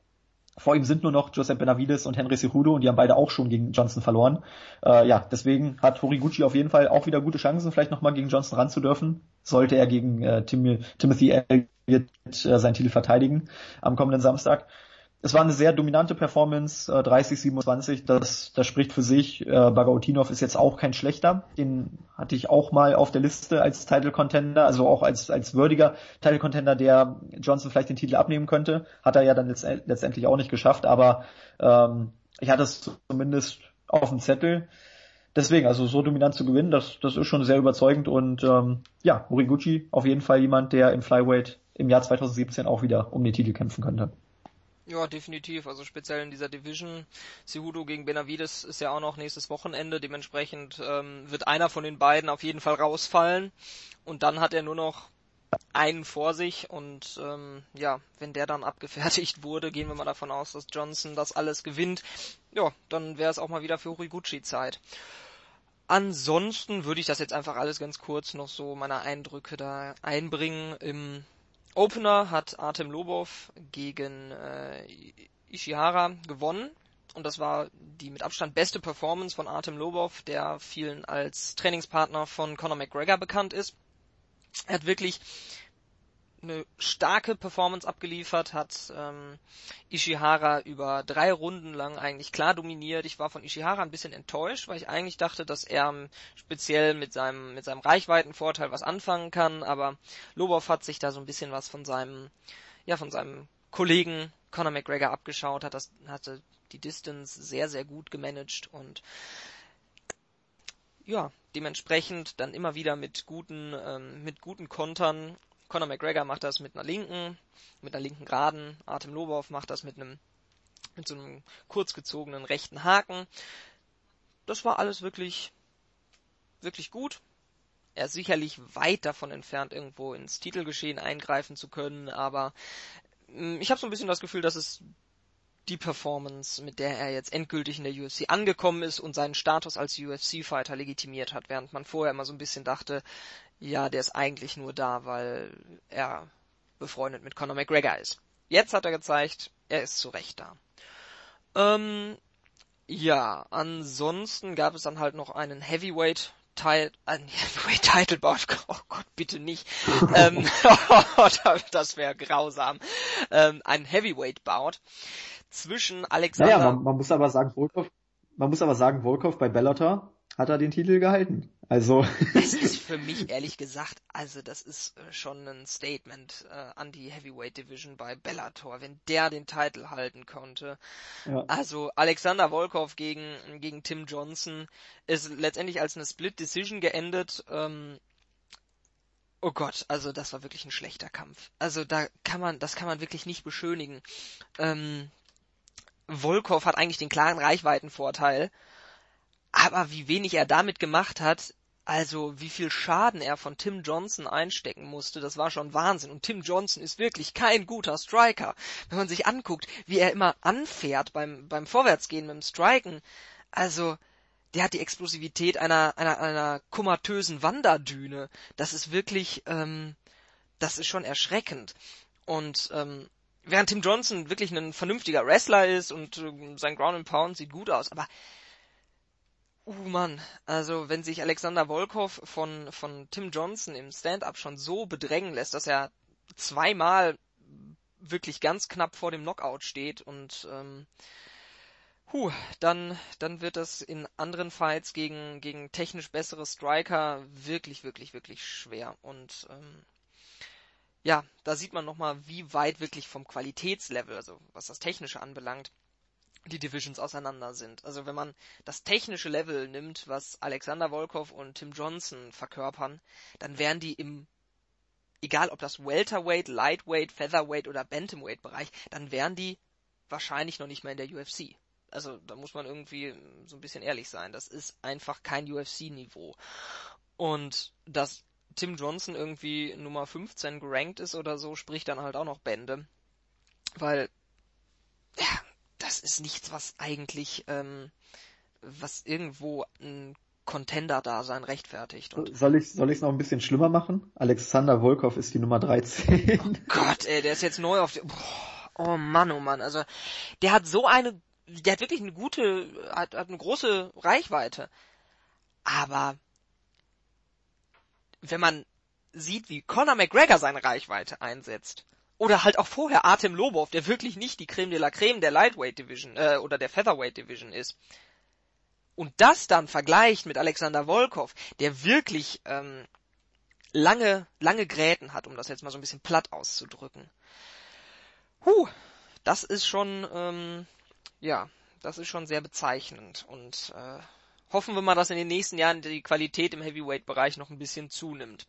vor ihm sind nur noch Joseph Benavides und Henry Cejudo und die haben beide auch schon gegen Johnson verloren. Äh, ja, deswegen hat Horiguchi auf jeden Fall auch wieder gute Chancen, vielleicht nochmal gegen Johnson ranzudürfen, sollte er gegen äh, Tim, Timothy Elliott äh, seinen Titel verteidigen am kommenden Samstag es war eine sehr dominante Performance, äh, 30-27, das, das spricht für sich. Äh, Bagautinov ist jetzt auch kein schlechter, den hatte ich auch mal auf der Liste als Title Contender, also auch als, als würdiger Title Contender, der Johnson vielleicht den Titel abnehmen könnte. Hat er ja dann letzt, letztendlich auch nicht geschafft, aber ähm, ich hatte es zumindest auf dem Zettel. Deswegen, also so dominant zu gewinnen, das, das ist schon sehr überzeugend und ähm, ja, Moriguchi auf jeden Fall jemand, der im Flyweight im Jahr 2017 auch wieder um den Titel kämpfen könnte. Ja, definitiv. Also speziell in dieser Division. Cejudo gegen Benavides ist ja auch noch nächstes Wochenende. Dementsprechend ähm, wird einer von den beiden auf jeden Fall rausfallen. Und dann hat er nur noch einen vor sich. Und ähm, ja, wenn der dann abgefertigt wurde, gehen wir mal davon aus, dass Johnson das alles gewinnt. Ja, dann wäre es auch mal wieder für Horiguchi Zeit. Ansonsten würde ich das jetzt einfach alles ganz kurz noch so meine Eindrücke da einbringen. Im Opener hat Artem Lobov gegen äh, Ishihara gewonnen. Und das war die mit Abstand beste Performance von Artem Lobov, der vielen als Trainingspartner von Conor McGregor bekannt ist. Er hat wirklich eine starke Performance abgeliefert, hat ähm, Ishihara über drei Runden lang eigentlich klar dominiert. Ich war von Ishihara ein bisschen enttäuscht, weil ich eigentlich dachte, dass er ähm, speziell mit seinem mit seinem Reichweitenvorteil was anfangen kann, aber Lobov hat sich da so ein bisschen was von seinem ja von seinem Kollegen Conor McGregor abgeschaut, hat das hatte die Distance sehr sehr gut gemanagt und ja, dementsprechend dann immer wieder mit guten, ähm, mit guten Kontern Conor McGregor macht das mit einer linken, mit einer linken Geraden. Artem Lobov macht das mit einem, mit so einem kurzgezogenen rechten Haken. Das war alles wirklich, wirklich gut. Er ist sicherlich weit davon entfernt, irgendwo ins Titelgeschehen eingreifen zu können, aber mm, ich habe so ein bisschen das Gefühl, dass es die Performance, mit der er jetzt endgültig in der UFC angekommen ist und seinen Status als UFC-Fighter legitimiert hat, während man vorher immer so ein bisschen dachte, ja, der ist eigentlich nur da, weil er befreundet mit Conor McGregor ist. Jetzt hat er gezeigt, er ist zu Recht da. Ähm, ja, ansonsten gab es dann halt noch einen Heavyweight Teil, ein Heavyweight Title Bout, oh Gott, bitte nicht. ähm, das wäre grausam. Ähm, ein Heavyweight Bout zwischen Alexander. Naja, man, man muss aber sagen, Volkov, man muss aber sagen, Volkov bei Bellator hat er den Titel gehalten. Also. Das ist für mich ehrlich gesagt, also das ist äh, schon ein Statement äh, an die Heavyweight Division bei Bellator, wenn der den Titel halten konnte. Ja. Also Alexander Volkov gegen gegen Tim Johnson ist letztendlich als eine Split Decision geendet. Ähm, oh Gott, also das war wirklich ein schlechter Kampf. Also da kann man, das kann man wirklich nicht beschönigen. Ähm, Volkov hat eigentlich den klaren Reichweitenvorteil aber wie wenig er damit gemacht hat, also wie viel Schaden er von Tim Johnson einstecken musste, das war schon Wahnsinn. Und Tim Johnson ist wirklich kein guter Striker. Wenn man sich anguckt, wie er immer anfährt beim, beim Vorwärtsgehen dem Striken, also der hat die Explosivität einer, einer, einer komatösen Wanderdüne. Das ist wirklich, ähm, das ist schon erschreckend. Und ähm, während Tim Johnson wirklich ein vernünftiger Wrestler ist und äh, sein Ground and Pound sieht gut aus, aber Uh Mann, also wenn sich Alexander Volkov von, von Tim Johnson im Stand-up schon so bedrängen lässt, dass er zweimal wirklich ganz knapp vor dem Knockout steht und ähm, Puh, dann, dann wird das in anderen Fights gegen, gegen technisch bessere Striker wirklich, wirklich, wirklich schwer. Und ähm, ja, da sieht man nochmal, wie weit wirklich vom Qualitätslevel, also was das Technische anbelangt, die Divisions auseinander sind. Also wenn man das technische Level nimmt, was Alexander Volkov und Tim Johnson verkörpern, dann wären die im egal ob das Welterweight, Lightweight, Featherweight oder Bantamweight Bereich, dann wären die wahrscheinlich noch nicht mehr in der UFC. Also da muss man irgendwie so ein bisschen ehrlich sein. Das ist einfach kein UFC-Niveau. Und dass Tim Johnson irgendwie Nummer 15 gerankt ist oder so, spricht dann halt auch noch Bände. Weil, ja, das ist nichts, was eigentlich, ähm, was irgendwo ein Contender-Dasein rechtfertigt. Und soll ich soll ich noch ein bisschen schlimmer machen? Alexander Volkov ist die Nummer 13. Oh Gott, ey, der ist jetzt neu auf der. Oh Mann, oh Mann, also der hat so eine, der hat wirklich eine gute, hat, hat eine große Reichweite. Aber wenn man sieht, wie Conor McGregor seine Reichweite einsetzt, oder halt auch vorher Artem Lobov, der wirklich nicht die Creme de la Creme der Lightweight Division äh, oder der Featherweight Division ist. Und das dann vergleicht mit Alexander Volkov, der wirklich ähm, lange, lange Gräten hat, um das jetzt mal so ein bisschen platt auszudrücken. Huh, das ist schon, ähm, ja, das ist schon sehr bezeichnend. Und äh, hoffen wir mal, dass in den nächsten Jahren die Qualität im Heavyweight-Bereich noch ein bisschen zunimmt.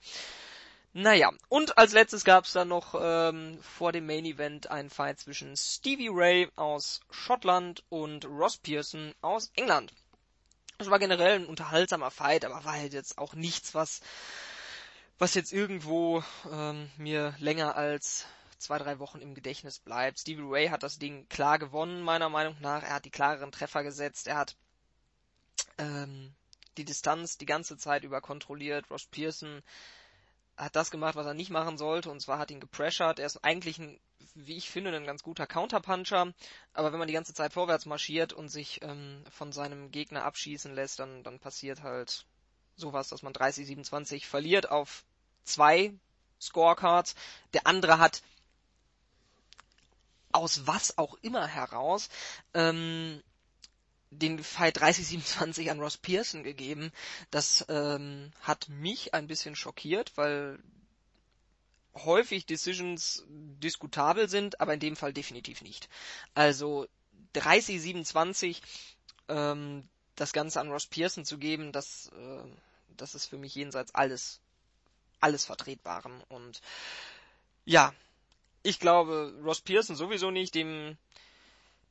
Naja, und als letztes gab es dann noch ähm, vor dem Main Event einen Fight zwischen Stevie Ray aus Schottland und Ross Pearson aus England. Es war generell ein unterhaltsamer Fight, aber war halt jetzt auch nichts, was was jetzt irgendwo ähm, mir länger als zwei, drei Wochen im Gedächtnis bleibt. Stevie Ray hat das Ding klar gewonnen, meiner Meinung nach. Er hat die klareren Treffer gesetzt. Er hat ähm, die Distanz die ganze Zeit über kontrolliert. Ross Pearson hat das gemacht, was er nicht machen sollte, und zwar hat ihn gepressured. Er ist eigentlich ein, wie ich finde, ein ganz guter Counterpuncher, aber wenn man die ganze Zeit vorwärts marschiert und sich ähm, von seinem Gegner abschießen lässt, dann, dann passiert halt sowas, dass man 30-27 verliert auf zwei Scorecards. Der andere hat aus was auch immer heraus ähm, den Fight 30-27 an Ross Pearson gegeben. Das ähm, hat mich ein bisschen schockiert, weil häufig Decisions diskutabel sind, aber in dem Fall definitiv nicht. Also 30-27 ähm, das Ganze an Ross Pearson zu geben, das, äh, das ist für mich jenseits alles, alles Vertretbaren. Und ja, ich glaube, Ross Pearson sowieso nicht, dem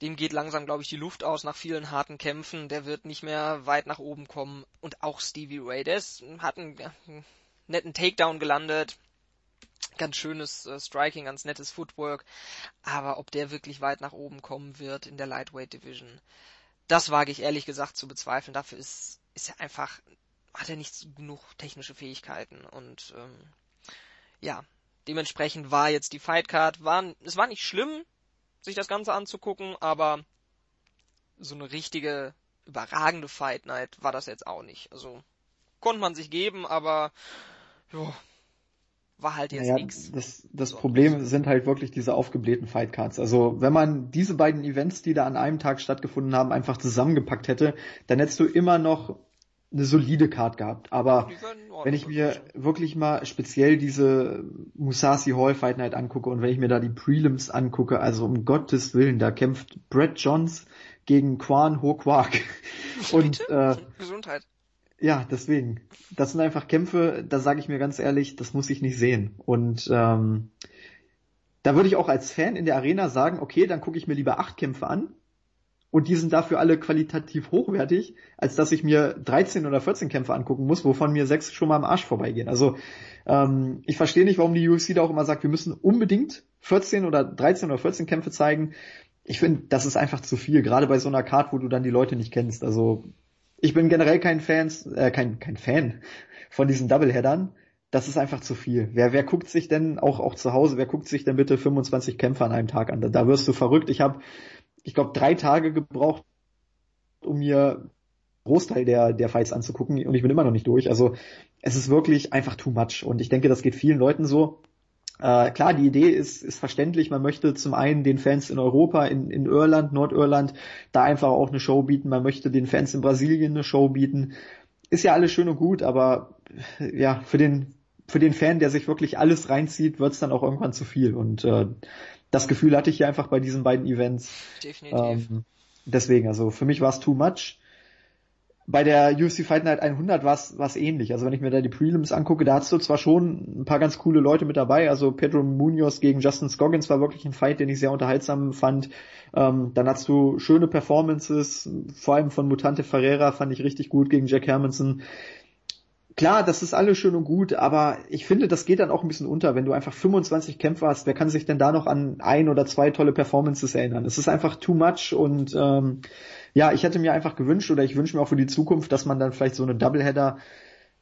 dem geht langsam, glaube ich, die Luft aus nach vielen harten Kämpfen. Der wird nicht mehr weit nach oben kommen. Und auch Stevie Ray, der ist, hat einen, einen netten Takedown gelandet. Ganz schönes äh, Striking, ganz nettes Footwork. Aber ob der wirklich weit nach oben kommen wird in der Lightweight Division, das wage ich ehrlich gesagt zu bezweifeln. Dafür ist, ist er einfach, hat er nicht genug technische Fähigkeiten. Und ähm, ja, dementsprechend war jetzt die Fightcard, war, es war nicht schlimm, sich das Ganze anzugucken, aber so eine richtige überragende Fight Night war das jetzt auch nicht. Also konnte man sich geben, aber jo, war halt jetzt naja, nichts. Das, das so. Problem sind halt wirklich diese aufgeblähten Fightcards. Also wenn man diese beiden Events, die da an einem Tag stattgefunden haben, einfach zusammengepackt hätte, dann hättest du immer noch eine solide Card gehabt. Aber wenn ich mir wirklich mal speziell diese Musashi Hall Fight Night angucke und wenn ich mir da die Prelims angucke, also um Gottes Willen, da kämpft Brett Johns gegen Quan Ho Quark. Und äh, Gesundheit. Ja, deswegen. Das sind einfach Kämpfe, da sage ich mir ganz ehrlich, das muss ich nicht sehen. Und ähm, da würde ich auch als Fan in der Arena sagen, okay, dann gucke ich mir lieber acht Kämpfe an, und die sind dafür alle qualitativ hochwertig, als dass ich mir 13 oder 14 Kämpfe angucken muss, wovon mir sechs schon mal am Arsch vorbeigehen. Also ähm, ich verstehe nicht, warum die UFC da auch immer sagt, wir müssen unbedingt 14 oder 13 oder 14 Kämpfe zeigen. Ich finde, das ist einfach zu viel, gerade bei so einer Card, wo du dann die Leute nicht kennst. Also ich bin generell kein Fan, äh, kein, kein Fan von diesen Doubleheadern. Das ist einfach zu viel. Wer, wer guckt sich denn auch, auch zu Hause, wer guckt sich denn bitte 25 Kämpfe an einem Tag an? Da, da wirst du verrückt. Ich habe ich glaube, drei Tage gebraucht, um mir Großteil der, der Fights anzugucken und ich bin immer noch nicht durch. Also es ist wirklich einfach too much und ich denke, das geht vielen Leuten so. Äh, klar, die Idee ist, ist verständlich. Man möchte zum einen den Fans in Europa, in, in Irland, Nordirland, da einfach auch eine Show bieten. Man möchte den Fans in Brasilien eine Show bieten. Ist ja alles schön und gut, aber ja, für den, für den Fan, der sich wirklich alles reinzieht, wird's dann auch irgendwann zu viel. Und äh, das Gefühl hatte ich hier einfach bei diesen beiden Events. Definitiv. Ähm, deswegen, also für mich war es too much bei der UFC Fight Night 100 war es ähnlich. Also wenn ich mir da die Prelims angucke, da hast du zwar schon ein paar ganz coole Leute mit dabei. Also Pedro Munoz gegen Justin Scoggins war wirklich ein Fight, den ich sehr unterhaltsam fand. Ähm, dann hast du schöne Performances, vor allem von Mutante Ferreira fand ich richtig gut gegen Jack Hermanson. Klar, das ist alles schön und gut, aber ich finde, das geht dann auch ein bisschen unter, wenn du einfach 25 Kämpfer hast. Wer kann sich denn da noch an ein oder zwei tolle Performances erinnern? Es ist einfach too much und ähm, ja, ich hätte mir einfach gewünscht oder ich wünsche mir auch für die Zukunft, dass man dann vielleicht so eine Doubleheader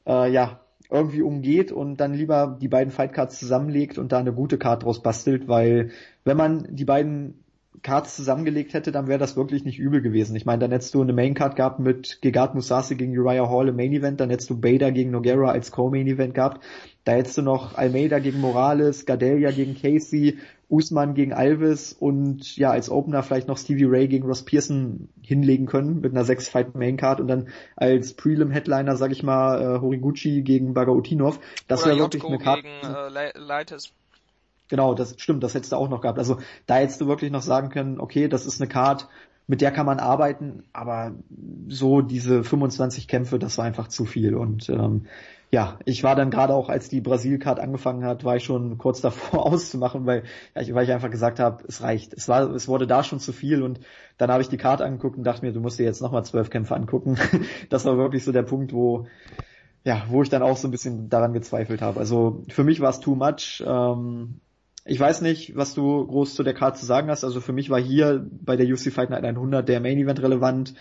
äh, ja irgendwie umgeht und dann lieber die beiden Fightcards zusammenlegt und da eine gute Card draus bastelt, weil wenn man die beiden Cards zusammengelegt hätte, dann wäre das wirklich nicht übel gewesen. Ich meine, dann hättest du eine Main Card gehabt mit Gegard Musasi gegen Uriah Hall im Main Event, dann hättest du Bader gegen Noguera als Co-Main Event gehabt, da hättest du noch Almeida gegen Morales, Gadelia gegen Casey, Usman gegen Alves und ja, als Opener vielleicht noch Stevie Ray gegen Ross Pearson hinlegen können mit einer 6-Fight-Main-Card und dann als Prelim-Headliner, sag ich mal, äh, Horiguchi gegen Bagautinov. Das wäre wirklich eine Karte. Gegen, äh, Leites. Genau, das stimmt, das hättest du auch noch gehabt. Also da hättest du wirklich noch sagen können, okay, das ist eine Card, mit der kann man arbeiten, aber so diese 25 Kämpfe, das war einfach zu viel und ähm, ja, ich war dann gerade auch, als die Brasil-Card angefangen hat, war ich schon kurz davor auszumachen, weil, weil ich einfach gesagt habe, es reicht. Es war, es wurde da schon zu viel und dann habe ich die Card angeguckt und dachte mir, du musst dir jetzt nochmal zwölf Kämpfe angucken. das war wirklich so der Punkt, wo, ja, wo ich dann auch so ein bisschen daran gezweifelt habe. Also für mich war es too much. Ähm, ich weiß nicht, was du groß zu der Card zu sagen hast. Also für mich war hier bei der UC Fight Night 100 der Main Event relevant.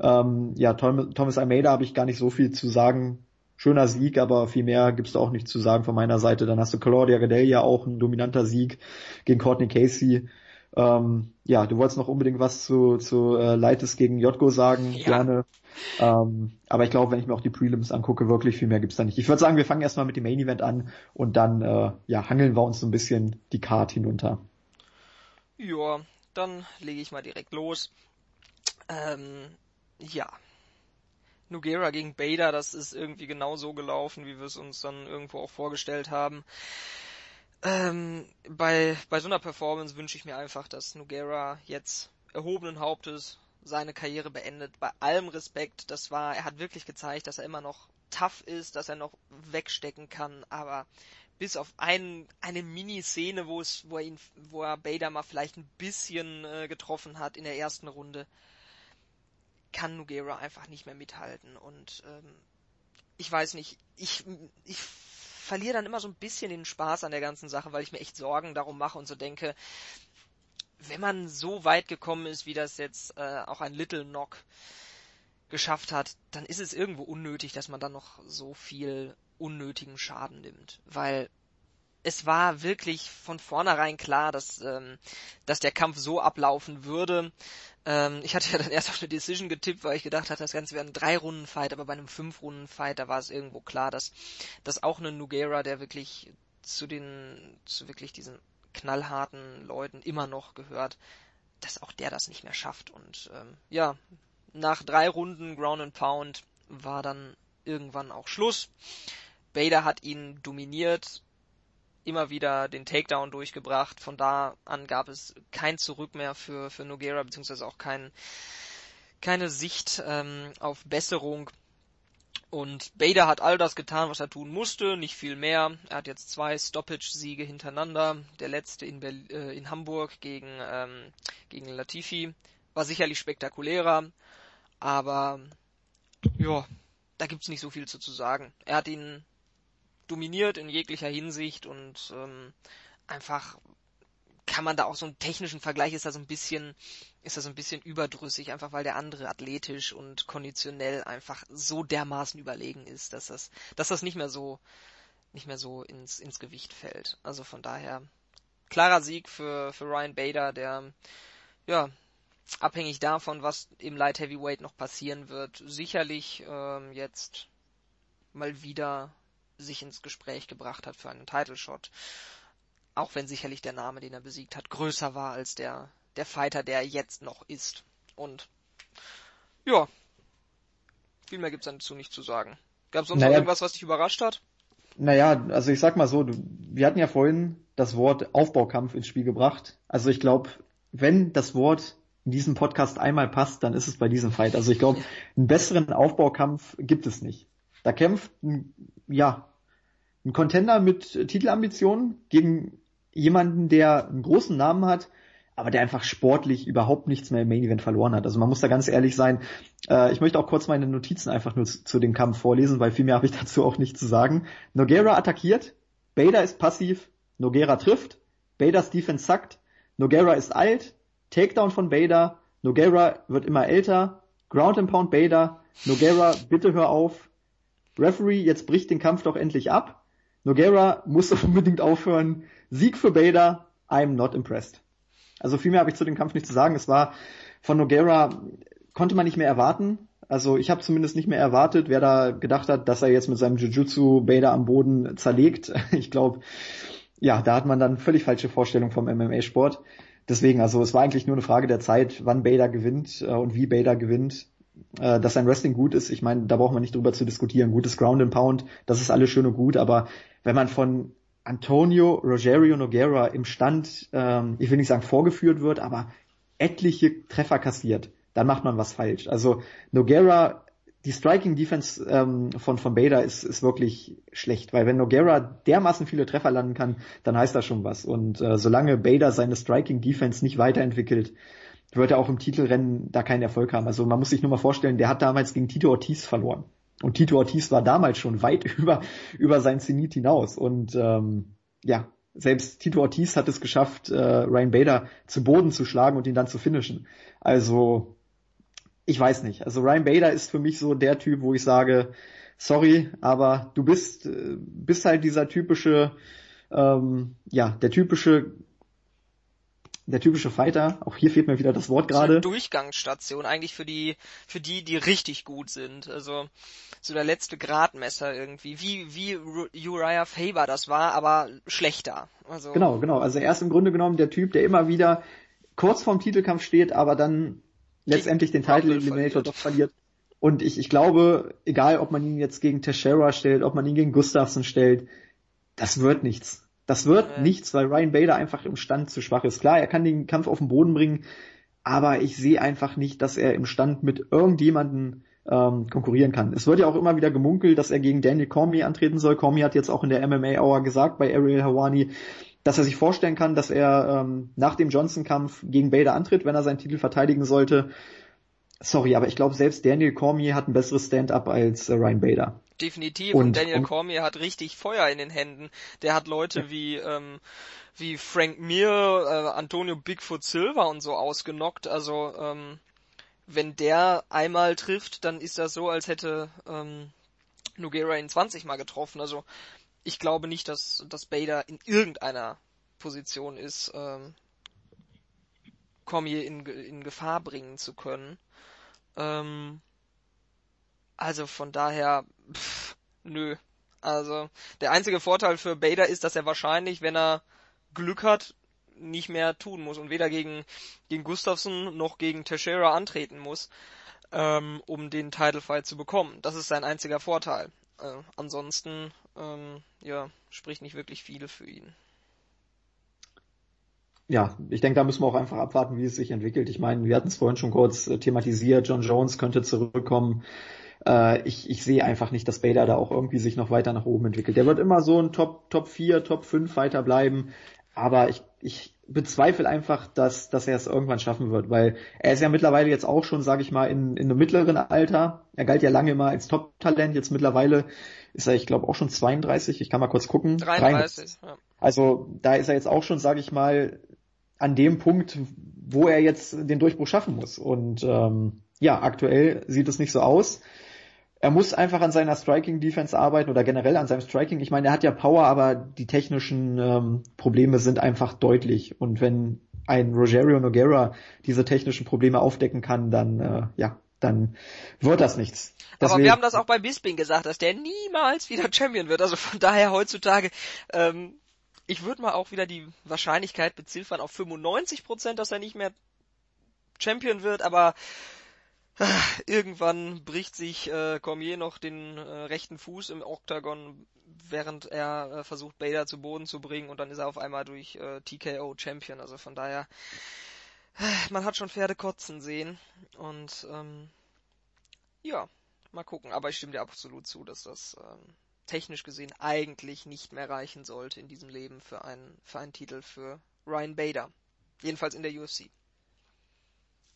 Ähm, ja, Thomas Almeida habe ich gar nicht so viel zu sagen schöner Sieg, aber viel mehr gibt's da auch nicht zu sagen von meiner Seite. Dann hast du Claudia Gadelia auch ein dominanter Sieg gegen Courtney Casey. Ähm, ja, du wolltest noch unbedingt was zu, zu äh, Leites gegen Jotko sagen, ja. gerne. Ähm, aber ich glaube, wenn ich mir auch die Prelims angucke, wirklich viel mehr gibt's da nicht. Ich würde sagen, wir fangen erstmal mit dem Main Event an und dann äh, ja, hangeln wir uns so ein bisschen die Card hinunter. Ja, dann lege ich mal direkt los. Ähm, ja, Nugera gegen Bader, das ist irgendwie genau so gelaufen, wie wir es uns dann irgendwo auch vorgestellt haben. Ähm, bei, bei so einer Performance wünsche ich mir einfach, dass Nugera jetzt erhobenen Hauptes seine Karriere beendet. Bei allem Respekt, das war, er hat wirklich gezeigt, dass er immer noch tough ist, dass er noch wegstecken kann, aber bis auf ein, eine Mini-Szene, wo es, wo er ihn, wo er Bader mal vielleicht ein bisschen äh, getroffen hat in der ersten Runde, kann Nugera einfach nicht mehr mithalten. Und ähm, ich weiß nicht, ich, ich verliere dann immer so ein bisschen den Spaß an der ganzen Sache, weil ich mir echt Sorgen darum mache und so denke, wenn man so weit gekommen ist, wie das jetzt äh, auch ein Little Knock geschafft hat, dann ist es irgendwo unnötig, dass man dann noch so viel unnötigen Schaden nimmt. Weil es war wirklich von vornherein klar, dass, ähm, dass der Kampf so ablaufen würde. Ähm, ich hatte ja dann erst auf eine Decision getippt, weil ich gedacht hatte, das Ganze wäre ein Drei-Runden-Fight, aber bei einem Fünf-Runden-Fight, da war es irgendwo klar, dass, dass auch eine Nugera, der wirklich zu den, zu wirklich diesen knallharten Leuten immer noch gehört, dass auch der das nicht mehr schafft. Und ähm, ja, nach drei Runden Ground and Pound war dann irgendwann auch Schluss. Bader hat ihn dominiert, immer wieder den Takedown durchgebracht. Von da an gab es kein Zurück mehr für, für Noguera, beziehungsweise auch kein, keine Sicht ähm, auf Besserung. Und Bader hat all das getan, was er tun musste, nicht viel mehr. Er hat jetzt zwei Stoppage-Siege hintereinander. Der letzte in, Berl äh, in Hamburg gegen, ähm, gegen Latifi war sicherlich spektakulärer, aber ja, da gibt's nicht so viel zu, zu sagen. Er hat ihn dominiert in jeglicher Hinsicht und ähm, einfach kann man da auch so einen technischen Vergleich ist da so ein bisschen ist da so ein bisschen überdrüssig einfach weil der andere athletisch und konditionell einfach so dermaßen überlegen ist dass das dass das nicht mehr so nicht mehr so ins ins Gewicht fällt. Also von daher klarer Sieg für für Ryan Bader der ja abhängig davon, was im Light Heavyweight noch passieren wird, sicherlich ähm, jetzt mal wieder sich ins Gespräch gebracht hat für einen Title Shot. Auch wenn sicherlich der Name, den er besiegt hat, größer war als der, der Fighter, der jetzt noch ist. Und ja, viel mehr gibt's dazu nicht zu sagen. Gab es sonst naja, noch irgendwas, was dich überrascht hat? Naja, also ich sag mal so, wir hatten ja vorhin das Wort Aufbaukampf ins Spiel gebracht. Also ich glaube, wenn das Wort in diesem Podcast einmal passt, dann ist es bei diesem Fight. Also ich glaube, einen besseren Aufbaukampf gibt es nicht. Da kämpft ein, ja, ein Contender mit Titelambitionen gegen jemanden, der einen großen Namen hat, aber der einfach sportlich überhaupt nichts mehr im Main Event verloren hat. Also man muss da ganz ehrlich sein. Äh, ich möchte auch kurz meine Notizen einfach nur zu, zu dem Kampf vorlesen, weil viel mehr habe ich dazu auch nicht zu sagen. Noguera attackiert, Bader ist passiv, Noguera trifft, Baders Defense sackt, Noguera ist alt, Takedown von Bader, Noguera wird immer älter, Ground and Pound Bader, Noguera, bitte hör auf, Referee, jetzt bricht den Kampf doch endlich ab. Noguera muss unbedingt aufhören. Sieg für Bader, I'm not impressed. Also viel mehr habe ich zu dem Kampf nicht zu sagen. Es war von Noguera konnte man nicht mehr erwarten. Also ich habe zumindest nicht mehr erwartet, wer da gedacht hat, dass er jetzt mit seinem Jiu-Jitsu Bader am Boden zerlegt. Ich glaube, ja, da hat man dann völlig falsche Vorstellung vom MMA-Sport. Deswegen, also es war eigentlich nur eine Frage der Zeit, wann Bader gewinnt äh, und wie Bader gewinnt. Äh, dass sein Wrestling gut ist, ich meine, da braucht man nicht drüber zu diskutieren. Gutes Ground and Pound, das ist alles schön und gut, aber wenn man von Antonio Rogerio Noguera im Stand, ähm, ich will nicht sagen vorgeführt wird, aber etliche Treffer kassiert, dann macht man was falsch. Also Noguera, die Striking Defense ähm, von, von Bader ist, ist wirklich schlecht, weil wenn Noguera dermaßen viele Treffer landen kann, dann heißt das schon was. Und äh, solange Bader seine Striking Defense nicht weiterentwickelt, wird er auch im Titelrennen da keinen Erfolg haben. Also man muss sich nur mal vorstellen, der hat damals gegen Tito Ortiz verloren. Und Tito Ortiz war damals schon weit über, über sein Zenit hinaus. Und ähm, ja, selbst Tito Ortiz hat es geschafft, äh, Ryan Bader zu Boden zu schlagen und ihn dann zu finishen. Also, ich weiß nicht. Also Ryan Bader ist für mich so der Typ, wo ich sage, sorry, aber du bist, äh, bist halt dieser typische, ähm, ja, der typische der typische Fighter. Auch hier fehlt mir wieder das Wort gerade. So Durchgangsstation eigentlich für die, für die, die richtig gut sind. Also so der letzte Gradmesser irgendwie, wie wie Uriah Faber das war, aber schlechter. Also genau, genau. Also er ist im Grunde genommen der Typ, der immer wieder kurz vorm Titelkampf steht, aber dann letztendlich den Title Eliminator doch verliert. Und ich, ich glaube, egal ob man ihn jetzt gegen Teixeira stellt, ob man ihn gegen Gustafsson stellt, das wird nichts. Das wird ja. nichts, weil Ryan Bader einfach im Stand zu schwach ist. Klar, er kann den Kampf auf den Boden bringen, aber ich sehe einfach nicht, dass er im Stand mit irgendjemanden ähm, konkurrieren kann. Es wird ja auch immer wieder gemunkelt, dass er gegen Daniel Cormier antreten soll. Cormier hat jetzt auch in der MMA Hour gesagt bei Ariel Hawani, dass er sich vorstellen kann, dass er ähm, nach dem Johnson-Kampf gegen Bader antritt, wenn er seinen Titel verteidigen sollte. Sorry, aber ich glaube, selbst Daniel Cormier hat ein besseres Stand-up als äh, Ryan Bader. Definitiv. Und, und Daniel und, Cormier hat richtig Feuer in den Händen. Der hat Leute wie ähm, wie Frank Mir, äh, Antonio Bigfoot Silva und so ausgenockt. Also ähm, wenn der einmal trifft, dann ist das so, als hätte ähm, Noguera ihn 20 Mal getroffen. Also ich glaube nicht, dass, dass Bader in irgendeiner Position ist, ähm, Cormier in, in Gefahr bringen zu können. Ähm, also von daher, pff, nö. Also der einzige Vorteil für Bader ist, dass er wahrscheinlich, wenn er Glück hat, nicht mehr tun muss und weder gegen, gegen Gustafsson noch gegen Teixeira antreten muss, ähm, um den Title Fight zu bekommen. Das ist sein einziger Vorteil. Äh, ansonsten, ähm, ja, spricht nicht wirklich viel für ihn ja, ich denke, da müssen wir auch einfach abwarten, wie es sich entwickelt. Ich meine, wir hatten es vorhin schon kurz äh, thematisiert, John Jones könnte zurückkommen. Äh, ich, ich sehe einfach nicht, dass Bader da auch irgendwie sich noch weiter nach oben entwickelt. Der wird immer so ein Top, Top 4, Top 5 weiter bleiben. Aber ich, ich bezweifle einfach, dass, dass er es irgendwann schaffen wird, weil er ist ja mittlerweile jetzt auch schon, sage ich mal, in, in einem mittleren Alter. Er galt ja lange immer als Top-Talent. Jetzt mittlerweile ist er, ich glaube, auch schon 32. Ich kann mal kurz gucken. 33. Ja. Also da ist er jetzt auch schon, sage ich mal, an dem Punkt, wo er jetzt den Durchbruch schaffen muss. Und ähm, ja, aktuell sieht es nicht so aus. Er muss einfach an seiner Striking Defense arbeiten oder generell an seinem Striking. Ich meine, er hat ja Power, aber die technischen ähm, Probleme sind einfach deutlich. Und wenn ein Rogerio Noguera diese technischen Probleme aufdecken kann, dann äh, ja, dann wird das nichts. Deswegen, Aber wir haben das auch bei Bisping gesagt, dass der niemals wieder Champion wird. Also von daher heutzutage, ähm, ich würde mal auch wieder die Wahrscheinlichkeit beziffern auf 95 Prozent, dass er nicht mehr Champion wird, aber irgendwann bricht sich äh, Cormier noch den äh, rechten Fuß im Octagon, während er äh, versucht Bader zu Boden zu bringen und dann ist er auf einmal durch äh, TKO Champion. Also von daher, äh, man hat schon Pferde kotzen sehen und ähm, ja, mal gucken. Aber ich stimme dir absolut zu, dass das ähm, technisch gesehen eigentlich nicht mehr reichen sollte in diesem Leben für einen, für einen Titel für Ryan Bader. Jedenfalls in der UFC.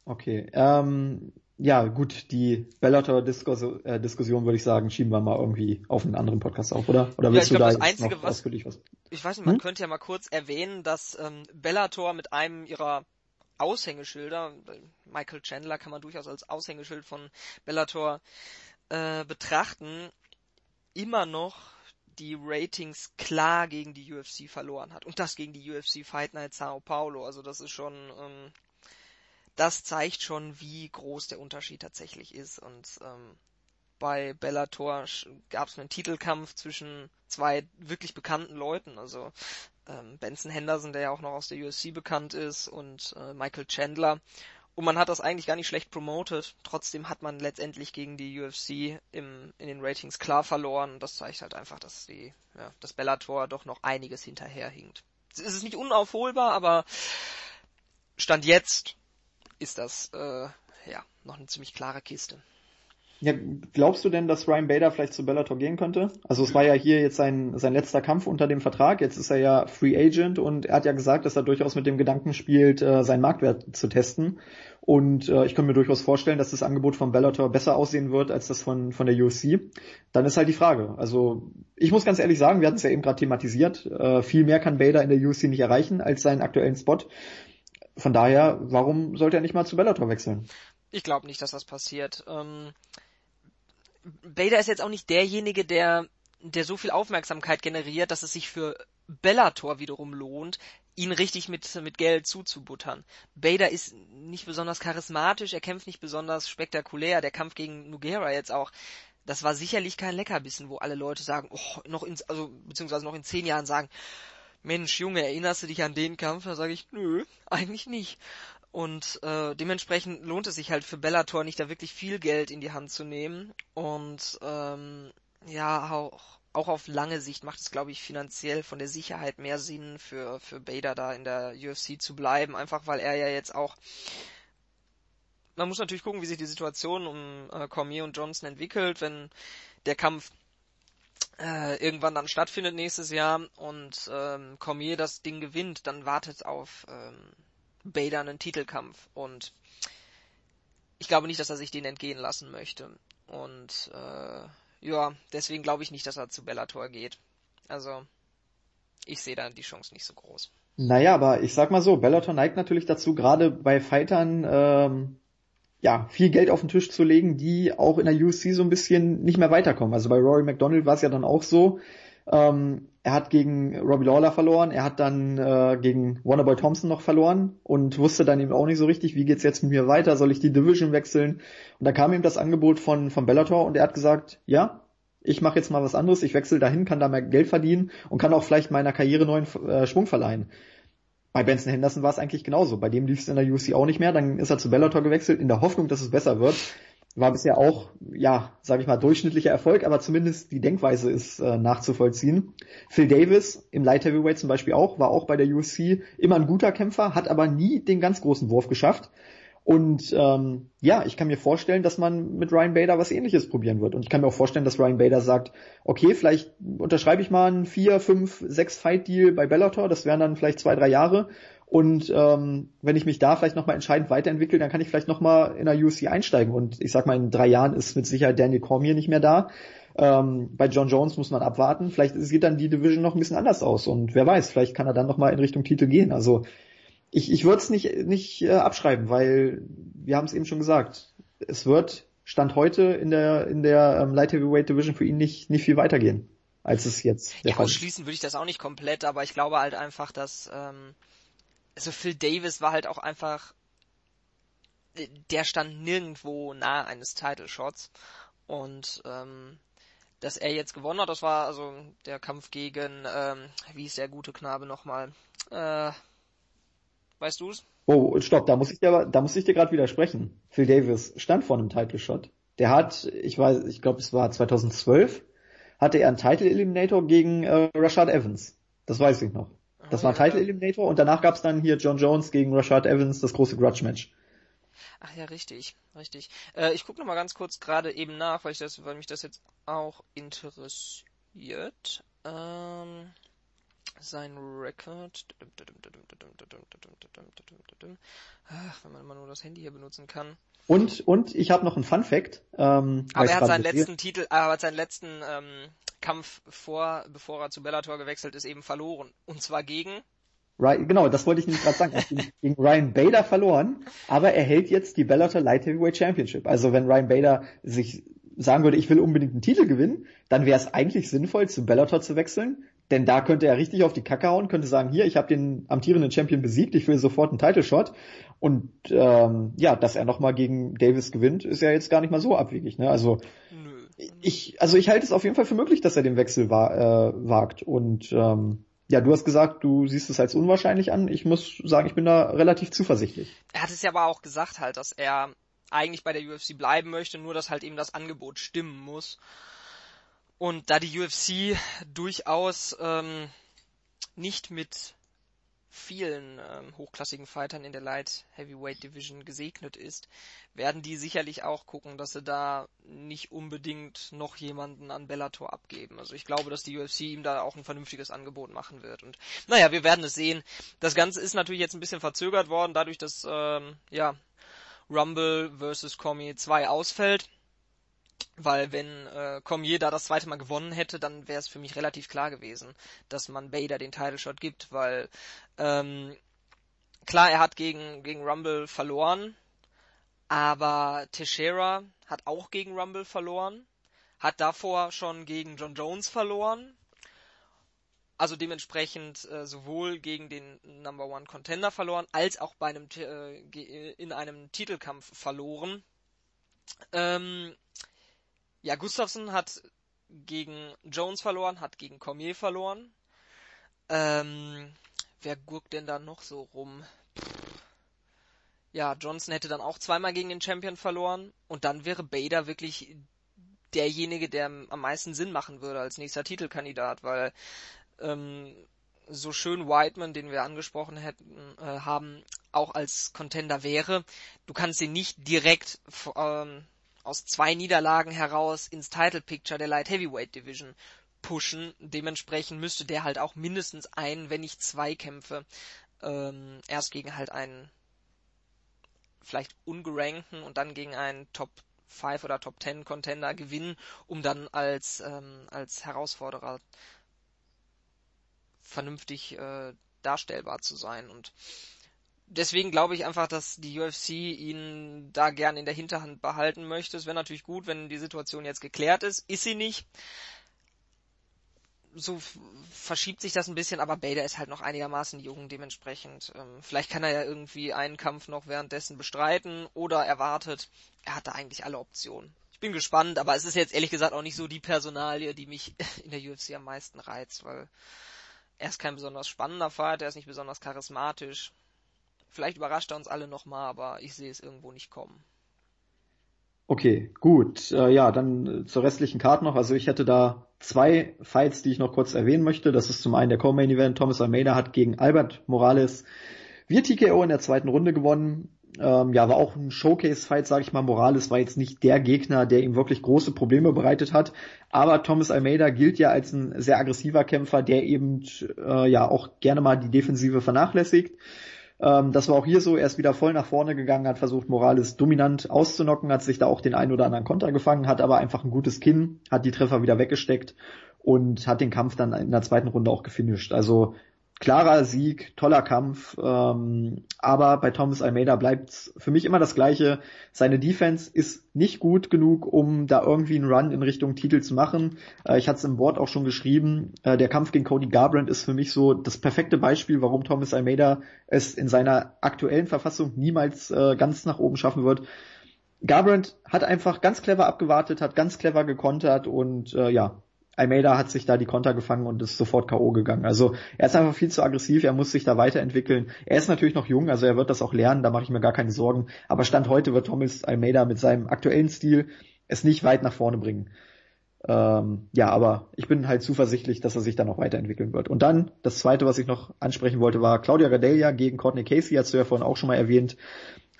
Okay, ähm, ja gut, die Bellator-Diskussion äh, Diskussion, würde ich sagen, schieben wir mal irgendwie auf einen anderen Podcast auf, oder? Oder willst ja, du glaub, da das Einzige, noch was, ausführlich was? Ich weiß nicht, man hm? könnte ja mal kurz erwähnen, dass ähm, Bellator mit einem ihrer Aushängeschilder, Michael Chandler kann man durchaus als Aushängeschild von Bellator äh, betrachten, immer noch die Ratings klar gegen die UFC verloren hat. Und das gegen die UFC Fight Night Sao Paulo. Also das ist schon, ähm, das zeigt schon, wie groß der Unterschied tatsächlich ist. Und ähm, bei Bellator gab es einen Titelkampf zwischen zwei wirklich bekannten Leuten. Also ähm, Benson Henderson, der ja auch noch aus der UFC bekannt ist, und äh, Michael Chandler. Und man hat das eigentlich gar nicht schlecht promotet. Trotzdem hat man letztendlich gegen die UFC im, in den Ratings klar verloren. Das zeigt halt einfach, dass die, ja, das Bellator doch noch einiges hinterherhinkt. Es ist nicht unaufholbar, aber Stand jetzt ist das, äh, ja, noch eine ziemlich klare Kiste. Ja, glaubst du denn, dass Ryan Bader vielleicht zu Bellator gehen könnte? Also es war ja hier jetzt sein, sein letzter Kampf unter dem Vertrag. Jetzt ist er ja Free Agent und er hat ja gesagt, dass er durchaus mit dem Gedanken spielt, äh, seinen Marktwert zu testen. Und äh, ich kann mir durchaus vorstellen, dass das Angebot von Bellator besser aussehen wird als das von, von der UFC. Dann ist halt die Frage. Also ich muss ganz ehrlich sagen, wir hatten es ja eben gerade thematisiert, äh, viel mehr kann Bader in der UFC nicht erreichen als seinen aktuellen Spot. Von daher, warum sollte er nicht mal zu Bellator wechseln? Ich glaube nicht, dass das passiert. Ähm Bader ist jetzt auch nicht derjenige, der, der so viel Aufmerksamkeit generiert, dass es sich für Bellator wiederum lohnt, ihn richtig mit, mit Geld zuzubuttern. Bader ist nicht besonders charismatisch, er kämpft nicht besonders spektakulär. Der Kampf gegen Nugera jetzt auch, das war sicherlich kein Leckerbissen, wo alle Leute sagen, oh, noch in, also, beziehungsweise noch in zehn Jahren sagen, Mensch, Junge, erinnerst du dich an den Kampf? Da sage ich, nö, eigentlich nicht. Und äh, dementsprechend lohnt es sich halt für Bellator nicht da wirklich viel Geld in die Hand zu nehmen. Und ähm, ja, auch, auch auf lange Sicht macht es, glaube ich, finanziell von der Sicherheit mehr Sinn für, für Bader da in der UFC zu bleiben. Einfach weil er ja jetzt auch. Man muss natürlich gucken, wie sich die Situation um äh, Cormier und Johnson entwickelt, wenn der Kampf äh, irgendwann dann stattfindet nächstes Jahr und ähm, Cormier das Ding gewinnt, dann wartet auf ähm, Bader einen Titelkampf und ich glaube nicht, dass er sich den entgehen lassen möchte. Und äh, ja, deswegen glaube ich nicht, dass er zu Bellator geht. Also ich sehe da die Chance nicht so groß. Naja, aber ich sag mal so, Bellator neigt natürlich dazu, gerade bei Fightern ähm, ja, viel Geld auf den Tisch zu legen, die auch in der UFC so ein bisschen nicht mehr weiterkommen. Also bei Rory McDonald war es ja dann auch so, ähm, er hat gegen Robbie Lawler verloren, er hat dann äh, gegen Wonderboy Thompson noch verloren und wusste dann eben auch nicht so richtig, wie geht's jetzt mit mir weiter, soll ich die Division wechseln? Und da kam ihm das Angebot von, von Bellator und er hat gesagt, ja, ich mache jetzt mal was anderes, ich wechsle dahin, kann da mehr Geld verdienen und kann auch vielleicht meiner Karriere neuen äh, Schwung verleihen. Bei Benson Henderson war es eigentlich genauso. Bei dem lief es in der UFC auch nicht mehr. Dann ist er zu Bellator gewechselt, in der Hoffnung, dass es besser wird war bisher auch, ja, sage ich mal, durchschnittlicher Erfolg, aber zumindest die Denkweise ist äh, nachzuvollziehen. Phil Davis im Light Heavyweight zum Beispiel auch, war auch bei der UFC immer ein guter Kämpfer, hat aber nie den ganz großen Wurf geschafft. Und ähm, ja, ich kann mir vorstellen, dass man mit Ryan Bader was ähnliches probieren wird. Und ich kann mir auch vorstellen, dass Ryan Bader sagt, okay, vielleicht unterschreibe ich mal einen 4, 5, 6 Fight-Deal bei Bellator, das wären dann vielleicht zwei, drei Jahre und ähm, wenn ich mich da vielleicht nochmal entscheidend weiterentwickle, dann kann ich vielleicht nochmal in der UFC einsteigen. Und ich sag mal, in drei Jahren ist mit Sicherheit Daniel Cormier nicht mehr da. Ähm, bei John Jones muss man abwarten. Vielleicht sieht dann die Division noch ein bisschen anders aus. Und wer weiß, vielleicht kann er dann nochmal in Richtung Titel gehen. Also ich, ich würde es nicht, nicht äh, abschreiben, weil wir haben es eben schon gesagt. Es wird Stand heute in der, in der ähm, Light Heavyweight Division für ihn nicht, nicht viel weitergehen, als es jetzt der ja, Fall ausschließen würde ich das auch nicht komplett, aber ich glaube halt einfach, dass ähm, also Phil Davis war halt auch einfach, der stand nirgendwo nahe eines Title Shots und ähm, dass er jetzt gewonnen hat, das war also der Kampf gegen, ähm, wie ist der gute Knabe nochmal? Äh, weißt du's? Oh, stopp, da muss ich dir, da muss ich dir gerade widersprechen. Phil Davis stand vor einem Title Shot. Der hat, ich weiß, ich glaube, es war 2012, hatte er einen Title Eliminator gegen äh, Rashad Evans. Das weiß ich noch. Das oh, war ein Title Eliminator und danach gab's dann hier John Jones gegen Rashad Evans, das große Grudge Match. Ach ja, richtig, richtig. Äh, ich gucke noch mal ganz kurz gerade eben nach, weil ich das, weil mich das jetzt auch interessiert. Ähm, sein Record. Ach, wenn man immer nur das Handy hier benutzen kann. Und und ich habe noch einen Fun Fact. Ähm, aber er hat seinen letzten Titel, er hat seinen letzten ähm, Kampf vor, bevor er zu Bellator gewechselt ist, eben verloren. Und zwar gegen Right, genau, das wollte ich nämlich gerade sagen. Er hat gegen Ryan Bader verloren, aber er hält jetzt die Bellator Light Heavyweight Championship. Also wenn Ryan Bader sich sagen würde, ich will unbedingt einen Titel gewinnen, dann wäre es eigentlich sinnvoll, zu Bellator zu wechseln, denn da könnte er richtig auf die Kacke hauen, könnte sagen, hier, ich habe den amtierenden Champion besiegt, ich will sofort einen Title Shot. Und ähm, ja, dass er nochmal gegen Davis gewinnt, ist ja jetzt gar nicht mal so abwegig. Ne? Also Nö. ich, also ich halte es auf jeden Fall für möglich, dass er den Wechsel wa äh, wagt. Und ähm, ja, du hast gesagt, du siehst es als unwahrscheinlich an. Ich muss sagen, ich bin da relativ zuversichtlich. Er hat es ja aber auch gesagt halt, dass er eigentlich bei der UFC bleiben möchte, nur dass halt eben das Angebot stimmen muss. Und da die UFC durchaus ähm, nicht mit vielen ähm, hochklassigen Fightern in der Light Heavyweight Division gesegnet ist, werden die sicherlich auch gucken, dass sie da nicht unbedingt noch jemanden an Bellator abgeben. Also ich glaube, dass die UFC ihm da auch ein vernünftiges Angebot machen wird. Und naja, wir werden es sehen. Das Ganze ist natürlich jetzt ein bisschen verzögert worden, dadurch, dass ähm, ja Rumble versus Comi 2 ausfällt. Weil wenn äh, Cormier da das zweite Mal gewonnen hätte, dann wäre es für mich relativ klar gewesen, dass man Bader den Title Shot gibt, weil ähm, klar, er hat gegen, gegen Rumble verloren, aber Teixeira hat auch gegen Rumble verloren, hat davor schon gegen John Jones verloren, also dementsprechend äh, sowohl gegen den Number One Contender verloren, als auch bei einem äh, in einem Titelkampf verloren. Ähm, ja, Gustafsson hat gegen Jones verloren, hat gegen Cormier verloren. Ähm, wer gurkt denn da noch so rum? Ja, Johnson hätte dann auch zweimal gegen den Champion verloren und dann wäre Bader wirklich derjenige, der am meisten Sinn machen würde als nächster Titelkandidat, weil ähm, so schön Whiteman, den wir angesprochen hätten, äh, haben, auch als Contender wäre, du kannst ihn nicht direkt ähm, aus zwei Niederlagen heraus ins Title Picture der Light Heavyweight Division pushen. Dementsprechend müsste der halt auch mindestens ein, wenn nicht zwei Kämpfe ähm, erst gegen halt einen vielleicht ungerankten und dann gegen einen Top 5 oder Top 10 Contender gewinnen, um dann als ähm, als Herausforderer vernünftig äh, darstellbar zu sein und deswegen glaube ich einfach, dass die UFC ihn da gern in der Hinterhand behalten möchte. Es wäre natürlich gut, wenn die Situation jetzt geklärt ist. Ist sie nicht. So verschiebt sich das ein bisschen, aber Bader ist halt noch einigermaßen jung, dementsprechend. Ähm, vielleicht kann er ja irgendwie einen Kampf noch währenddessen bestreiten oder erwartet. Er hat da eigentlich alle Optionen. Ich bin gespannt, aber es ist jetzt ehrlich gesagt auch nicht so die Personalie, die mich in der UFC am meisten reizt, weil er ist kein besonders spannender Fighter, er ist nicht besonders charismatisch. Vielleicht überrascht er uns alle nochmal, aber ich sehe es irgendwo nicht kommen. Okay, gut. Äh, ja, dann äh, zur restlichen Karte noch. Also ich hätte da zwei Fights, die ich noch kurz erwähnen möchte. Das ist zum einen der Co-Main Event. Thomas Almeida hat gegen Albert Morales via TKO in der zweiten Runde gewonnen. Ähm, ja, war auch ein Showcase-Fight, sage ich mal. Morales war jetzt nicht der Gegner, der ihm wirklich große Probleme bereitet hat. Aber Thomas Almeida gilt ja als ein sehr aggressiver Kämpfer, der eben äh, ja auch gerne mal die Defensive vernachlässigt. Ähm, das war auch hier so, er ist wieder voll nach vorne gegangen, hat versucht, Morales dominant auszunocken, hat sich da auch den einen oder anderen Konter gefangen, hat aber einfach ein gutes Kinn, hat die Treffer wieder weggesteckt und hat den Kampf dann in der zweiten Runde auch gefinisht. Also klarer Sieg, toller Kampf, ähm, aber bei Thomas Almeida bleibt für mich immer das Gleiche. Seine Defense ist nicht gut genug, um da irgendwie einen Run in Richtung Titel zu machen. Äh, ich hatte es im Wort auch schon geschrieben. Äh, der Kampf gegen Cody Garbrandt ist für mich so das perfekte Beispiel, warum Thomas Almeida es in seiner aktuellen Verfassung niemals äh, ganz nach oben schaffen wird. Garbrandt hat einfach ganz clever abgewartet, hat ganz clever gekontert und äh, ja, Almeida hat sich da die Konter gefangen und ist sofort K.O. gegangen. Also er ist einfach viel zu aggressiv, er muss sich da weiterentwickeln. Er ist natürlich noch jung, also er wird das auch lernen, da mache ich mir gar keine Sorgen. Aber Stand heute wird Thomas Almeida mit seinem aktuellen Stil es nicht weit nach vorne bringen. Ähm, ja, aber ich bin halt zuversichtlich, dass er sich dann noch weiterentwickeln wird. Und dann, das zweite, was ich noch ansprechen wollte, war Claudia Gadelia gegen Courtney Casey, hast du ja vorhin auch schon mal erwähnt.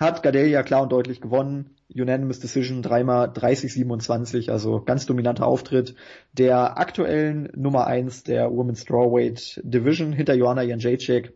Hat Gadelia klar und deutlich gewonnen. Unanimous Decision dreimal 30-27, also ganz dominanter Auftritt der aktuellen Nummer eins der Women's Strawweight Division hinter Joanna Janjacek.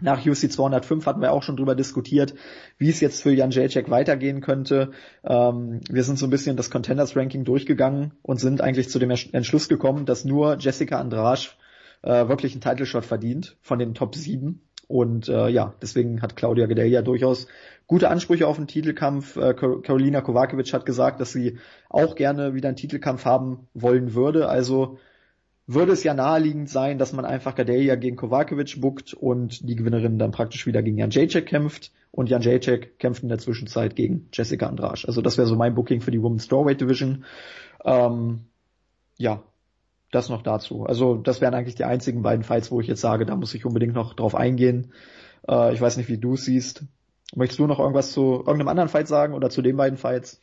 Nach UC 205 hatten wir auch schon drüber diskutiert, wie es jetzt für Jan Jacek weitergehen könnte. Ähm, wir sind so ein bisschen das Contenders Ranking durchgegangen und sind eigentlich zu dem Entschluss gekommen, dass nur Jessica Andrasch äh, wirklich einen Title Shot verdient von den Top 7. Und äh, ja, deswegen hat Claudia Gadelia durchaus gute Ansprüche auf einen Titelkampf. Äh, Karolina Kovacevic hat gesagt, dass sie auch gerne wieder einen Titelkampf haben wollen würde. Also würde es ja naheliegend sein, dass man einfach Gadelia gegen Kovacevic buckt und die Gewinnerin dann praktisch wieder gegen Jan Jacek kämpft und Jan Jacek kämpft in der Zwischenzeit gegen Jessica Andrasch. Also das wäre so mein Booking für die Women's Strawweight Division. Ähm, ja, das noch dazu. Also das wären eigentlich die einzigen beiden Fights, wo ich jetzt sage, da muss ich unbedingt noch drauf eingehen. Äh, ich weiß nicht, wie du es siehst. Möchtest du noch irgendwas zu irgendeinem anderen Fight sagen oder zu den beiden Fights?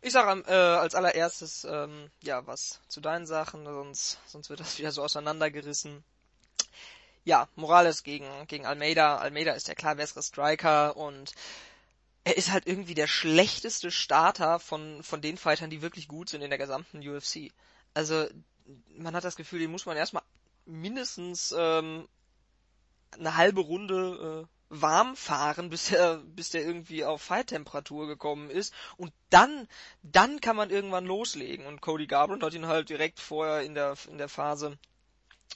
Ich sage äh, als allererstes ähm, ja was zu deinen Sachen, sonst sonst wird das wieder so auseinandergerissen. Ja, Morales gegen gegen Almeida. Almeida ist der klar bessere Striker und er ist halt irgendwie der schlechteste Starter von von den Fightern, die wirklich gut sind in der gesamten UFC. Also man hat das Gefühl, den muss man erstmal mindestens ähm, eine halbe Runde äh, warm fahren, bis er, bis der irgendwie auf Fight-Temperatur gekommen ist. Und dann, dann kann man irgendwann loslegen. Und Cody Garbrandt hat ihn halt direkt vorher in der, in der Phase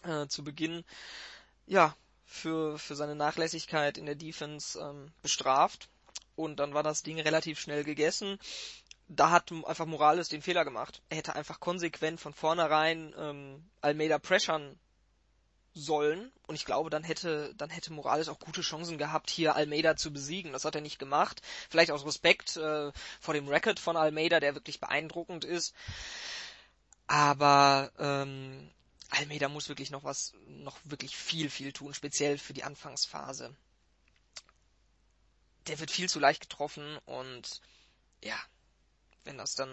äh, zu Beginn, ja, für, für seine Nachlässigkeit in der Defense ähm, bestraft. Und dann war das Ding relativ schnell gegessen. Da hat einfach Morales den Fehler gemacht. Er hätte einfach konsequent von vornherein ähm, Almeida pressern sollen. Und ich glaube, dann hätte, dann hätte Morales auch gute Chancen gehabt, hier Almeida zu besiegen. Das hat er nicht gemacht. Vielleicht aus Respekt äh, vor dem Record von Almeida, der wirklich beeindruckend ist. Aber ähm, Almeida muss wirklich noch was, noch wirklich viel, viel tun, speziell für die Anfangsphase. Der wird viel zu leicht getroffen und ja, wenn das dann,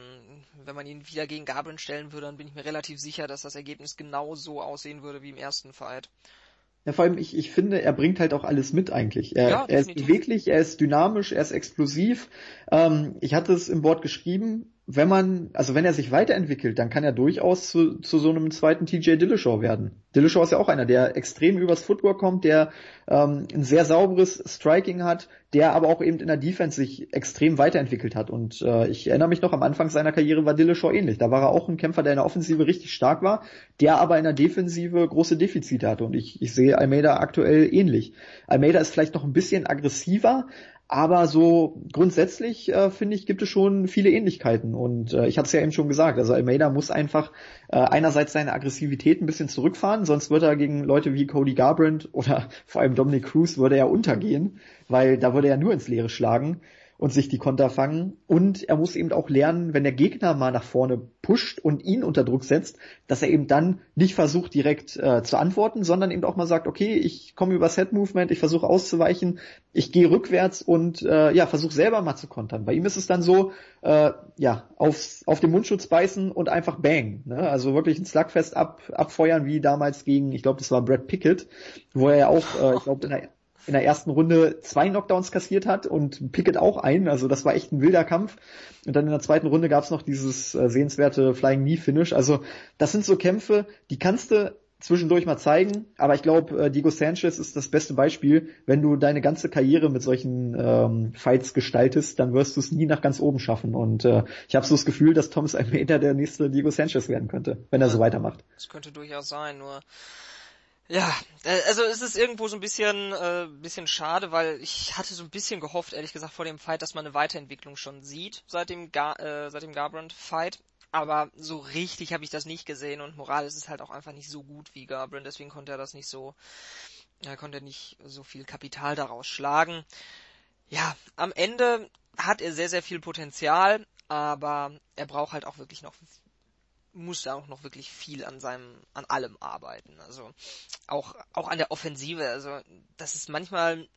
wenn man ihn wieder gegen Gabeln stellen würde, dann bin ich mir relativ sicher, dass das Ergebnis genau so aussehen würde wie im ersten Fight. Ja, vor allem, ich, ich finde, er bringt halt auch alles mit eigentlich. Er, ja, er ist beweglich, er ist dynamisch, er ist explosiv. Ähm, ich hatte es im Wort geschrieben, wenn man, also wenn er sich weiterentwickelt, dann kann er durchaus zu, zu so einem zweiten TJ Dillashaw werden. Dillashaw ist ja auch einer, der extrem übers Footwork kommt, der ähm, ein sehr sauberes Striking hat, der aber auch eben in der Defense sich extrem weiterentwickelt hat. Und äh, ich erinnere mich noch, am Anfang seiner Karriere war Dillashaw ähnlich. Da war er auch ein Kämpfer, der in der Offensive richtig stark war, der aber in der Defensive große Defizite hatte. Und ich, ich sehe Almeida aktuell ähnlich. Almeida ist vielleicht noch ein bisschen aggressiver, aber so grundsätzlich äh, finde ich, gibt es schon viele Ähnlichkeiten. Und äh, ich hatte es ja eben schon gesagt, also Almeida muss einfach äh, einerseits seine Aggressivität ein bisschen zurückfahren, sonst wird er gegen Leute wie Cody Garbrandt oder vor allem Dominic Cruz würde er untergehen, weil da würde er nur ins Leere schlagen und sich die Konter fangen. Und er muss eben auch lernen, wenn der Gegner mal nach vorne pusht und ihn unter Druck setzt, dass er eben dann nicht versucht direkt äh, zu antworten, sondern eben auch mal sagt, okay, ich komme über Set Movement, ich versuche auszuweichen, ich gehe rückwärts und äh, ja, versuche selber mal zu kontern. Bei ihm ist es dann so, äh, ja, aufs, auf den Mundschutz beißen und einfach bang. Ne? Also wirklich ein Slugfest ab, abfeuern, wie damals gegen, ich glaube, das war Brad Pickett, wo er ja auch, äh, ich glaube, in in der ersten Runde zwei Knockdowns kassiert hat und Pickett auch einen. Also das war echt ein wilder Kampf. Und dann in der zweiten Runde gab es noch dieses äh, sehenswerte Flying Knee Finish. Also das sind so Kämpfe, die kannst du zwischendurch mal zeigen, aber ich glaube, äh, Diego Sanchez ist das beste Beispiel. Wenn du deine ganze Karriere mit solchen ähm, Fights gestaltest, dann wirst du es nie nach ganz oben schaffen. Und äh, ich habe so das Gefühl, dass Thomas Almeida der nächste Diego Sanchez werden könnte, wenn er so weitermacht. Das könnte durchaus sein, nur Ja, äh, also es ist irgendwo so ein bisschen, äh, bisschen schade, weil ich hatte so ein bisschen gehofft, ehrlich gesagt, vor dem Fight, dass man eine Weiterentwicklung schon sieht seit dem, Gar äh, seit dem Garbrandt-Fight. Aber so richtig habe ich das nicht gesehen und Morales ist halt auch einfach nicht so gut wie Garbrandt, deswegen konnte er das nicht so, er konnte nicht so viel Kapital daraus schlagen. Ja, am Ende hat er sehr, sehr viel Potenzial, aber er braucht halt auch wirklich noch muss da auch noch wirklich viel an seinem, an allem arbeiten. Also auch, auch an der Offensive. Also das ist manchmal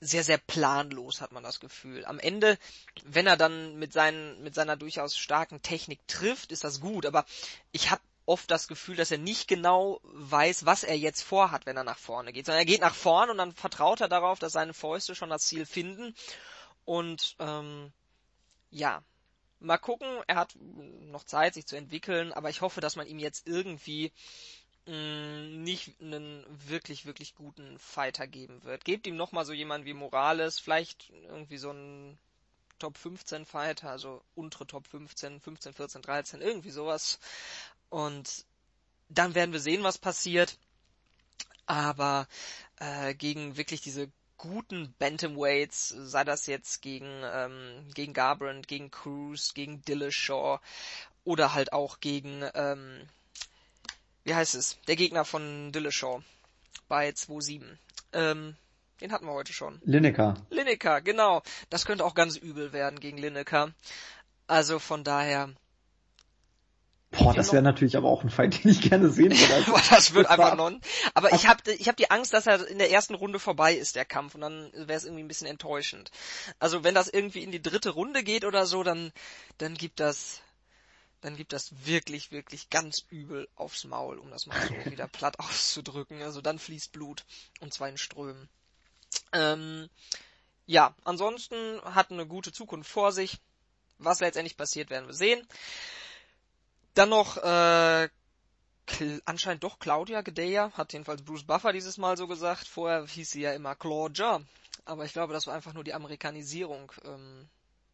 sehr, sehr planlos, hat man das Gefühl. Am Ende, wenn er dann mit, seinen, mit seiner durchaus starken Technik trifft, ist das gut. Aber ich habe oft das Gefühl, dass er nicht genau weiß, was er jetzt vorhat, wenn er nach vorne geht. Sondern er geht nach vorne und dann vertraut er darauf, dass seine Fäuste schon das Ziel finden. Und ähm, ja, mal gucken, er hat noch Zeit, sich zu entwickeln, aber ich hoffe, dass man ihm jetzt irgendwie mh, mm, nicht einen wirklich, wirklich guten Fighter geben wird. Gebt ihm nochmal so jemanden wie Morales, vielleicht irgendwie so einen Top 15 Fighter, also untere Top 15, 15, 14, 13, irgendwie sowas. Und dann werden wir sehen, was passiert. Aber äh, gegen wirklich diese guten Bantamweights, sei das jetzt gegen, ähm, gegen Garbrandt, gegen Cruz, gegen Dillashaw oder halt auch gegen, ähm, wie heißt es, der Gegner von Dillashaw bei 2-7. Ähm, den hatten wir heute schon. Lineker. Lineker, genau. Das könnte auch ganz übel werden gegen Lineker. Also von daher, Boah, das wäre natürlich aber auch ein Fight, den ich gerne sehen würde. Also, das wird einfach non. Aber ich habe ich hab die Angst, dass er in der ersten Runde vorbei ist, der Kampf, und dann wäre es irgendwie ein bisschen enttäuschend. Also wenn das irgendwie in die dritte Runde geht oder so, dann, dann gibt das, dann gibt das wirklich, wirklich ganz übel aufs Maul, um das mal so wieder platt auszudrücken. Also dann fließt Blut, und zwar in Strömen. Ähm, ja, ansonsten hat eine gute Zukunft vor sich. Was letztendlich passiert, werden wir sehen. Dann noch äh, anscheinend doch Claudia Gedeja, hat jedenfalls Bruce Buffer dieses Mal so gesagt. Vorher hieß sie ja immer Claudia, aber ich glaube, das war einfach nur die Amerikanisierung ähm,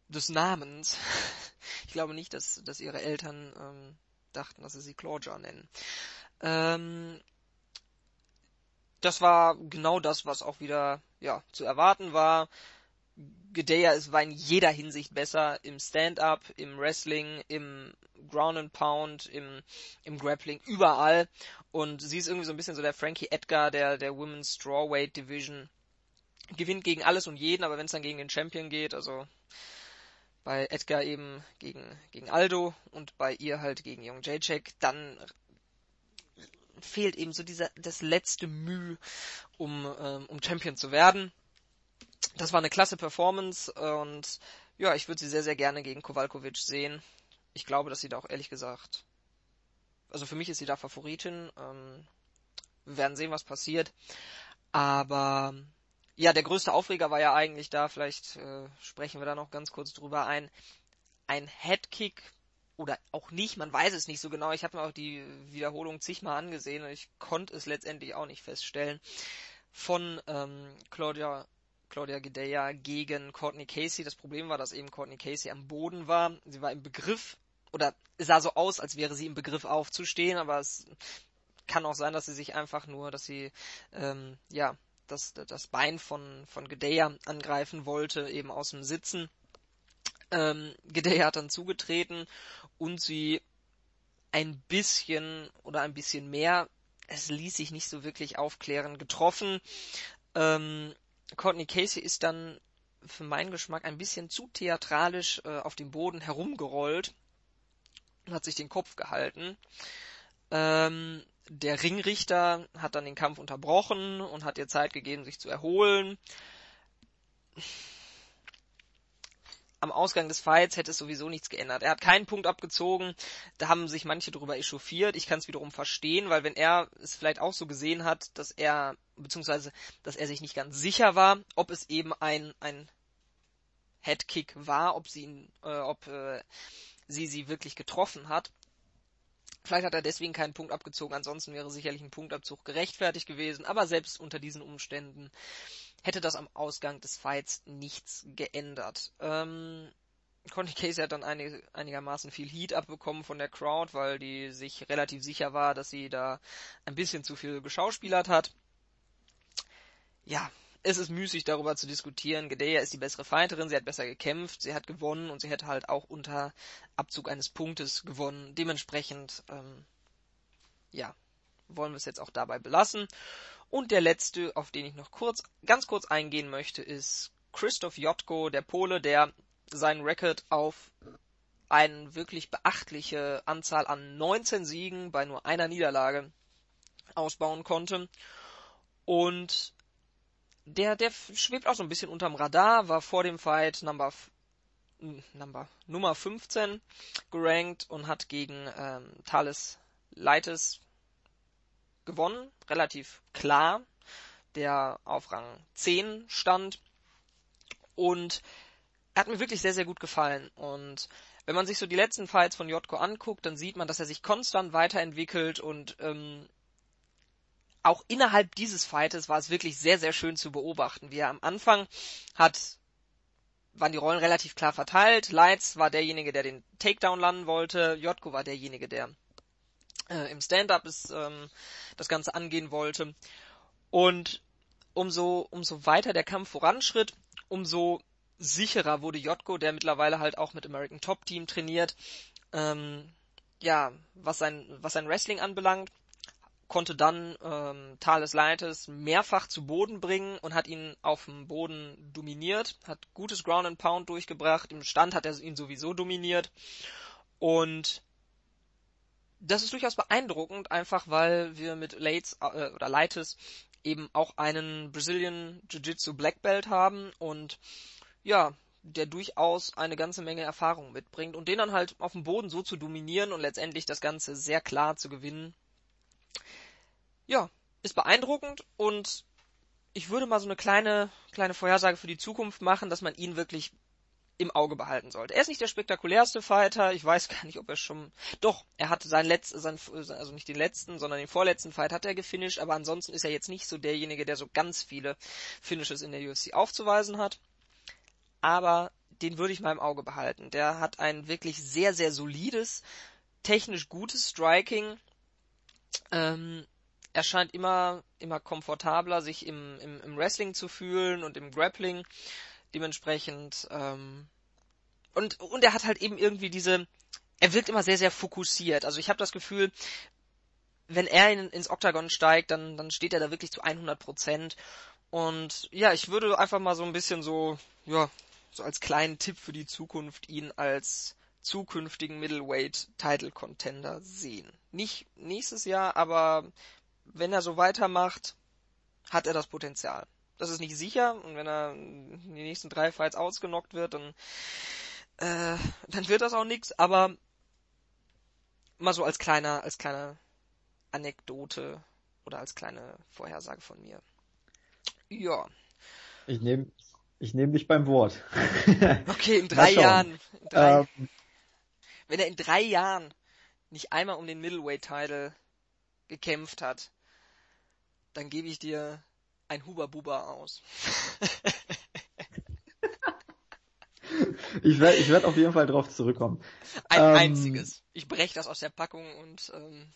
des Namens. ich glaube nicht, dass, dass ihre Eltern ähm, dachten, dass sie sie Claudia nennen. Ähm, das war genau das, was auch wieder ja zu erwarten war. Gedeya ist, war in jeder Hinsicht besser im Stand-up, im Wrestling, im Ground and Pound, im, im Grappling, überall. Und sie ist irgendwie so ein bisschen so der Frankie Edgar der, der Women's Strawweight Division. Gewinnt gegen alles und jeden, aber wenn es dann gegen den Champion geht, also bei Edgar eben gegen, gegen Aldo und bei ihr halt gegen Young Jacek, dann fehlt eben so dieser, das letzte Mühe, um, ähm, um Champion zu werden. Das war eine klasse Performance und ja, ich würde sie sehr, sehr gerne gegen Kowalkovic sehen. Ich glaube, dass sie da auch ehrlich gesagt, also für mich ist sie da Favoritin. Ähm, wir werden sehen, was passiert. Aber ja, der größte Aufreger war ja eigentlich da, vielleicht äh, sprechen wir da noch ganz kurz drüber ein, ein Headkick oder auch nicht, man weiß es nicht so genau. Ich habe mir auch die Wiederholung zigmal angesehen und ich konnte es letztendlich auch nicht feststellen. Von ähm, Claudia Claudia Gideya gegen Courtney Casey. Das Problem war, dass eben Courtney Casey am Boden war. Sie war im Begriff, oder sah so aus, als wäre sie im Begriff aufzustehen, aber es kann auch sein, dass sie sich einfach nur, dass sie, ähm, ja, das, das Bein von, von Gedeya angreifen wollte, eben aus dem Sitzen. Ähm, Gedeya hat dann zugetreten und sie ein bisschen oder ein bisschen mehr, es ließ sich nicht so wirklich aufklären, getroffen. Ähm, Courtney Casey ist dann für meinen Geschmack ein bisschen zu theatralisch äh, auf dem Boden herumgerollt und hat sich den Kopf gehalten. Ähm, der Ringrichter hat dann den Kampf unterbrochen und hat ihr Zeit gegeben, sich zu erholen. Am Ausgang des Fights hätte es sowieso nichts geändert. Er hat keinen Punkt abgezogen. Da haben sich manche darüber echauffiert. Ich kann es wiederum verstehen, weil wenn er es vielleicht auch so gesehen hat, dass er beziehungsweise dass er sich nicht ganz sicher war, ob es eben ein ein Headkick war, ob sie ihn, äh, ob äh, sie sie wirklich getroffen hat. Vielleicht hat er deswegen keinen Punkt abgezogen, ansonsten wäre sicherlich ein Punktabzug gerechtfertigt gewesen, aber selbst unter diesen Umständen hätte das am Ausgang des Fights nichts geändert. Ähm, Connie Casey hat dann einig, einigermaßen viel Heat abbekommen von der Crowd, weil die sich relativ sicher war, dass sie da ein bisschen zu viel geschauspielert hat. Ja, es ist müßig darüber zu diskutieren. Gedeya ist die bessere Fighterin, sie hat besser gekämpft, sie hat gewonnen und sie hätte halt auch unter Abzug eines Punktes gewonnen. Dementsprechend, ähm, ja, wollen wir es jetzt auch dabei belassen. Und der letzte, auf den ich noch kurz, ganz kurz eingehen möchte, ist Christoph Jotko, der Pole, der seinen Rekord auf eine wirklich beachtliche Anzahl an 19 Siegen bei nur einer Niederlage ausbauen konnte. Und der, der schwebt auch so ein bisschen unterm Radar, war vor dem Fight Number, Number, Nummer 15 gerankt und hat gegen ähm, Thales Leites gewonnen, relativ klar, der auf Rang 10 stand. Und er hat mir wirklich sehr, sehr gut gefallen. Und wenn man sich so die letzten Fights von Jotko anguckt, dann sieht man, dass er sich konstant weiterentwickelt und ähm, auch innerhalb dieses Fightes war es wirklich sehr, sehr schön zu beobachten, wie er am Anfang hat waren die Rollen relativ klar verteilt. Lights war derjenige, der den Takedown landen wollte. Jotko war derjenige, der äh, im Stand-up ähm, das Ganze angehen wollte. Und umso, umso weiter der Kampf voranschritt, umso sicherer wurde Jotko, der mittlerweile halt auch mit American Top Team trainiert. Ähm, ja, was sein, was sein Wrestling anbelangt, konnte dann ähm, Thales Leites mehrfach zu Boden bringen und hat ihn auf dem Boden dominiert, hat gutes Ground and Pound durchgebracht, im Stand hat er ihn sowieso dominiert und das ist durchaus beeindruckend, einfach weil wir mit Lates äh, oder Leites eben auch einen Brazilian Jiu-Jitsu Black Belt haben und ja, der durchaus eine ganze Menge Erfahrung mitbringt und den dann halt auf dem Boden so zu dominieren und letztendlich das Ganze sehr klar zu gewinnen. Ja, ist beeindruckend und ich würde mal so eine kleine, kleine Vorhersage für die Zukunft machen, dass man ihn wirklich im Auge behalten sollte. Er ist nicht der spektakulärste Fighter. Ich weiß gar nicht, ob er schon, doch, er hatte seinen letzten, sein, also nicht den letzten, sondern den vorletzten Fight hat er gefinisht, aber ansonsten ist er jetzt nicht so derjenige, der so ganz viele Finishes in der UFC aufzuweisen hat aber den würde ich mal im Auge behalten. Der hat ein wirklich sehr, sehr solides, technisch gutes Striking. Ähm, er scheint immer, immer komfortabler, sich im, im, im Wrestling zu fühlen und im Grappling. Dementsprechend, ähm, und, und er hat halt eben irgendwie diese, er wirkt immer sehr, sehr fokussiert. Also ich habe das Gefühl, wenn er in, ins Oktagon steigt, dann, dann steht er da wirklich zu 100 Prozent. Und ja, ich würde einfach mal so ein bisschen so, ja, so als kleinen Tipp für die Zukunft ihn als zukünftigen Middleweight Title Contender sehen. Nicht nächstes Jahr, aber wenn er so weitermacht, hat er das Potenzial. Das ist nicht sicher und wenn er in die nächsten drei Fights ausgenockt wird, dann äh, dann wird das auch nichts, aber mal so als kleiner als kleine Anekdote oder als kleine Vorhersage von mir. Ja. Ich nehme ich nehme dich beim Wort. Okay, in drei Jahren. In drei, ähm, wenn er in drei Jahren nicht einmal um den Middleweight-Title gekämpft hat, dann gebe ich dir ein Huber-Buber aus. ich werde ich werd auf jeden Fall drauf zurückkommen. Ein ähm, einziges. Ich breche das aus der Packung und ähm,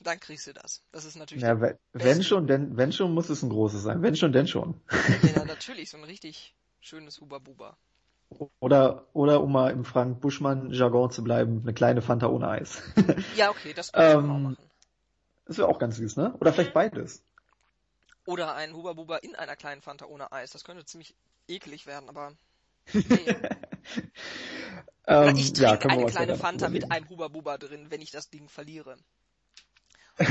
dann kriegst du das. Das ist natürlich. Ja, wenn, wenn schon, denn wenn schon muss es ein großes sein. Wenn schon, denn schon. ja, natürlich, so ein richtig Schönes Huba-Buba. Oder, oder um mal im Frank Buschmann-Jargon zu bleiben, eine kleine Fanta ohne Eis. ja, okay, das können wir ähm, auch machen. Das wäre auch ganz süß, ne? Oder vielleicht beides. Oder ein Huba-Buba in einer kleinen Fanta ohne Eis. Das könnte ziemlich eklig werden, aber. Nee. ähm, ich trinke ja, eine kleine Fanta mit einem Huba-Buba drin, wenn ich das Ding verliere.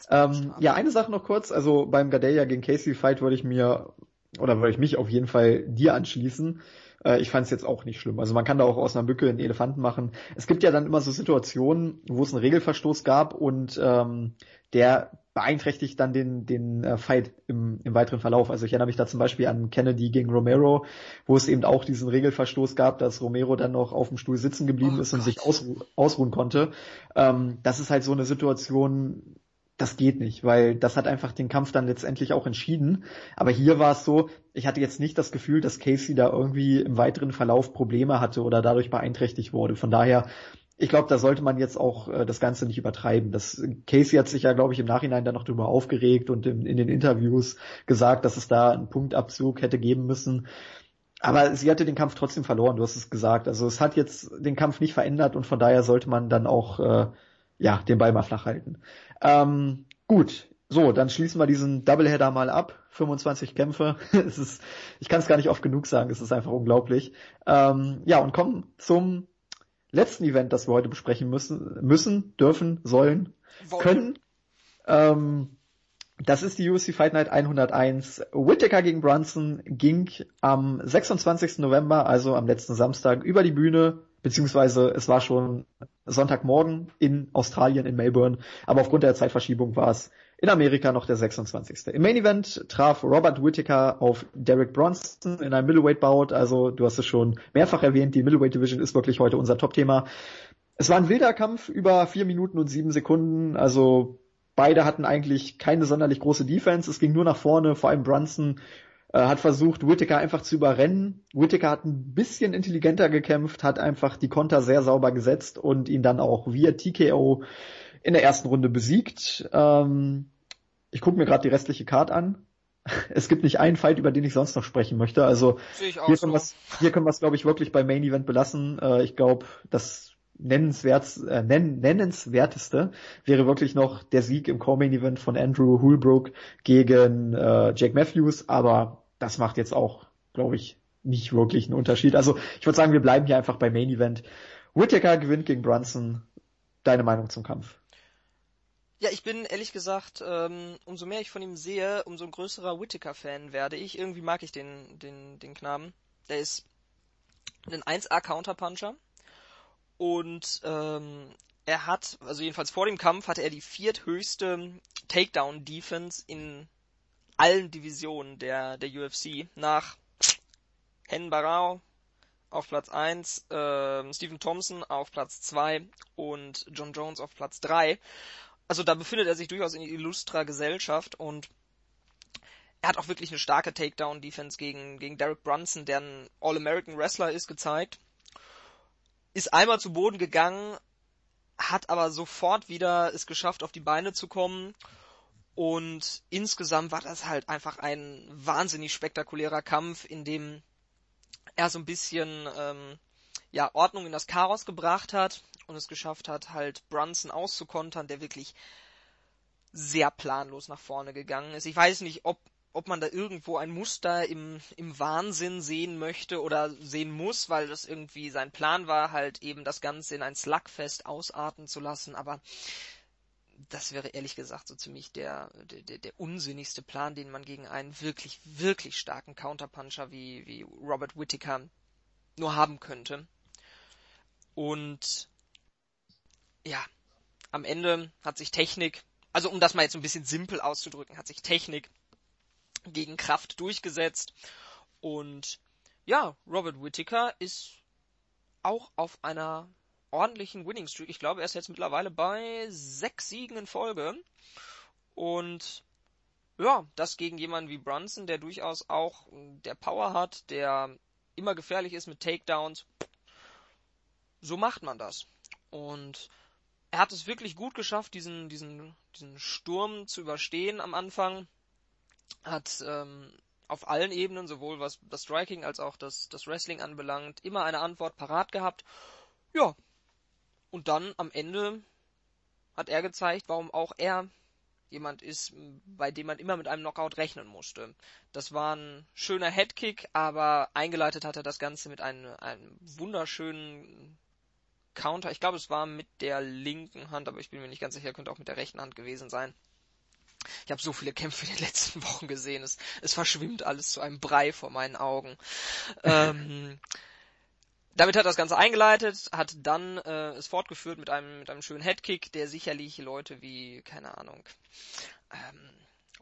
So ähm, ja, eine Sache noch kurz. Also beim Gadelia gegen Casey Fight würde ich mir oder würde ich mich auf jeden Fall dir anschließen. Äh, ich fand es jetzt auch nicht schlimm. Also man kann da auch aus einer Mücke einen Elefanten machen. Es gibt ja dann immer so Situationen, wo es einen Regelverstoß gab und ähm, der beeinträchtigt dann den, den äh, Fight im, im weiteren Verlauf. Also ich erinnere mich da zum Beispiel an Kennedy gegen Romero, wo es eben auch diesen Regelverstoß gab, dass Romero dann noch auf dem Stuhl sitzen geblieben oh ist und Gott. sich ausru ausruhen konnte. Ähm, das ist halt so eine Situation, das geht nicht, weil das hat einfach den Kampf dann letztendlich auch entschieden. Aber hier war es so, ich hatte jetzt nicht das Gefühl, dass Casey da irgendwie im weiteren Verlauf Probleme hatte oder dadurch beeinträchtigt wurde. Von daher, ich glaube, da sollte man jetzt auch äh, das Ganze nicht übertreiben. Das, Casey hat sich ja, glaube ich, im Nachhinein dann noch drüber aufgeregt und in, in den Interviews gesagt, dass es da einen Punktabzug hätte geben müssen. Aber sie hatte den Kampf trotzdem verloren, du hast es gesagt. Also es hat jetzt den Kampf nicht verändert und von daher sollte man dann auch äh, ja, den Ball mal flach halten. Ähm, gut, so, dann schließen wir diesen Doubleheader mal ab. 25 Kämpfe. es ist, ich kann es gar nicht oft genug sagen, es ist einfach unglaublich. Ähm, ja, und kommen zum letzten Event, das wir heute besprechen müssen, müssen, dürfen, sollen, Wollen. können. Ähm, das ist die UFC Fight Night 101. Whittaker gegen Brunson ging am 26. November, also am letzten Samstag, über die Bühne beziehungsweise es war schon Sonntagmorgen in Australien, in Melbourne, aber aufgrund der Zeitverschiebung war es in Amerika noch der 26. Im Main Event traf Robert Whittaker auf Derek Bronson in einem Middleweight-Bout, also du hast es schon mehrfach erwähnt, die Middleweight Division ist wirklich heute unser Top-Thema. Es war ein wilder Kampf über vier Minuten und sieben Sekunden, also beide hatten eigentlich keine sonderlich große Defense, es ging nur nach vorne, vor allem Brunson äh, hat versucht, Whittaker einfach zu überrennen. Whittaker hat ein bisschen intelligenter gekämpft, hat einfach die Konter sehr sauber gesetzt und ihn dann auch via TKO in der ersten Runde besiegt. Ähm, ich gucke mir gerade die restliche Card an. Es gibt nicht einen Fight, über den ich sonst noch sprechen möchte. Also hier können, so. wir's, hier können wir es, glaube ich, wirklich bei Main Event belassen. Äh, ich glaube, das nennenswert, äh, nenn, nennenswerteste wäre wirklich noch der Sieg im Co-Main Event von Andrew Hulbrook gegen äh, Jake Matthews, aber das macht jetzt auch, glaube ich, nicht wirklich einen Unterschied. Also ich würde sagen, wir bleiben hier einfach bei Main Event. Whittaker gewinnt gegen Brunson. Deine Meinung zum Kampf? Ja, ich bin ehrlich gesagt, ähm, umso mehr ich von ihm sehe, umso ein größerer Whittaker-Fan werde ich. Irgendwie mag ich den, den, den Knaben. Der ist ein 1A-Counterpuncher und ähm, er hat, also jedenfalls vor dem Kampf hatte er die vierthöchste Takedown-Defense in allen Divisionen der, der UFC nach Hen Barao auf Platz 1, äh, Stephen Thompson auf Platz 2 und John Jones auf Platz 3. Also da befindet er sich durchaus in illustrer Gesellschaft und er hat auch wirklich eine starke Takedown-Defense gegen, gegen Derek Brunson, der ein All-American Wrestler ist, gezeigt ist einmal zu Boden gegangen, hat aber sofort wieder es geschafft, auf die Beine zu kommen. Und insgesamt war das halt einfach ein wahnsinnig spektakulärer Kampf, in dem er so ein bisschen ähm, ja, Ordnung in das Chaos gebracht hat und es geschafft hat, halt Brunson auszukontern, der wirklich sehr planlos nach vorne gegangen ist. Ich weiß nicht, ob ob man da irgendwo ein Muster im, im Wahnsinn sehen möchte oder sehen muss, weil das irgendwie sein Plan war, halt eben das Ganze in ein Slugfest ausarten zu lassen, aber das wäre ehrlich gesagt so ziemlich der, der, der unsinnigste Plan, den man gegen einen wirklich, wirklich starken Counterpuncher wie, wie Robert Whittaker nur haben könnte. Und ja, am Ende hat sich Technik, also um das mal jetzt ein bisschen simpel auszudrücken, hat sich Technik gegen Kraft durchgesetzt. Und ja, Robert Whittaker ist auch auf einer ordentlichen Winning Streak. Ich glaube, er ist jetzt mittlerweile bei sechs Siegen in Folge. Und ja, das gegen jemanden wie Brunson, der durchaus auch der Power hat, der immer gefährlich ist mit Takedowns. So macht man das. Und er hat es wirklich gut geschafft, diesen, diesen, diesen Sturm zu überstehen am Anfang hat ähm, auf allen Ebenen, sowohl was das Striking als auch das, das Wrestling anbelangt, immer eine Antwort parat gehabt. Ja. Und dann am Ende hat er gezeigt, warum auch er jemand ist, bei dem man immer mit einem Knockout rechnen musste. Das war ein schöner Headkick, aber eingeleitet hat er das Ganze mit einem, einem wunderschönen Counter. Ich glaube, es war mit der linken Hand, aber ich bin mir nicht ganz sicher, könnte auch mit der rechten Hand gewesen sein. Ich habe so viele Kämpfe in den letzten Wochen gesehen. Es, es verschwimmt alles zu einem Brei vor meinen Augen. ähm, damit hat das Ganze eingeleitet, hat dann äh, es fortgeführt mit einem mit einem schönen Headkick, der sicherlich Leute wie keine Ahnung ähm,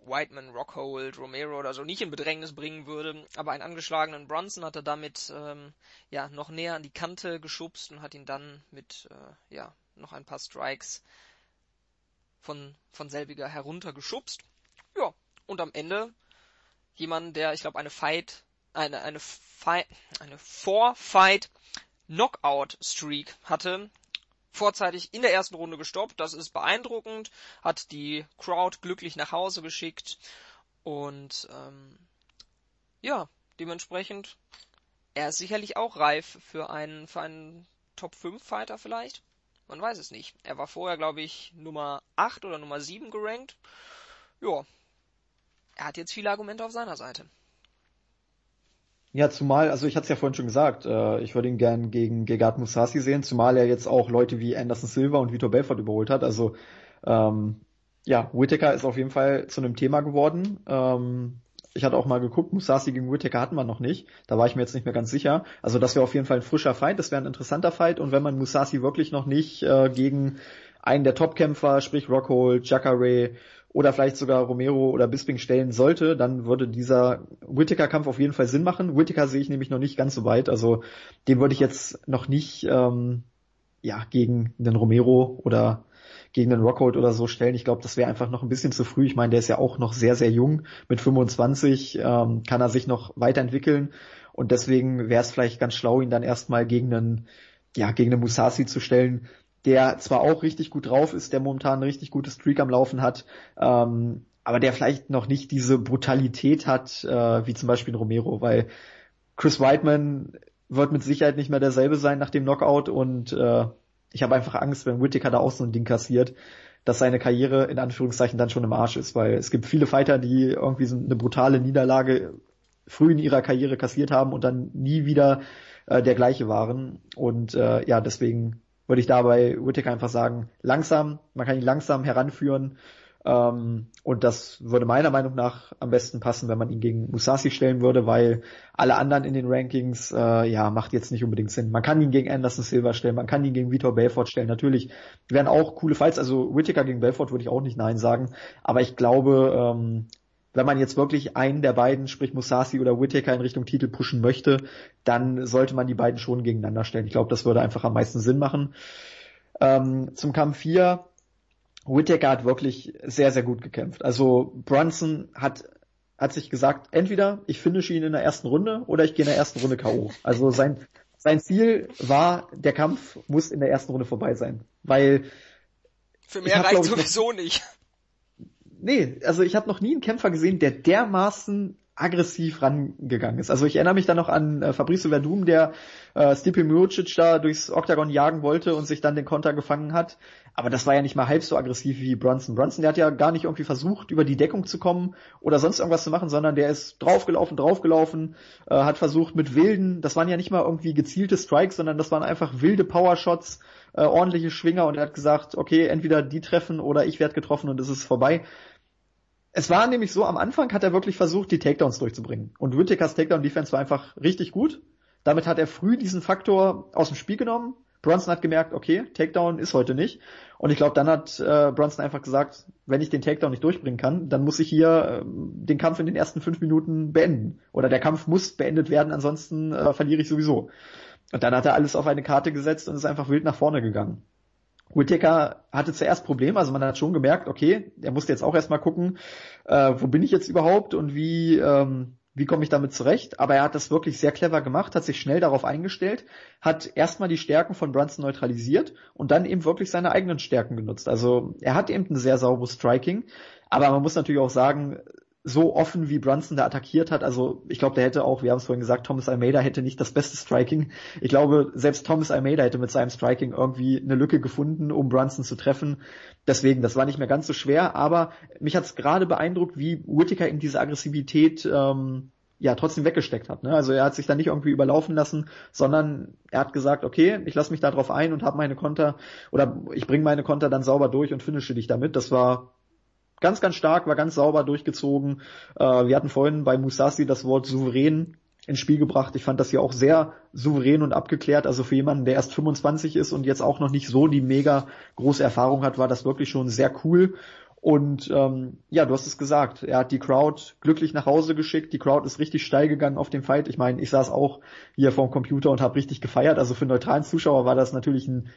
Whiteman, Rockhold, Romero oder so nicht in Bedrängnis bringen würde. Aber einen angeschlagenen Bronson hat er damit ähm, ja noch näher an die Kante geschubst und hat ihn dann mit äh, ja noch ein paar Strikes von, von selbiger heruntergeschubst. Ja, und am Ende jemand, der, ich glaube, eine Fight, eine, eine Fight, eine Four-Fight Knockout-Streak hatte, vorzeitig in der ersten Runde gestoppt. Das ist beeindruckend, hat die Crowd glücklich nach Hause geschickt und ähm, ja, dementsprechend er ist sicherlich auch reif für einen für einen Top 5 Fighter vielleicht. Man weiß es nicht. Er war vorher, glaube ich, Nummer 8 oder Nummer 7 gerankt. Ja. Er hat jetzt viele Argumente auf seiner Seite. Ja, zumal, also ich hatte es ja vorhin schon gesagt, äh, ich würde ihn gern gegen Gegard Musasi sehen, zumal er jetzt auch Leute wie Anderson Silva und Vitor Belfort überholt hat. Also ähm, ja, Whittaker ist auf jeden Fall zu einem Thema geworden. Ähm, ich hatte auch mal geguckt, Musasi gegen Whittaker hatten wir noch nicht. Da war ich mir jetzt nicht mehr ganz sicher. Also das wäre auf jeden Fall ein frischer Fight, das wäre ein interessanter Fight. Und wenn man Musasi wirklich noch nicht äh, gegen einen der Topkämpfer, sprich Rockhold, Jacare oder vielleicht sogar Romero oder Bisping stellen sollte, dann würde dieser Whittaker-Kampf auf jeden Fall Sinn machen. Whittaker sehe ich nämlich noch nicht ganz so weit. Also den würde ich jetzt noch nicht ähm, ja gegen den Romero oder gegen den Rockhold oder so stellen. Ich glaube, das wäre einfach noch ein bisschen zu früh. Ich meine, der ist ja auch noch sehr, sehr jung. Mit 25 ähm, kann er sich noch weiterentwickeln. Und deswegen wäre es vielleicht ganz schlau, ihn dann erstmal gegen einen, ja, gegen einen Musasi zu stellen, der zwar auch richtig gut drauf ist, der momentan ein richtig gutes Streak am Laufen hat, ähm, aber der vielleicht noch nicht diese Brutalität hat, äh, wie zum Beispiel ein Romero, weil Chris Whiteman wird mit Sicherheit nicht mehr derselbe sein nach dem Knockout und äh, ich habe einfach Angst, wenn Whittaker da auch so ein Ding kassiert, dass seine Karriere in Anführungszeichen dann schon im Arsch ist, weil es gibt viele Fighter, die irgendwie so eine brutale Niederlage früh in ihrer Karriere kassiert haben und dann nie wieder äh, der gleiche waren und äh, ja, deswegen würde ich dabei Whittaker einfach sagen, langsam, man kann ihn langsam heranführen. Ähm, und das würde meiner Meinung nach am besten passen, wenn man ihn gegen Musasi stellen würde, weil alle anderen in den Rankings, äh, ja, macht jetzt nicht unbedingt Sinn. Man kann ihn gegen Anderson Silva stellen, man kann ihn gegen Vitor Belfort stellen. Natürlich wären auch coole Fights, also Whittaker gegen Belfort würde ich auch nicht Nein sagen, aber ich glaube, ähm, wenn man jetzt wirklich einen der beiden, sprich Musasi oder Whittaker in Richtung Titel pushen möchte, dann sollte man die beiden schon gegeneinander stellen. Ich glaube, das würde einfach am meisten Sinn machen. Ähm, zum Kampf 4, Whittaker hat wirklich sehr, sehr gut gekämpft. Also Brunson hat hat sich gesagt, entweder ich finische ihn in der ersten Runde oder ich gehe in der ersten Runde K.O. Also sein, sein Ziel war, der Kampf muss in der ersten Runde vorbei sein. Weil für mehr reicht sowieso nicht nee, also ich habe noch nie einen Kämpfer gesehen, der dermaßen aggressiv rangegangen ist. Also ich erinnere mich da noch an äh, Fabricio Verdum, der äh, Stipe Miocic da durchs Oktagon jagen wollte und sich dann den Konter gefangen hat. Aber das war ja nicht mal halb so aggressiv wie Brunson. Brunson, der hat ja gar nicht irgendwie versucht, über die Deckung zu kommen oder sonst irgendwas zu machen, sondern der ist draufgelaufen, draufgelaufen, äh, hat versucht mit wilden, das waren ja nicht mal irgendwie gezielte Strikes, sondern das waren einfach wilde Powershots, äh, ordentliche Schwinger und er hat gesagt, okay, entweder die treffen oder ich werde getroffen und es ist vorbei. Es war nämlich so, am Anfang hat er wirklich versucht, die Takedowns durchzubringen. Und Whittakers Takedown-Defense war einfach richtig gut. Damit hat er früh diesen Faktor aus dem Spiel genommen. Bronson hat gemerkt, okay, Takedown ist heute nicht. Und ich glaube, dann hat äh, Bronson einfach gesagt, wenn ich den Takedown nicht durchbringen kann, dann muss ich hier äh, den Kampf in den ersten fünf Minuten beenden. Oder der Kampf muss beendet werden, ansonsten äh, verliere ich sowieso. Und dann hat er alles auf eine Karte gesetzt und ist einfach wild nach vorne gegangen. Whittaker hatte zuerst Probleme, also man hat schon gemerkt, okay, er musste jetzt auch erstmal gucken, äh, wo bin ich jetzt überhaupt und wie, ähm, wie komme ich damit zurecht. Aber er hat das wirklich sehr clever gemacht, hat sich schnell darauf eingestellt, hat erstmal die Stärken von Brunson neutralisiert und dann eben wirklich seine eigenen Stärken genutzt. Also er hat eben ein sehr sauberes Striking, aber man muss natürlich auch sagen, so offen wie Brunson da attackiert hat. Also ich glaube, der hätte auch, wir haben es vorhin gesagt, Thomas Almeida hätte nicht das beste Striking. Ich glaube, selbst Thomas Almeida hätte mit seinem Striking irgendwie eine Lücke gefunden, um Brunson zu treffen. Deswegen, das war nicht mehr ganz so schwer, aber mich hat es gerade beeindruckt, wie Whittaker in diese Aggressivität ähm, ja trotzdem weggesteckt hat. Ne? Also er hat sich da nicht irgendwie überlaufen lassen, sondern er hat gesagt, okay, ich lasse mich da drauf ein und habe meine Konter oder ich bringe meine Konter dann sauber durch und finische dich damit. Das war ganz, ganz stark, war ganz sauber durchgezogen. Äh, wir hatten vorhin bei Musasi das Wort souverän ins Spiel gebracht. Ich fand das hier auch sehr souverän und abgeklärt. Also für jemanden, der erst 25 ist und jetzt auch noch nicht so die mega große Erfahrung hat, war das wirklich schon sehr cool. Und ähm, ja, du hast es gesagt, er hat die Crowd glücklich nach Hause geschickt. Die Crowd ist richtig steil gegangen auf dem Fight. Ich meine, ich saß auch hier vorm Computer und habe richtig gefeiert. Also für neutralen Zuschauer war das natürlich ein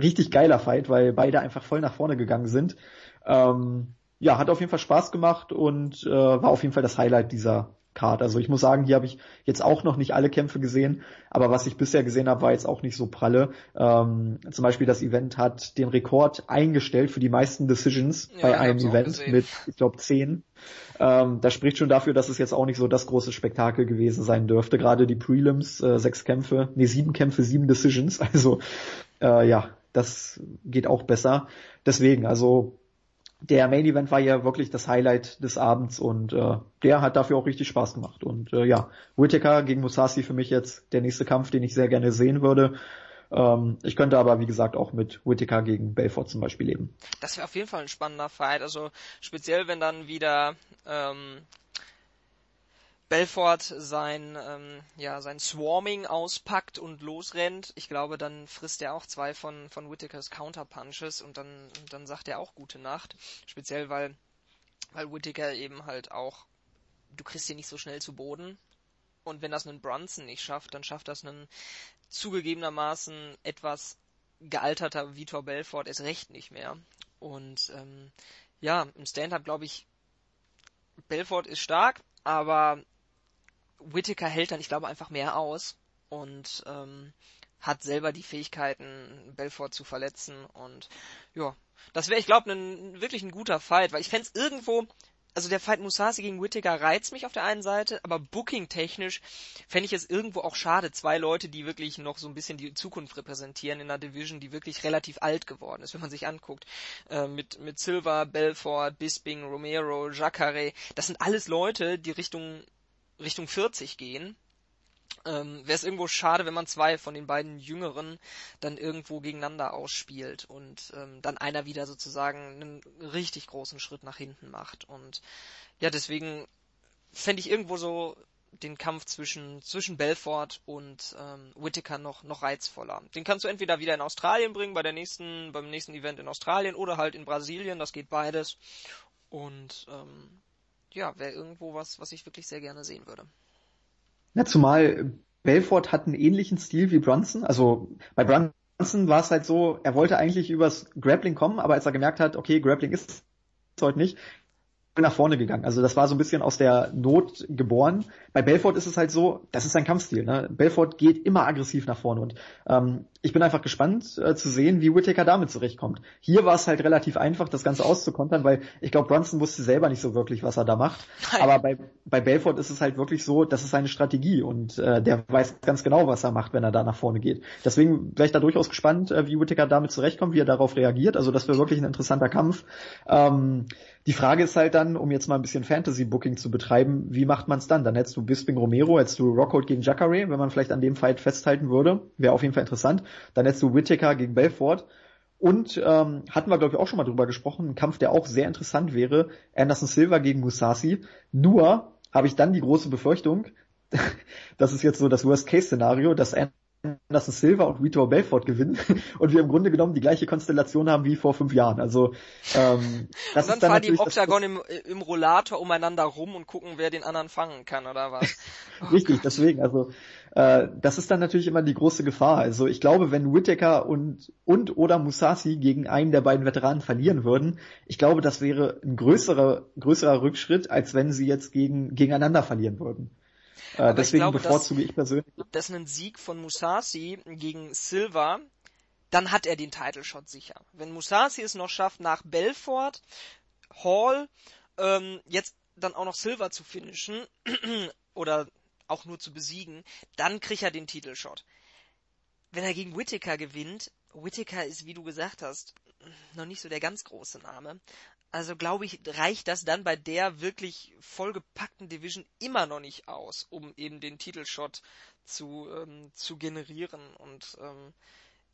richtig geiler Fight, weil beide einfach voll nach vorne gegangen sind. Ähm, ja, hat auf jeden Fall Spaß gemacht und äh, war auf jeden Fall das Highlight dieser Card. Also ich muss sagen, hier habe ich jetzt auch noch nicht alle Kämpfe gesehen, aber was ich bisher gesehen habe, war jetzt auch nicht so pralle. Ähm, zum Beispiel das Event hat den Rekord eingestellt für die meisten Decisions ja, bei einem Event mit, ich glaube, zehn. Ähm, das spricht schon dafür, dass es jetzt auch nicht so das große Spektakel gewesen sein dürfte. Gerade die Prelims, äh, sechs Kämpfe, nee, sieben Kämpfe, sieben Decisions. Also äh, ja, das geht auch besser. Deswegen, also der Main Event war ja wirklich das Highlight des Abends und äh, der hat dafür auch richtig Spaß gemacht. Und äh, ja, Whittaker gegen Musashi für mich jetzt der nächste Kampf, den ich sehr gerne sehen würde. Ähm, ich könnte aber, wie gesagt, auch mit Whittaker gegen Belfort zum Beispiel leben. Das wäre auf jeden Fall ein spannender Fight. Also speziell, wenn dann wieder ähm, Belfort sein, ähm, ja, sein Swarming auspackt und losrennt, ich glaube, dann frisst er auch zwei von, von Whitakers Counterpunches und dann, dann sagt er auch gute Nacht. Speziell, weil, weil Whittaker eben halt auch, du kriegst ihn nicht so schnell zu Boden. Und wenn das einen Brunson nicht schafft, dann schafft das einen zugegebenermaßen etwas gealterter Vitor Belfort erst recht nicht mehr. Und ähm, ja, im Stand-up glaube ich, Belfort ist stark, aber Whittaker hält dann, ich glaube, einfach mehr aus und ähm, hat selber die Fähigkeiten, Belfort zu verletzen und ja, das wäre, ich glaube, ein, wirklich ein guter Fight, weil ich fände irgendwo, also der Fight Musashi gegen Whittaker reizt mich auf der einen Seite, aber booking-technisch fände ich es irgendwo auch schade, zwei Leute, die wirklich noch so ein bisschen die Zukunft repräsentieren in einer Division, die wirklich relativ alt geworden ist, wenn man sich anguckt, äh, mit, mit Silva, Belfort, Bisping, Romero, Jacare, das sind alles Leute, die Richtung Richtung 40 gehen. Ähm, Wäre es irgendwo schade, wenn man zwei von den beiden Jüngeren dann irgendwo gegeneinander ausspielt und ähm, dann einer wieder sozusagen einen richtig großen Schritt nach hinten macht. Und ja, deswegen fände ich irgendwo so den Kampf zwischen, zwischen Belfort und ähm, Whittaker noch, noch reizvoller. Den kannst du entweder wieder in Australien bringen, bei der nächsten, beim nächsten Event in Australien oder halt in Brasilien, das geht beides. Und ähm, ja, wäre irgendwo was, was ich wirklich sehr gerne sehen würde. Ja, zumal Belfort hat einen ähnlichen Stil wie Brunson. Also bei Brunson war es halt so, er wollte eigentlich übers Grappling kommen, aber als er gemerkt hat, okay, Grappling ist heute nicht, nach vorne gegangen. Also das war so ein bisschen aus der Not geboren. Bei Belfort ist es halt so, das ist sein Kampfstil. Ne? Belfort geht immer aggressiv nach vorne und ähm, ich bin einfach gespannt äh, zu sehen, wie Whittaker damit zurechtkommt. Hier war es halt relativ einfach, das Ganze auszukontern, weil ich glaube, Bronson wusste selber nicht so wirklich, was er da macht. Nein. Aber bei, bei Belfort ist es halt wirklich so, das ist seine Strategie und äh, der weiß ganz genau, was er macht, wenn er da nach vorne geht. Deswegen wäre ich da durchaus gespannt, äh, wie Whittaker damit zurechtkommt, wie er darauf reagiert. Also das wäre wirklich ein interessanter Kampf. Ähm, die Frage ist halt dann, um jetzt mal ein bisschen Fantasy-Booking zu betreiben, wie macht man es dann? Dann hättest du Bisping Romero, hättest du Rockhold gegen Jacare, wenn man vielleicht an dem Fight festhalten würde. Wäre auf jeden Fall interessant. Dann hättest du Whittaker gegen Belfort. Und ähm, hatten wir, glaube ich, auch schon mal drüber gesprochen, ein Kampf, der auch sehr interessant wäre, Anderson Silva gegen Musashi. Nur habe ich dann die große Befürchtung, das ist jetzt so das Worst-Case-Szenario, dass Anderson Silva und Vitor Belfort gewinnen und wir im Grunde genommen die gleiche Konstellation haben wie vor fünf Jahren. Also ähm, das und dann, dann fahren die im Oktagon im, im Rollator umeinander rum und gucken, wer den anderen fangen kann oder was. Richtig, deswegen. Also äh, das ist dann natürlich immer die große Gefahr. Also ich glaube, wenn Whittaker und und oder Musashi gegen einen der beiden Veteranen verlieren würden, ich glaube, das wäre ein größerer größerer Rückschritt, als wenn sie jetzt gegen gegeneinander verlieren würden. Äh, deswegen glaube, bevorzuge dass, ich persönlich. Dass ein Sieg von Musashi gegen Silva, dann hat er den Title Shot sicher. Wenn Musashi es noch schafft, nach Belfort, Hall, ähm, jetzt dann auch noch Silva zu finishen, oder auch nur zu besiegen, dann kriegt er den Titelshot. Wenn er gegen Whittaker gewinnt, Whittaker ist, wie du gesagt hast, noch nicht so der ganz große Name, also glaube ich, reicht das dann bei der wirklich vollgepackten Division immer noch nicht aus, um eben den Titelshot zu, ähm, zu generieren. Und ähm,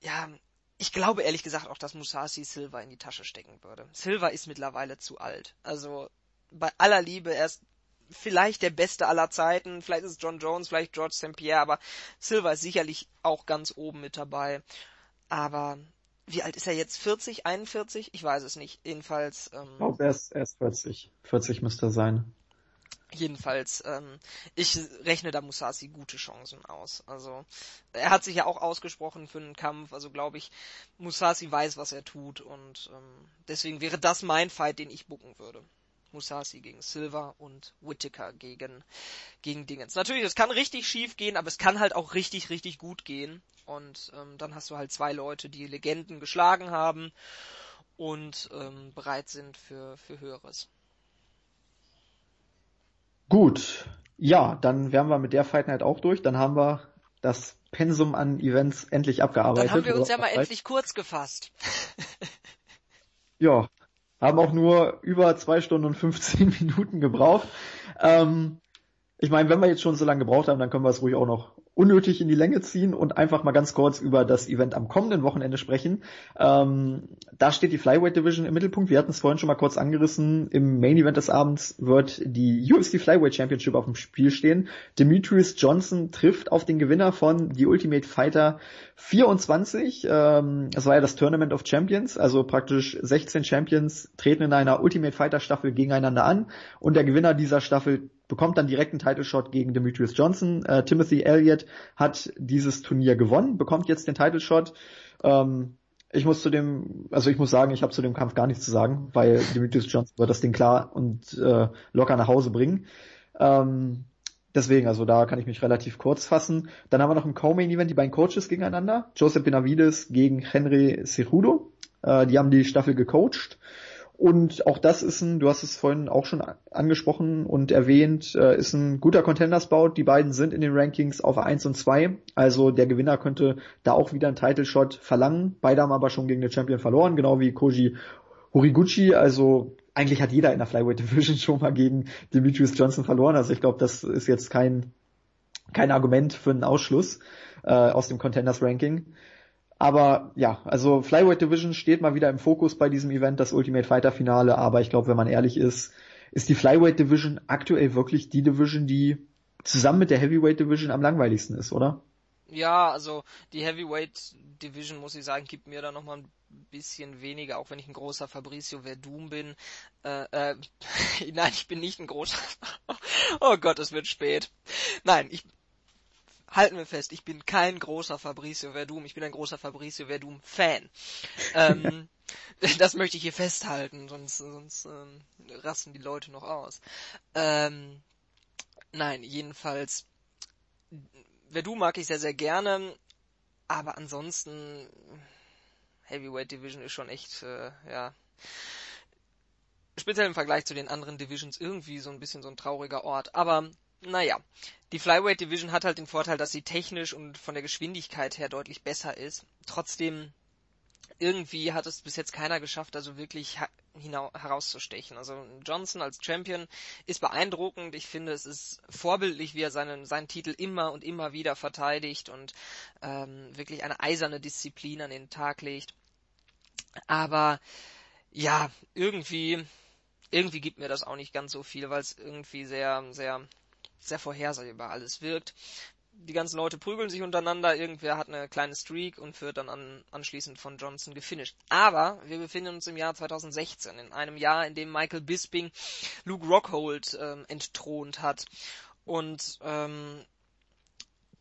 ja, ich glaube ehrlich gesagt auch, dass Musashi Silva in die Tasche stecken würde. Silva ist mittlerweile zu alt. Also bei aller Liebe, er ist vielleicht der beste aller Zeiten, vielleicht ist es John Jones, vielleicht George St. Pierre, aber Silva ist sicherlich auch ganz oben mit dabei. Aber wie alt ist er jetzt? 40, 41? Ich weiß es nicht. Jedenfalls. Ähm, ich glaube, er ist, er ist 40. 40 müsste er sein. Jedenfalls, ähm, ich rechne da Musasi gute Chancen aus. Also er hat sich ja auch ausgesprochen für einen Kampf. Also glaube ich, Musasi weiß, was er tut und ähm, deswegen wäre das mein Fight, den ich bucken würde. Musasi gegen Silver und Whittaker gegen gegen Dingens. Natürlich, es kann richtig schief gehen, aber es kann halt auch richtig richtig gut gehen. Und ähm, dann hast du halt zwei Leute, die Legenden geschlagen haben und ähm, bereit sind für für Höheres. Gut, ja, dann wären wir mit der Fight Night auch durch. Dann haben wir das Pensum an Events endlich abgearbeitet. Dann haben wir uns ja mal endlich kurz gefasst. ja, haben auch nur über zwei Stunden und 15 Minuten gebraucht. Ähm, ich meine, wenn wir jetzt schon so lange gebraucht haben, dann können wir es ruhig auch noch unnötig in die Länge ziehen und einfach mal ganz kurz über das Event am kommenden Wochenende sprechen. Ähm, da steht die Flyweight Division im Mittelpunkt. Wir hatten es vorhin schon mal kurz angerissen. Im Main Event des Abends wird die UFC Flyweight Championship auf dem Spiel stehen. Demetrius Johnson trifft auf den Gewinner von The Ultimate Fighter 24. Ähm, das war ja das Tournament of Champions, also praktisch 16 Champions treten in einer Ultimate Fighter Staffel gegeneinander an und der Gewinner dieser Staffel bekommt dann direkt einen Title Shot gegen Demetrius Johnson. Äh, Timothy Elliott hat dieses Turnier gewonnen, bekommt jetzt den Title Shot. Ähm, ich muss zu dem, also ich muss sagen, ich habe zu dem Kampf gar nichts zu sagen, weil Demetrius Johnson wird das Ding klar und äh, locker nach Hause bringen. Ähm, deswegen, also da kann ich mich relativ kurz fassen. Dann haben wir noch im Co-Main-Event die beiden Coaches gegeneinander. Joseph Benavides gegen Henry Cejudo. Äh, die haben die Staffel gecoacht. Und auch das ist ein, du hast es vorhin auch schon angesprochen und erwähnt, äh, ist ein guter Contendersbout. Die beiden sind in den Rankings auf 1 und 2. Also der Gewinner könnte da auch wieder einen Title Shot verlangen. Beide haben aber schon gegen den Champion verloren, genau wie Koji Horiguchi. Also eigentlich hat jeder in der Flyweight Division schon mal gegen Demetrius Johnson verloren. Also ich glaube, das ist jetzt kein, kein Argument für einen Ausschluss äh, aus dem Contenders Ranking. Aber ja, also Flyweight Division steht mal wieder im Fokus bei diesem Event, das Ultimate Fighter Finale. Aber ich glaube, wenn man ehrlich ist, ist die Flyweight Division aktuell wirklich die Division, die zusammen mit der Heavyweight Division am langweiligsten ist, oder? Ja, also die Heavyweight Division, muss ich sagen, gibt mir da nochmal ein bisschen weniger, auch wenn ich ein großer Fabricio Verdum bin. Äh, äh, nein, ich bin nicht ein großer. oh Gott, es wird spät. Nein, ich halten wir fest, ich bin kein großer Fabricio Verdum, ich bin ein großer Fabricio Verdum Fan. ähm, das möchte ich hier festhalten, sonst, sonst ähm, rasten die Leute noch aus. Ähm, nein, jedenfalls, Verdum mag ich sehr, sehr gerne, aber ansonsten, Heavyweight Division ist schon echt, äh, ja, speziell im Vergleich zu den anderen Divisions irgendwie so ein bisschen so ein trauriger Ort. Aber naja, die Flyweight Division hat halt den Vorteil, dass sie technisch und von der Geschwindigkeit her deutlich besser ist. Trotzdem, irgendwie hat es bis jetzt keiner geschafft, also wirklich herauszustechen. Also Johnson als Champion ist beeindruckend. Ich finde, es ist vorbildlich, wie er seinen, seinen Titel immer und immer wieder verteidigt und ähm, wirklich eine eiserne Disziplin an den Tag legt. Aber ja, irgendwie, irgendwie gibt mir das auch nicht ganz so viel, weil es irgendwie sehr, sehr sehr vorhersehbar alles wirkt. Die ganzen Leute prügeln sich untereinander, irgendwer hat eine kleine Streak und wird dann an, anschließend von Johnson gefinisht. Aber wir befinden uns im Jahr 2016, in einem Jahr, in dem Michael Bisping Luke Rockhold ähm, entthront hat. Und ähm,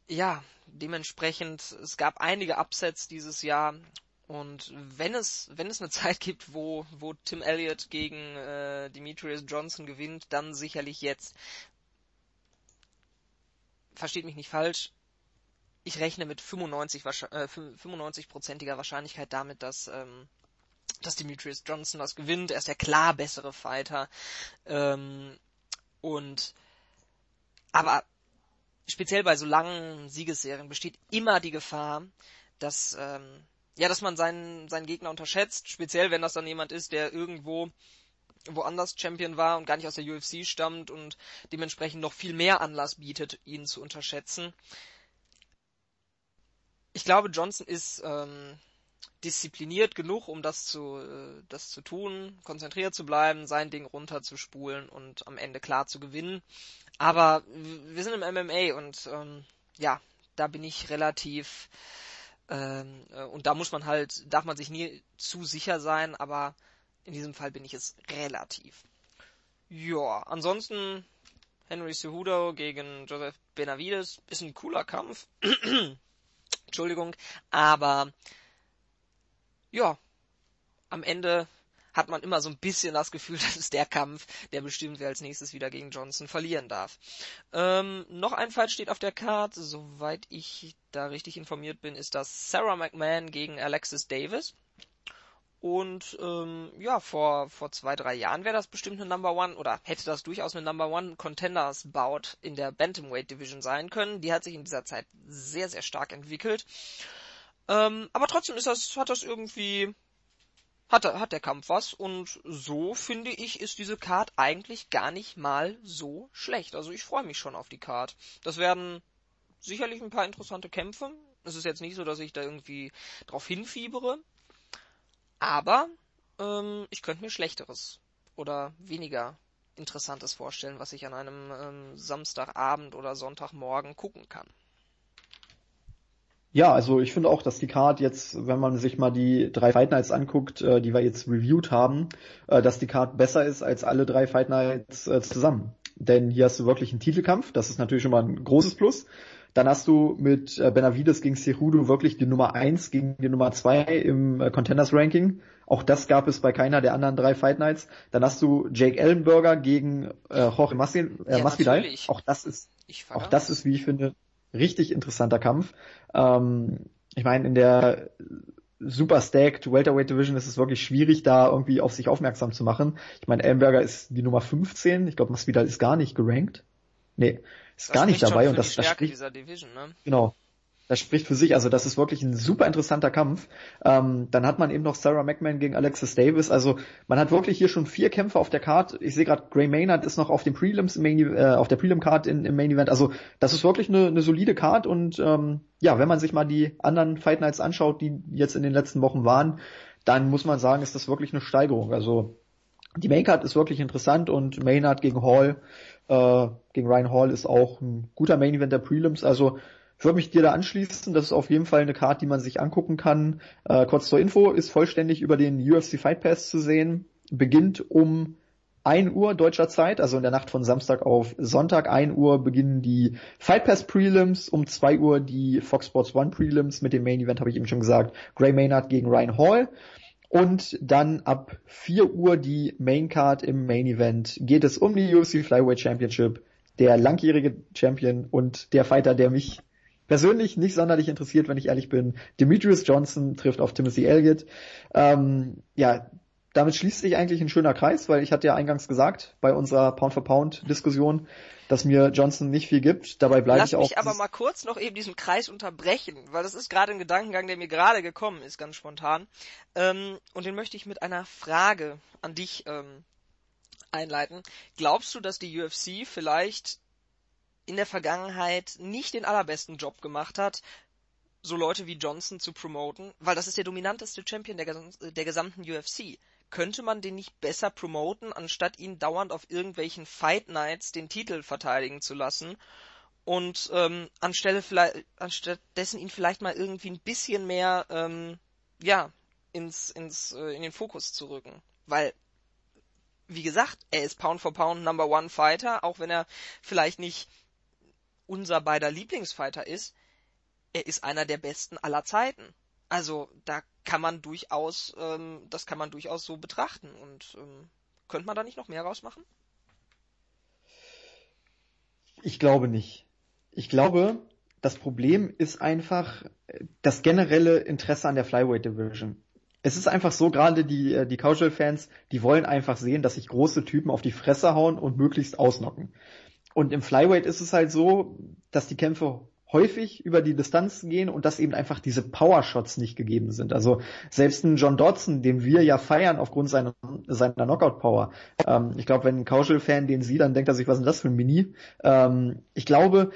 ja, dementsprechend, es gab einige Upsets dieses Jahr und wenn es, wenn es eine Zeit gibt, wo, wo Tim Elliott gegen äh, Demetrius Johnson gewinnt, dann sicherlich jetzt versteht mich nicht falsch, ich rechne mit 95 äh, 95%iger Wahrscheinlichkeit damit, dass ähm, dass Demetrius Johnson das gewinnt. Er ist der klar bessere Fighter. Ähm, und aber speziell bei so langen Siegesserien besteht immer die Gefahr, dass ähm, ja, dass man seinen seinen Gegner unterschätzt. Speziell wenn das dann jemand ist, der irgendwo woanders Champion war und gar nicht aus der UFC stammt und dementsprechend noch viel mehr Anlass bietet, ihn zu unterschätzen. Ich glaube, Johnson ist ähm, diszipliniert genug, um das zu, äh, das zu tun, konzentriert zu bleiben, sein Ding runterzuspulen und am Ende klar zu gewinnen. Aber wir sind im MMA und ähm, ja, da bin ich relativ ähm, äh, und da muss man halt, darf man sich nie zu sicher sein, aber in diesem Fall bin ich es relativ. Ja, ansonsten Henry Cejudo gegen Joseph Benavides ist ein cooler Kampf. Entschuldigung, aber ja, am Ende hat man immer so ein bisschen das Gefühl, das ist der Kampf, der bestimmt, wer als nächstes wieder gegen Johnson verlieren darf. Ähm, noch ein Fall steht auf der Karte, soweit ich da richtig informiert bin, ist das Sarah McMahon gegen Alexis Davis. Und ähm, ja, vor, vor zwei, drei Jahren wäre das bestimmt eine Number One oder hätte das durchaus eine Number One Contenders Bout in der Bantamweight Division sein können. Die hat sich in dieser Zeit sehr, sehr stark entwickelt. Ähm, aber trotzdem ist das, hat das irgendwie hat, hat der Kampf was und so finde ich, ist diese Card eigentlich gar nicht mal so schlecht. Also ich freue mich schon auf die Card. Das werden sicherlich ein paar interessante Kämpfe. Es ist jetzt nicht so, dass ich da irgendwie drauf hinfiebere. Aber ähm, ich könnte mir schlechteres oder weniger Interessantes vorstellen, was ich an einem ähm, Samstagabend oder Sonntagmorgen gucken kann. Ja, also ich finde auch, dass die Card jetzt, wenn man sich mal die drei Fight Nights anguckt, äh, die wir jetzt reviewed haben, äh, dass die Card besser ist als alle drei Fight Nights äh, zusammen. Denn hier hast du wirklich einen Titelkampf, das ist natürlich schon mal ein großes Plus. Dann hast du mit äh, Benavides gegen Cejudo wirklich die Nummer eins gegen die Nummer zwei im äh, Contenders Ranking. Auch das gab es bei keiner der anderen drei Fight Nights. Dann hast du Jake Ellenberger gegen äh, Jorge Masvidal. Äh, ja, Masvidal. Auch das ist, auch das ist, wie ich finde, richtig interessanter Kampf. Ähm, ich meine, in der super stacked Welterweight Division ist es wirklich schwierig, da irgendwie auf sich aufmerksam zu machen. Ich meine, Ellenberger ist die Nummer 15. Ich glaube, Masvidal ist gar nicht gerankt. Nee, ist gar nicht dabei und das, das spricht, Division, ne? genau, das spricht für sich. Also das ist wirklich ein super interessanter Kampf. Ähm, dann hat man eben noch Sarah McMahon gegen Alexis Davis. Also man hat wirklich hier schon vier Kämpfe auf der Card. Ich sehe gerade, Gray Maynard ist noch auf dem Prelims im Main, äh, auf der Prelim Card in, im Main Event. Also das ist wirklich eine, eine solide Card und ähm, ja, wenn man sich mal die anderen Fight Nights anschaut, die jetzt in den letzten Wochen waren, dann muss man sagen, ist das wirklich eine Steigerung. Also die Main Card ist wirklich interessant und Maynard gegen Hall, äh, gegen Ryan Hall ist auch ein guter Main Event der Prelims. Also ich würde mich dir da anschließen. Das ist auf jeden Fall eine Karte, die man sich angucken kann. Äh, kurz zur Info, ist vollständig über den UFC Fight Pass zu sehen. Beginnt um 1 Uhr deutscher Zeit, also in der Nacht von Samstag auf Sonntag 1 Uhr beginnen die Fight Pass Prelims, um 2 Uhr die Fox Sports One Prelims mit dem Main Event, habe ich eben schon gesagt, Gray Maynard gegen Ryan Hall. Und dann ab 4 Uhr die Main Card im Main Event geht es um die UFC Flyweight Championship. Der langjährige Champion und der Fighter, der mich persönlich nicht sonderlich interessiert, wenn ich ehrlich bin. Demetrius Johnson trifft auf Timothy Elliott. Ähm, ja, damit schließt sich eigentlich ein schöner Kreis, weil ich hatte ja eingangs gesagt, bei unserer Pound-for-Pound-Diskussion, dass mir Johnson nicht viel gibt. Dabei bleibe ich auch. Lass mich aber mal kurz noch eben diesen Kreis unterbrechen, weil das ist gerade ein Gedankengang, der mir gerade gekommen ist, ganz spontan. Ähm, und den möchte ich mit einer Frage an dich ähm, einleiten. Glaubst du, dass die UFC vielleicht in der Vergangenheit nicht den allerbesten Job gemacht hat, so Leute wie Johnson zu promoten, weil das ist der dominanteste Champion der, der gesamten UFC. Könnte man den nicht besser promoten, anstatt ihn dauernd auf irgendwelchen Fight Nights den Titel verteidigen zu lassen und ähm, anstelle vielleicht, anstattdessen ihn vielleicht mal irgendwie ein bisschen mehr ähm, ja ins ins äh, in den Fokus zu rücken, weil wie gesagt, er ist Pound for Pound Number One Fighter, auch wenn er vielleicht nicht unser beider Lieblingsfighter ist, er ist einer der besten aller Zeiten. Also da kann man durchaus, ähm, das kann man durchaus so betrachten. Und ähm, könnte man da nicht noch mehr rausmachen? Ich glaube nicht. Ich glaube, das Problem ist einfach das generelle Interesse an der Flyweight Division. Es ist einfach so, gerade die, äh, die Casual-Fans, die wollen einfach sehen, dass sich große Typen auf die Fresse hauen und möglichst ausnocken. Und im Flyweight ist es halt so, dass die Kämpfe häufig über die Distanz gehen und dass eben einfach diese Powershots nicht gegeben sind. Also selbst ein John Dodson, den wir ja feiern aufgrund seiner, seiner Knockout-Power. Ähm, ich glaube, wenn ein Casual-Fan den sieht, dann denkt er sich, was ist das für ein Mini? Ähm, ich glaube,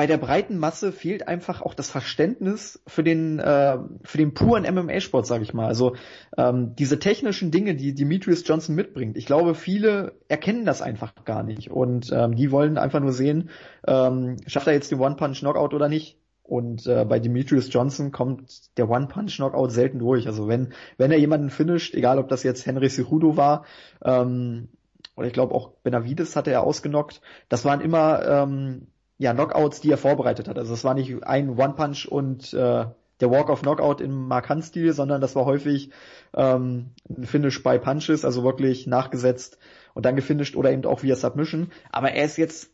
bei der breiten Masse fehlt einfach auch das Verständnis für den äh, für den puren MMA-Sport, sage ich mal. Also ähm, diese technischen Dinge, die Demetrius Johnson mitbringt. Ich glaube, viele erkennen das einfach gar nicht und ähm, die wollen einfach nur sehen, ähm, schafft er jetzt den One-Punch-Knockout oder nicht. Und äh, bei Demetrius Johnson kommt der One-Punch-Knockout selten durch. Also wenn wenn er jemanden finisht, egal ob das jetzt Henry Cejudo war ähm, oder ich glaube auch Benavides hatte er ausgenockt. Das waren immer ähm, ja Knockouts, die er vorbereitet hat. Also es war nicht ein One-Punch und äh, der Walk of Knockout im Markant-Stil, sondern das war häufig ähm, ein Finish by Punches, also wirklich nachgesetzt und dann gefinisht oder eben auch via Submission. Aber er ist jetzt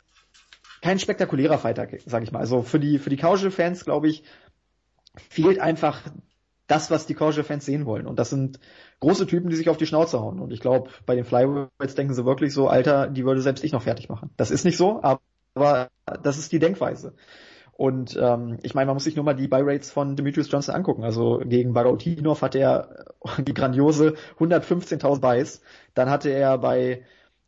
kein spektakulärer Fighter, sag ich mal. Also für die für die Casual-Fans, glaube ich, fehlt einfach das, was die Casual-Fans sehen wollen. Und das sind große Typen, die sich auf die Schnauze hauen. Und ich glaube, bei den Flyweights denken sie wirklich so, Alter, die würde selbst ich noch fertig machen. Das ist nicht so, aber das ist die Denkweise. Und ähm, ich meine, man muss sich nur mal die Buy-Rates von Demetrius Johnson angucken. Also gegen Barotinov hat er die grandiose 115.000 Buys. Dann hatte er bei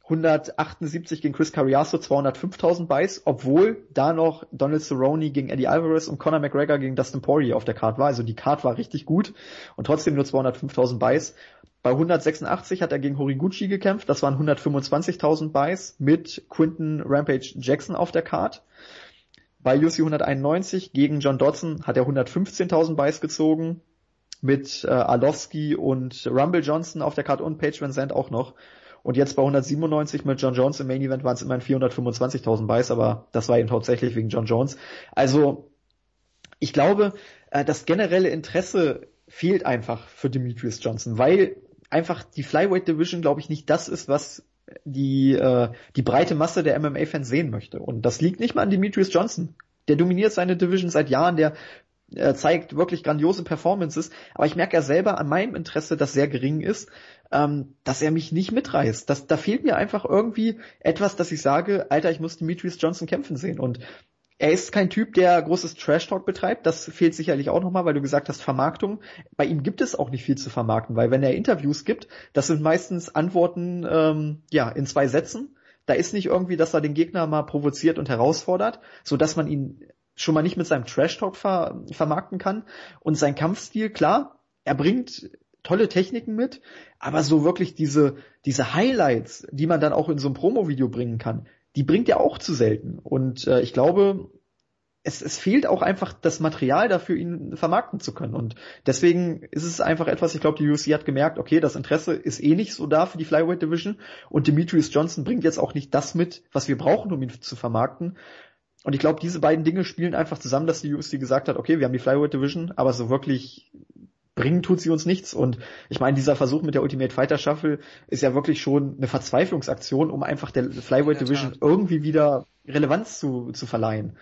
178 gegen Chris Carriasso 205.000 Buys, obwohl da noch Donald Cerrone gegen Eddie Alvarez und Conor McGregor gegen Dustin Poirier auf der Card war. Also die Card war richtig gut und trotzdem nur 205.000 Buys. Bei 186 hat er gegen Horiguchi gekämpft, das waren 125.000 Buys mit Quinton Rampage Jackson auf der Card. Bei UC 191 gegen John Dodson hat er 115.000 Buys gezogen mit äh, Arlovski und Rumble Johnson auf der Card und Page Van Zandt auch noch. Und jetzt bei 197 mit John Jones im Main Event waren es immerhin 425.000 Buys, aber das war eben hauptsächlich wegen John Jones. Also ich glaube, äh, das generelle Interesse fehlt einfach für Demetrius Johnson, weil einfach die Flyweight Division, glaube ich, nicht das ist, was die, äh, die breite Masse der MMA-Fans sehen möchte. Und das liegt nicht mal an Demetrius Johnson. Der dominiert seine Division seit Jahren, der äh, zeigt wirklich grandiose Performances, aber ich merke ja selber an meinem Interesse, das sehr gering ist, ähm, dass er mich nicht mitreißt. Das, da fehlt mir einfach irgendwie etwas, dass ich sage, Alter, ich muss Demetrius Johnson kämpfen sehen. Und er ist kein Typ, der großes Trash-Talk betreibt. Das fehlt sicherlich auch nochmal, weil du gesagt hast, Vermarktung. Bei ihm gibt es auch nicht viel zu vermarkten, weil wenn er Interviews gibt, das sind meistens Antworten ähm, ja in zwei Sätzen. Da ist nicht irgendwie, dass er den Gegner mal provoziert und herausfordert, so dass man ihn schon mal nicht mit seinem Trash-Talk ver vermarkten kann. Und sein Kampfstil, klar, er bringt tolle Techniken mit, aber so wirklich diese, diese Highlights, die man dann auch in so einem Promo-Video bringen kann, die bringt er auch zu selten. Und äh, ich glaube, es, es fehlt auch einfach das Material dafür, ihn vermarkten zu können. Und deswegen ist es einfach etwas, ich glaube, die UFC hat gemerkt, okay, das Interesse ist eh nicht so da für die Flyweight Division und Demetrius Johnson bringt jetzt auch nicht das mit, was wir brauchen, um ihn zu vermarkten. Und ich glaube, diese beiden Dinge spielen einfach zusammen, dass die UFC gesagt hat, okay, wir haben die Flyweight Division, aber so wirklich bringen tut sie uns nichts. Und ich meine, dieser Versuch mit der Ultimate Fighter Shuffle ist ja wirklich schon eine Verzweiflungsaktion, um einfach der Flyweight Division irgendwie wieder Relevanz zu, zu verleihen.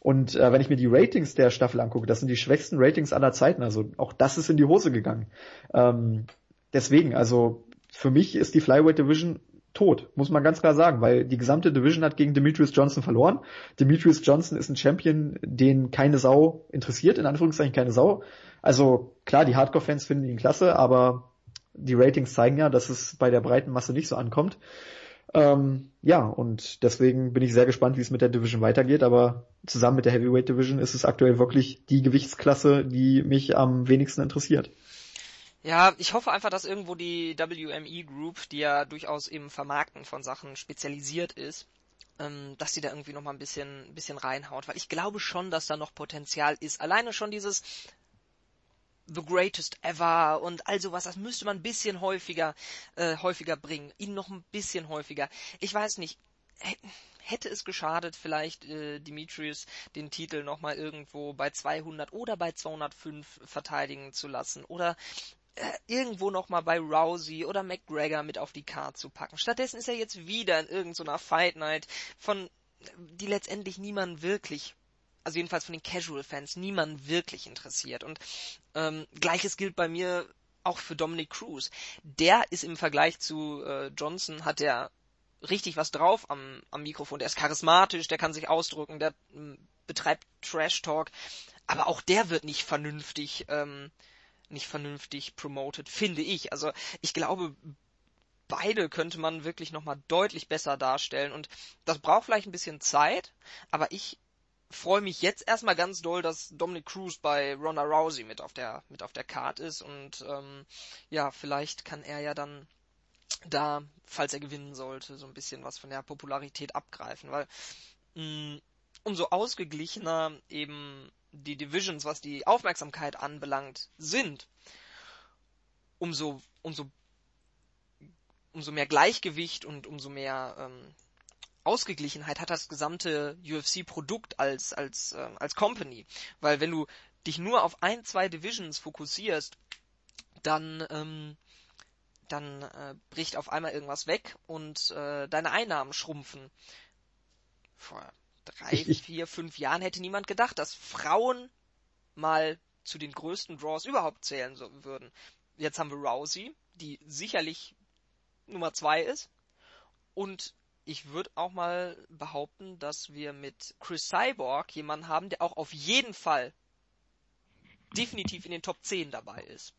Und äh, wenn ich mir die Ratings der Staffel angucke, das sind die schwächsten Ratings aller Zeiten. Also auch das ist in die Hose gegangen. Ähm, deswegen, also für mich ist die Flyweight Division tot, muss man ganz klar sagen, weil die gesamte Division hat gegen Demetrius Johnson verloren. Demetrius Johnson ist ein Champion, den keine Sau interessiert, in Anführungszeichen keine Sau. Also klar, die Hardcore-Fans finden ihn klasse, aber die Ratings zeigen ja, dass es bei der breiten Masse nicht so ankommt. Ähm, ja, und deswegen bin ich sehr gespannt, wie es mit der Division weitergeht, aber zusammen mit der Heavyweight Division ist es aktuell wirklich die Gewichtsklasse, die mich am wenigsten interessiert. Ja, ich hoffe einfach, dass irgendwo die WME Group, die ja durchaus im Vermarkten von Sachen spezialisiert ist, ähm, dass die da irgendwie noch mal ein bisschen, ein bisschen reinhaut, weil ich glaube schon, dass da noch Potenzial ist. Alleine schon dieses The Greatest Ever und all sowas, das müsste man ein bisschen häufiger, äh, häufiger bringen. Ihn noch ein bisschen häufiger. Ich weiß nicht, hätte es geschadet, vielleicht äh, Demetrius den Titel nochmal irgendwo bei 200 oder bei 205 verteidigen zu lassen oder irgendwo nochmal bei Rousey oder McGregor mit auf die Karte zu packen. Stattdessen ist er jetzt wieder in irgendeiner Fight Night von die letztendlich niemand wirklich also jedenfalls von den Casual-Fans, niemand wirklich interessiert. Und ähm, gleiches gilt bei mir auch für Dominic Cruz. Der ist im Vergleich zu äh, Johnson, hat er richtig was drauf am, am Mikrofon. Der ist charismatisch, der kann sich ausdrücken, der betreibt Trash-Talk. Aber auch der wird nicht vernünftig ähm, nicht vernünftig promoted, finde ich. Also ich glaube, beide könnte man wirklich nochmal deutlich besser darstellen. Und das braucht vielleicht ein bisschen Zeit, aber ich freue mich jetzt erstmal ganz doll, dass Dominic Cruz bei Ronda Rousey mit auf der mit auf der Card ist. Und ähm, ja, vielleicht kann er ja dann da, falls er gewinnen sollte, so ein bisschen was von der Popularität abgreifen, weil mh, mm, umso ausgeglichener eben die Divisions, was die Aufmerksamkeit anbelangt, sind, umso, umso umso mehr Gleichgewicht und umso mehr ähm, Ausgeglichenheit hat das gesamte UFC-Produkt als, als, äh, als Company. Weil wenn du dich nur auf ein, zwei Divisions fokussierst, dann, ähm, dann äh, bricht auf einmal irgendwas weg und äh, deine Einnahmen schrumpfen. Vor drei, ich, vier, fünf Jahren hätte niemand gedacht, dass Frauen mal zu den größten Draws überhaupt zählen so, würden. Jetzt haben wir Rousey, die sicherlich Nummer zwei ist. Und ich würde auch mal behaupten, dass wir mit Chris Cyborg jemanden haben, der auch auf jeden Fall definitiv in den Top 10 dabei ist.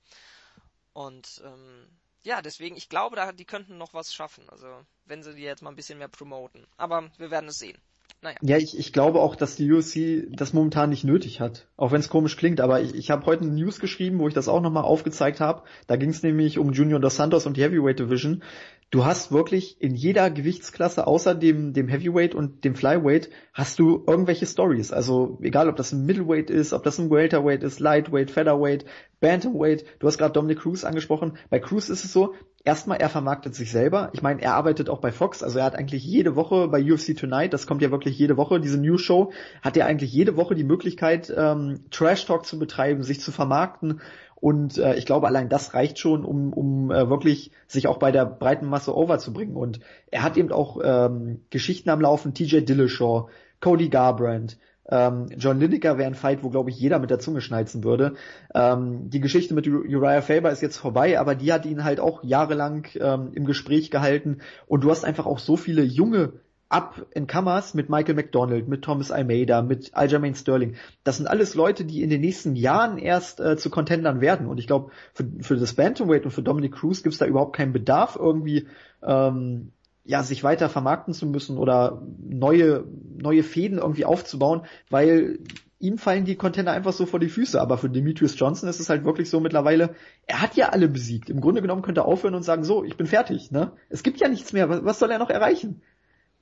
Und ähm, ja, deswegen, ich glaube, da, die könnten noch was schaffen. Also, wenn sie die jetzt mal ein bisschen mehr promoten. Aber wir werden es sehen. Naja. Ja, ich, ich glaube auch, dass die UFC das momentan nicht nötig hat. Auch wenn es komisch klingt, aber ich, ich habe heute eine News geschrieben, wo ich das auch nochmal aufgezeigt habe. Da ging es nämlich um Junior Dos Santos und die Heavyweight Division. Du hast wirklich in jeder Gewichtsklasse außer dem, dem Heavyweight und dem Flyweight hast du irgendwelche Stories. Also egal, ob das ein Middleweight ist, ob das ein Welterweight ist, Lightweight, Featherweight, Bantamweight. Du hast gerade Dominic Cruz angesprochen. Bei Cruz ist es so, erstmal, er vermarktet sich selber. Ich meine, er arbeitet auch bei Fox, also er hat eigentlich jede Woche bei UFC Tonight, das kommt ja wirklich jede Woche, diese News Show, hat er eigentlich jede Woche die Möglichkeit, ähm, Trash Talk zu betreiben, sich zu vermarkten. Und äh, ich glaube, allein das reicht schon, um, um äh, wirklich sich auch bei der breiten Masse overzubringen. Und er hat eben auch ähm, Geschichten am Laufen, TJ Dillashaw, Cody Garbrandt, ähm, John Lineker wäre ein Fight, wo, glaube ich, jeder mit der Zunge schnalzen würde. Ähm, die Geschichte mit Uriah Faber ist jetzt vorbei, aber die hat ihn halt auch jahrelang ähm, im Gespräch gehalten. Und du hast einfach auch so viele junge up in Kammers mit Michael McDonald, mit Thomas Almeida, mit Aljamain Sterling. Das sind alles Leute, die in den nächsten Jahren erst äh, zu Contendern werden. Und ich glaube, für, für das Bantamweight und für Dominic Cruz gibt es da überhaupt keinen Bedarf, irgendwie ähm, ja, sich weiter vermarkten zu müssen oder neue, neue Fäden irgendwie aufzubauen, weil ihm fallen die Container einfach so vor die Füße. Aber für Demetrius Johnson ist es halt wirklich so mittlerweile, er hat ja alle besiegt. Im Grunde genommen könnte er aufhören und sagen, so, ich bin fertig, ne? Es gibt ja nichts mehr. Was, was soll er noch erreichen?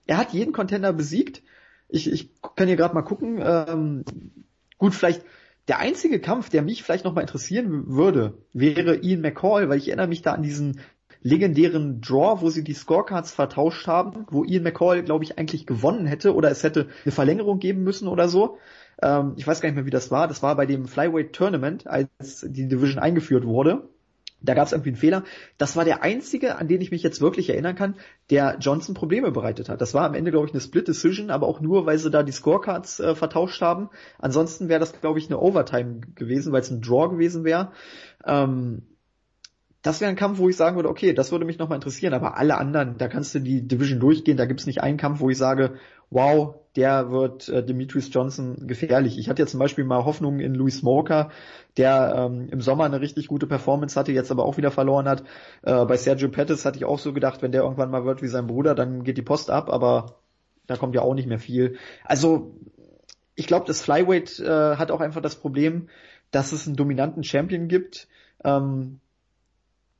Er hat jeden Contender besiegt. Ich, ich kann hier gerade mal gucken. Ähm, gut, vielleicht der einzige Kampf, der mich vielleicht noch mal interessieren würde, wäre Ian McCall, weil ich erinnere mich da an diesen legendären Draw, wo sie die Scorecards vertauscht haben, wo Ian McCall, glaube ich, eigentlich gewonnen hätte oder es hätte eine Verlängerung geben müssen oder so. Ähm, ich weiß gar nicht mehr, wie das war. Das war bei dem Flyweight Tournament, als die Division eingeführt wurde. Da gab es irgendwie einen Fehler. Das war der einzige, an den ich mich jetzt wirklich erinnern kann, der Johnson Probleme bereitet hat. Das war am Ende, glaube ich, eine Split Decision, aber auch nur, weil sie da die Scorecards äh, vertauscht haben. Ansonsten wäre das, glaube ich, eine Overtime gewesen, weil es ein Draw gewesen wäre. Ähm, das wäre ein Kampf, wo ich sagen würde, okay, das würde mich nochmal interessieren, aber alle anderen, da kannst du die Division durchgehen, da gibt's nicht einen Kampf, wo ich sage, wow, der wird äh, Demetrius Johnson gefährlich. Ich hatte ja zum Beispiel mal Hoffnung in Louis Smoker, der ähm, im Sommer eine richtig gute Performance hatte, jetzt aber auch wieder verloren hat. Äh, bei Sergio Pettis hatte ich auch so gedacht, wenn der irgendwann mal wird wie sein Bruder, dann geht die Post ab, aber da kommt ja auch nicht mehr viel. Also ich glaube, das Flyweight äh, hat auch einfach das Problem, dass es einen dominanten Champion gibt, ähm,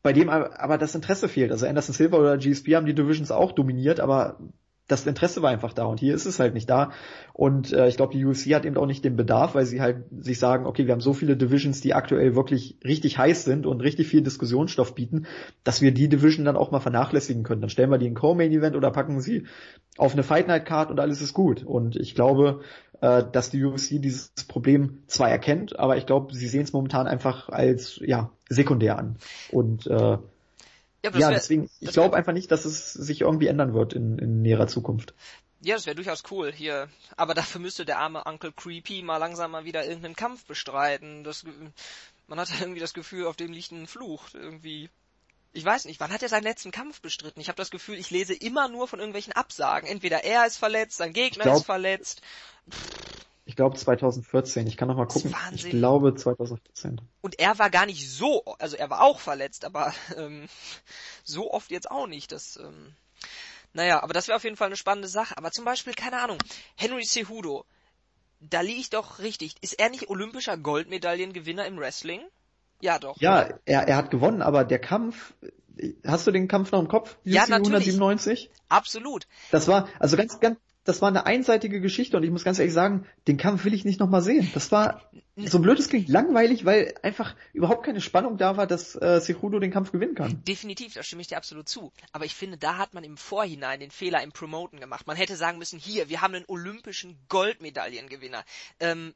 bei dem aber das Interesse fehlt. Also Anderson Silva oder GSP haben die Divisions auch dominiert, aber das Interesse war einfach da und hier ist es halt nicht da. Und äh, ich glaube, die UFC hat eben auch nicht den Bedarf, weil sie halt sich sagen, okay, wir haben so viele Divisions, die aktuell wirklich richtig heiß sind und richtig viel Diskussionsstoff bieten, dass wir die Division dann auch mal vernachlässigen können. Dann stellen wir die in Co-Main-Event oder packen sie auf eine Fight Night Card und alles ist gut. Und ich glaube, äh, dass die UFC dieses Problem zwar erkennt, aber ich glaube, sie sehen es momentan einfach als ja sekundär an. Und äh, ja, ja wär, deswegen, ich glaube einfach nicht, dass es sich irgendwie ändern wird in, in näherer Zukunft. Ja, das wäre durchaus cool hier. Aber dafür müsste der arme Uncle Creepy mal langsam mal wieder irgendeinen Kampf bestreiten. Das, man hat irgendwie das Gefühl, auf dem liegt ein Fluch. Irgendwie ich weiß nicht, wann hat er seinen letzten Kampf bestritten? Ich habe das Gefühl, ich lese immer nur von irgendwelchen Absagen. Entweder er ist verletzt, sein Gegner glaub, ist verletzt. Glaube 2014. Ich kann noch mal gucken. Ich glaube 2014. Und er war gar nicht so, also er war auch verletzt, aber ähm, so oft jetzt auch nicht. Das, ähm, naja, aber das wäre auf jeden Fall eine spannende Sache. Aber zum Beispiel, keine Ahnung, Henry Cejudo, da liege ich doch richtig. Ist er nicht olympischer Goldmedaillengewinner im Wrestling? Ja, doch. Ja, er, er hat gewonnen, aber der Kampf, hast du den Kampf noch im Kopf? Ja, natürlich. 197? Absolut. Das war, also ganz, ganz, das war eine einseitige Geschichte und ich muss ganz ehrlich sagen, den Kampf will ich nicht nochmal sehen. Das war, so blöd es klingt, langweilig, weil einfach überhaupt keine Spannung da war, dass äh, Cejudo den Kampf gewinnen kann. Definitiv, da stimme ich dir absolut zu. Aber ich finde, da hat man im Vorhinein den Fehler im Promoten gemacht. Man hätte sagen müssen, hier, wir haben einen olympischen Goldmedaillengewinner. Ähm,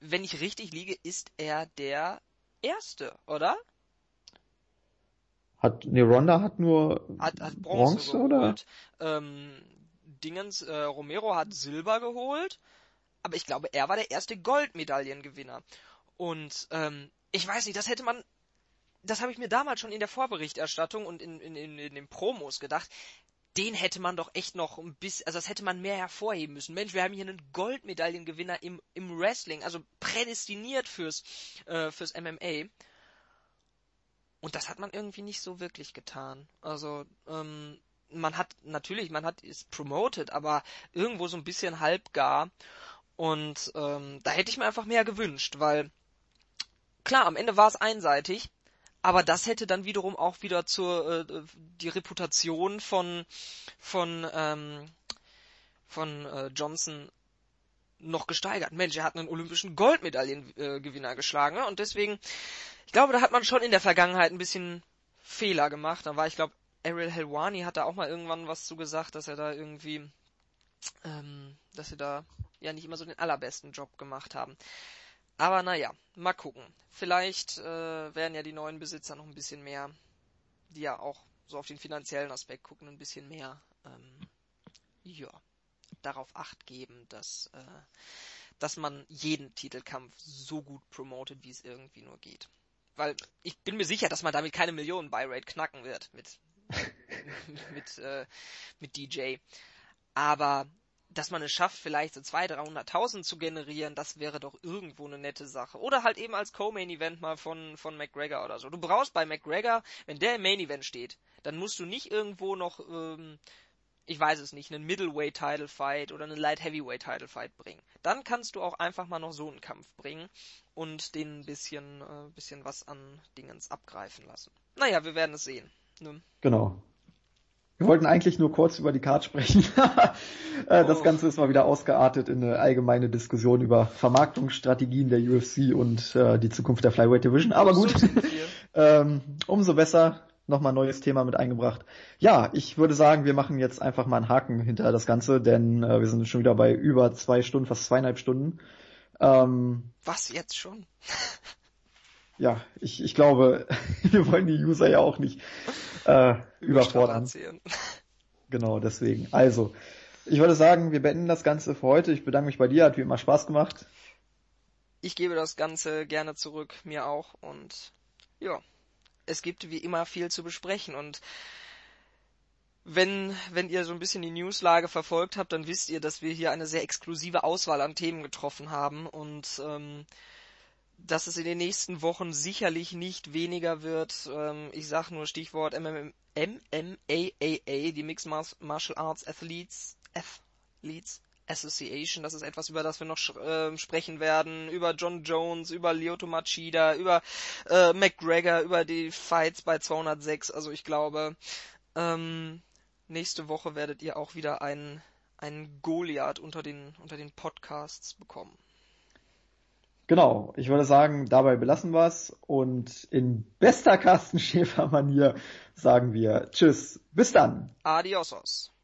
wenn ich richtig liege, ist er der Erste, oder? Hat, ne, Ronda hat nur Hat, hat Bronze, Bronze, oder? Ähm, Dingens, äh, Romero hat Silber geholt. Aber ich glaube, er war der erste Goldmedaillengewinner. Und ähm, ich weiß nicht, das hätte man, das habe ich mir damals schon in der Vorberichterstattung und in, in, in, in den Promos gedacht. Den hätte man doch echt noch ein bisschen, also das hätte man mehr hervorheben müssen. Mensch, wir haben hier einen Goldmedaillengewinner im, im Wrestling, also prädestiniert fürs, äh, fürs MMA. Und das hat man irgendwie nicht so wirklich getan. Also, ähm, man hat, natürlich, man hat es promoted, aber irgendwo so ein bisschen halbgar. Und ähm, da hätte ich mir einfach mehr gewünscht, weil klar, am Ende war es einseitig, aber das hätte dann wiederum auch wieder zur äh, die Reputation von von ähm, von äh, Johnson noch gesteigert. Mensch, er hat einen olympischen Goldmedaillengewinner geschlagen ne? und deswegen, ich glaube, da hat man schon in der Vergangenheit ein bisschen Fehler gemacht. Da war, ich glaube, Ariel Helwani hat da auch mal irgendwann was zu gesagt, dass er da irgendwie, ähm, dass sie da ja nicht immer so den allerbesten Job gemacht haben. Aber naja, mal gucken. Vielleicht äh, werden ja die neuen Besitzer noch ein bisschen mehr, die ja auch so auf den finanziellen Aspekt gucken, ein bisschen mehr, ähm, ja, darauf acht geben, dass, äh, dass man jeden Titelkampf so gut promotet, wie es irgendwie nur geht. Weil ich bin mir sicher, dass man damit keine Millionen Buy-Rate knacken wird mit, mit, äh, mit DJ. Aber dass man es schafft, vielleicht so 200.000, 300.000 zu generieren, das wäre doch irgendwo eine nette Sache. Oder halt eben als Co-Main-Event mal von, von McGregor oder so. Du brauchst bei McGregor, wenn der im Main-Event steht, dann musst du nicht irgendwo noch, ähm, ich weiß es nicht, einen Middleweight-Title-Fight oder einen Light-Heavyweight-Title-Fight bringen. Dann kannst du auch einfach mal noch so einen Kampf bringen und den ein bisschen, äh, bisschen was an Dingens abgreifen lassen. Naja, wir werden es sehen. Ne? Genau. Wir wollten eigentlich nur kurz über die Card sprechen. Äh, das Oh. Ganze ist mal wieder ausgeartet in eine allgemeine Diskussion über Vermarktungsstrategien der UFC und äh, die Zukunft der Flyweight Division. Aber gut, ähm, umso besser. Nochmal ein neues Thema mit eingebracht. Ja, ich würde sagen, wir machen jetzt einfach mal einen Haken hinter das Ganze, denn äh, wir sind schon wieder bei über zwei Stunden, fast zweieinhalb Stunden. Ähm, Was jetzt schon? ja, ich, ich glaube, wir wollen die User ja auch nicht äh, überfordern. Genau, deswegen. Also, ich würde sagen, wir beenden das Ganze für heute. Ich bedanke mich bei dir, hat wie immer Spaß gemacht. Ich gebe das Ganze gerne zurück, mir auch. Und ja, es gibt wie immer viel zu besprechen. Und wenn, wenn ihr so ein bisschen die Newslage verfolgt habt, dann wisst ihr, dass wir hier eine sehr exklusive Auswahl an Themen getroffen haben und ähm, dass es in den nächsten Wochen sicherlich nicht weniger wird. Ähm, ich sag nur Stichwort MM, MMAAA, die Mixed Mar- Martial Arts Athletes, Athletes Association. Das ist etwas, über das wir noch ähm, sprechen werden. Über John Jones, über Lyoto Machida, über äh, McGregor, über die Fights bei 206. Also ich glaube, ähm, nächste Woche werdet ihr auch wieder einen, einen Goliath unter den, unter den Podcasts bekommen. Genau, ich würde sagen, dabei belassen wir es und in bester Carsten Schäfer-Manier sagen wir Tschüss, bis dann. Adiosos.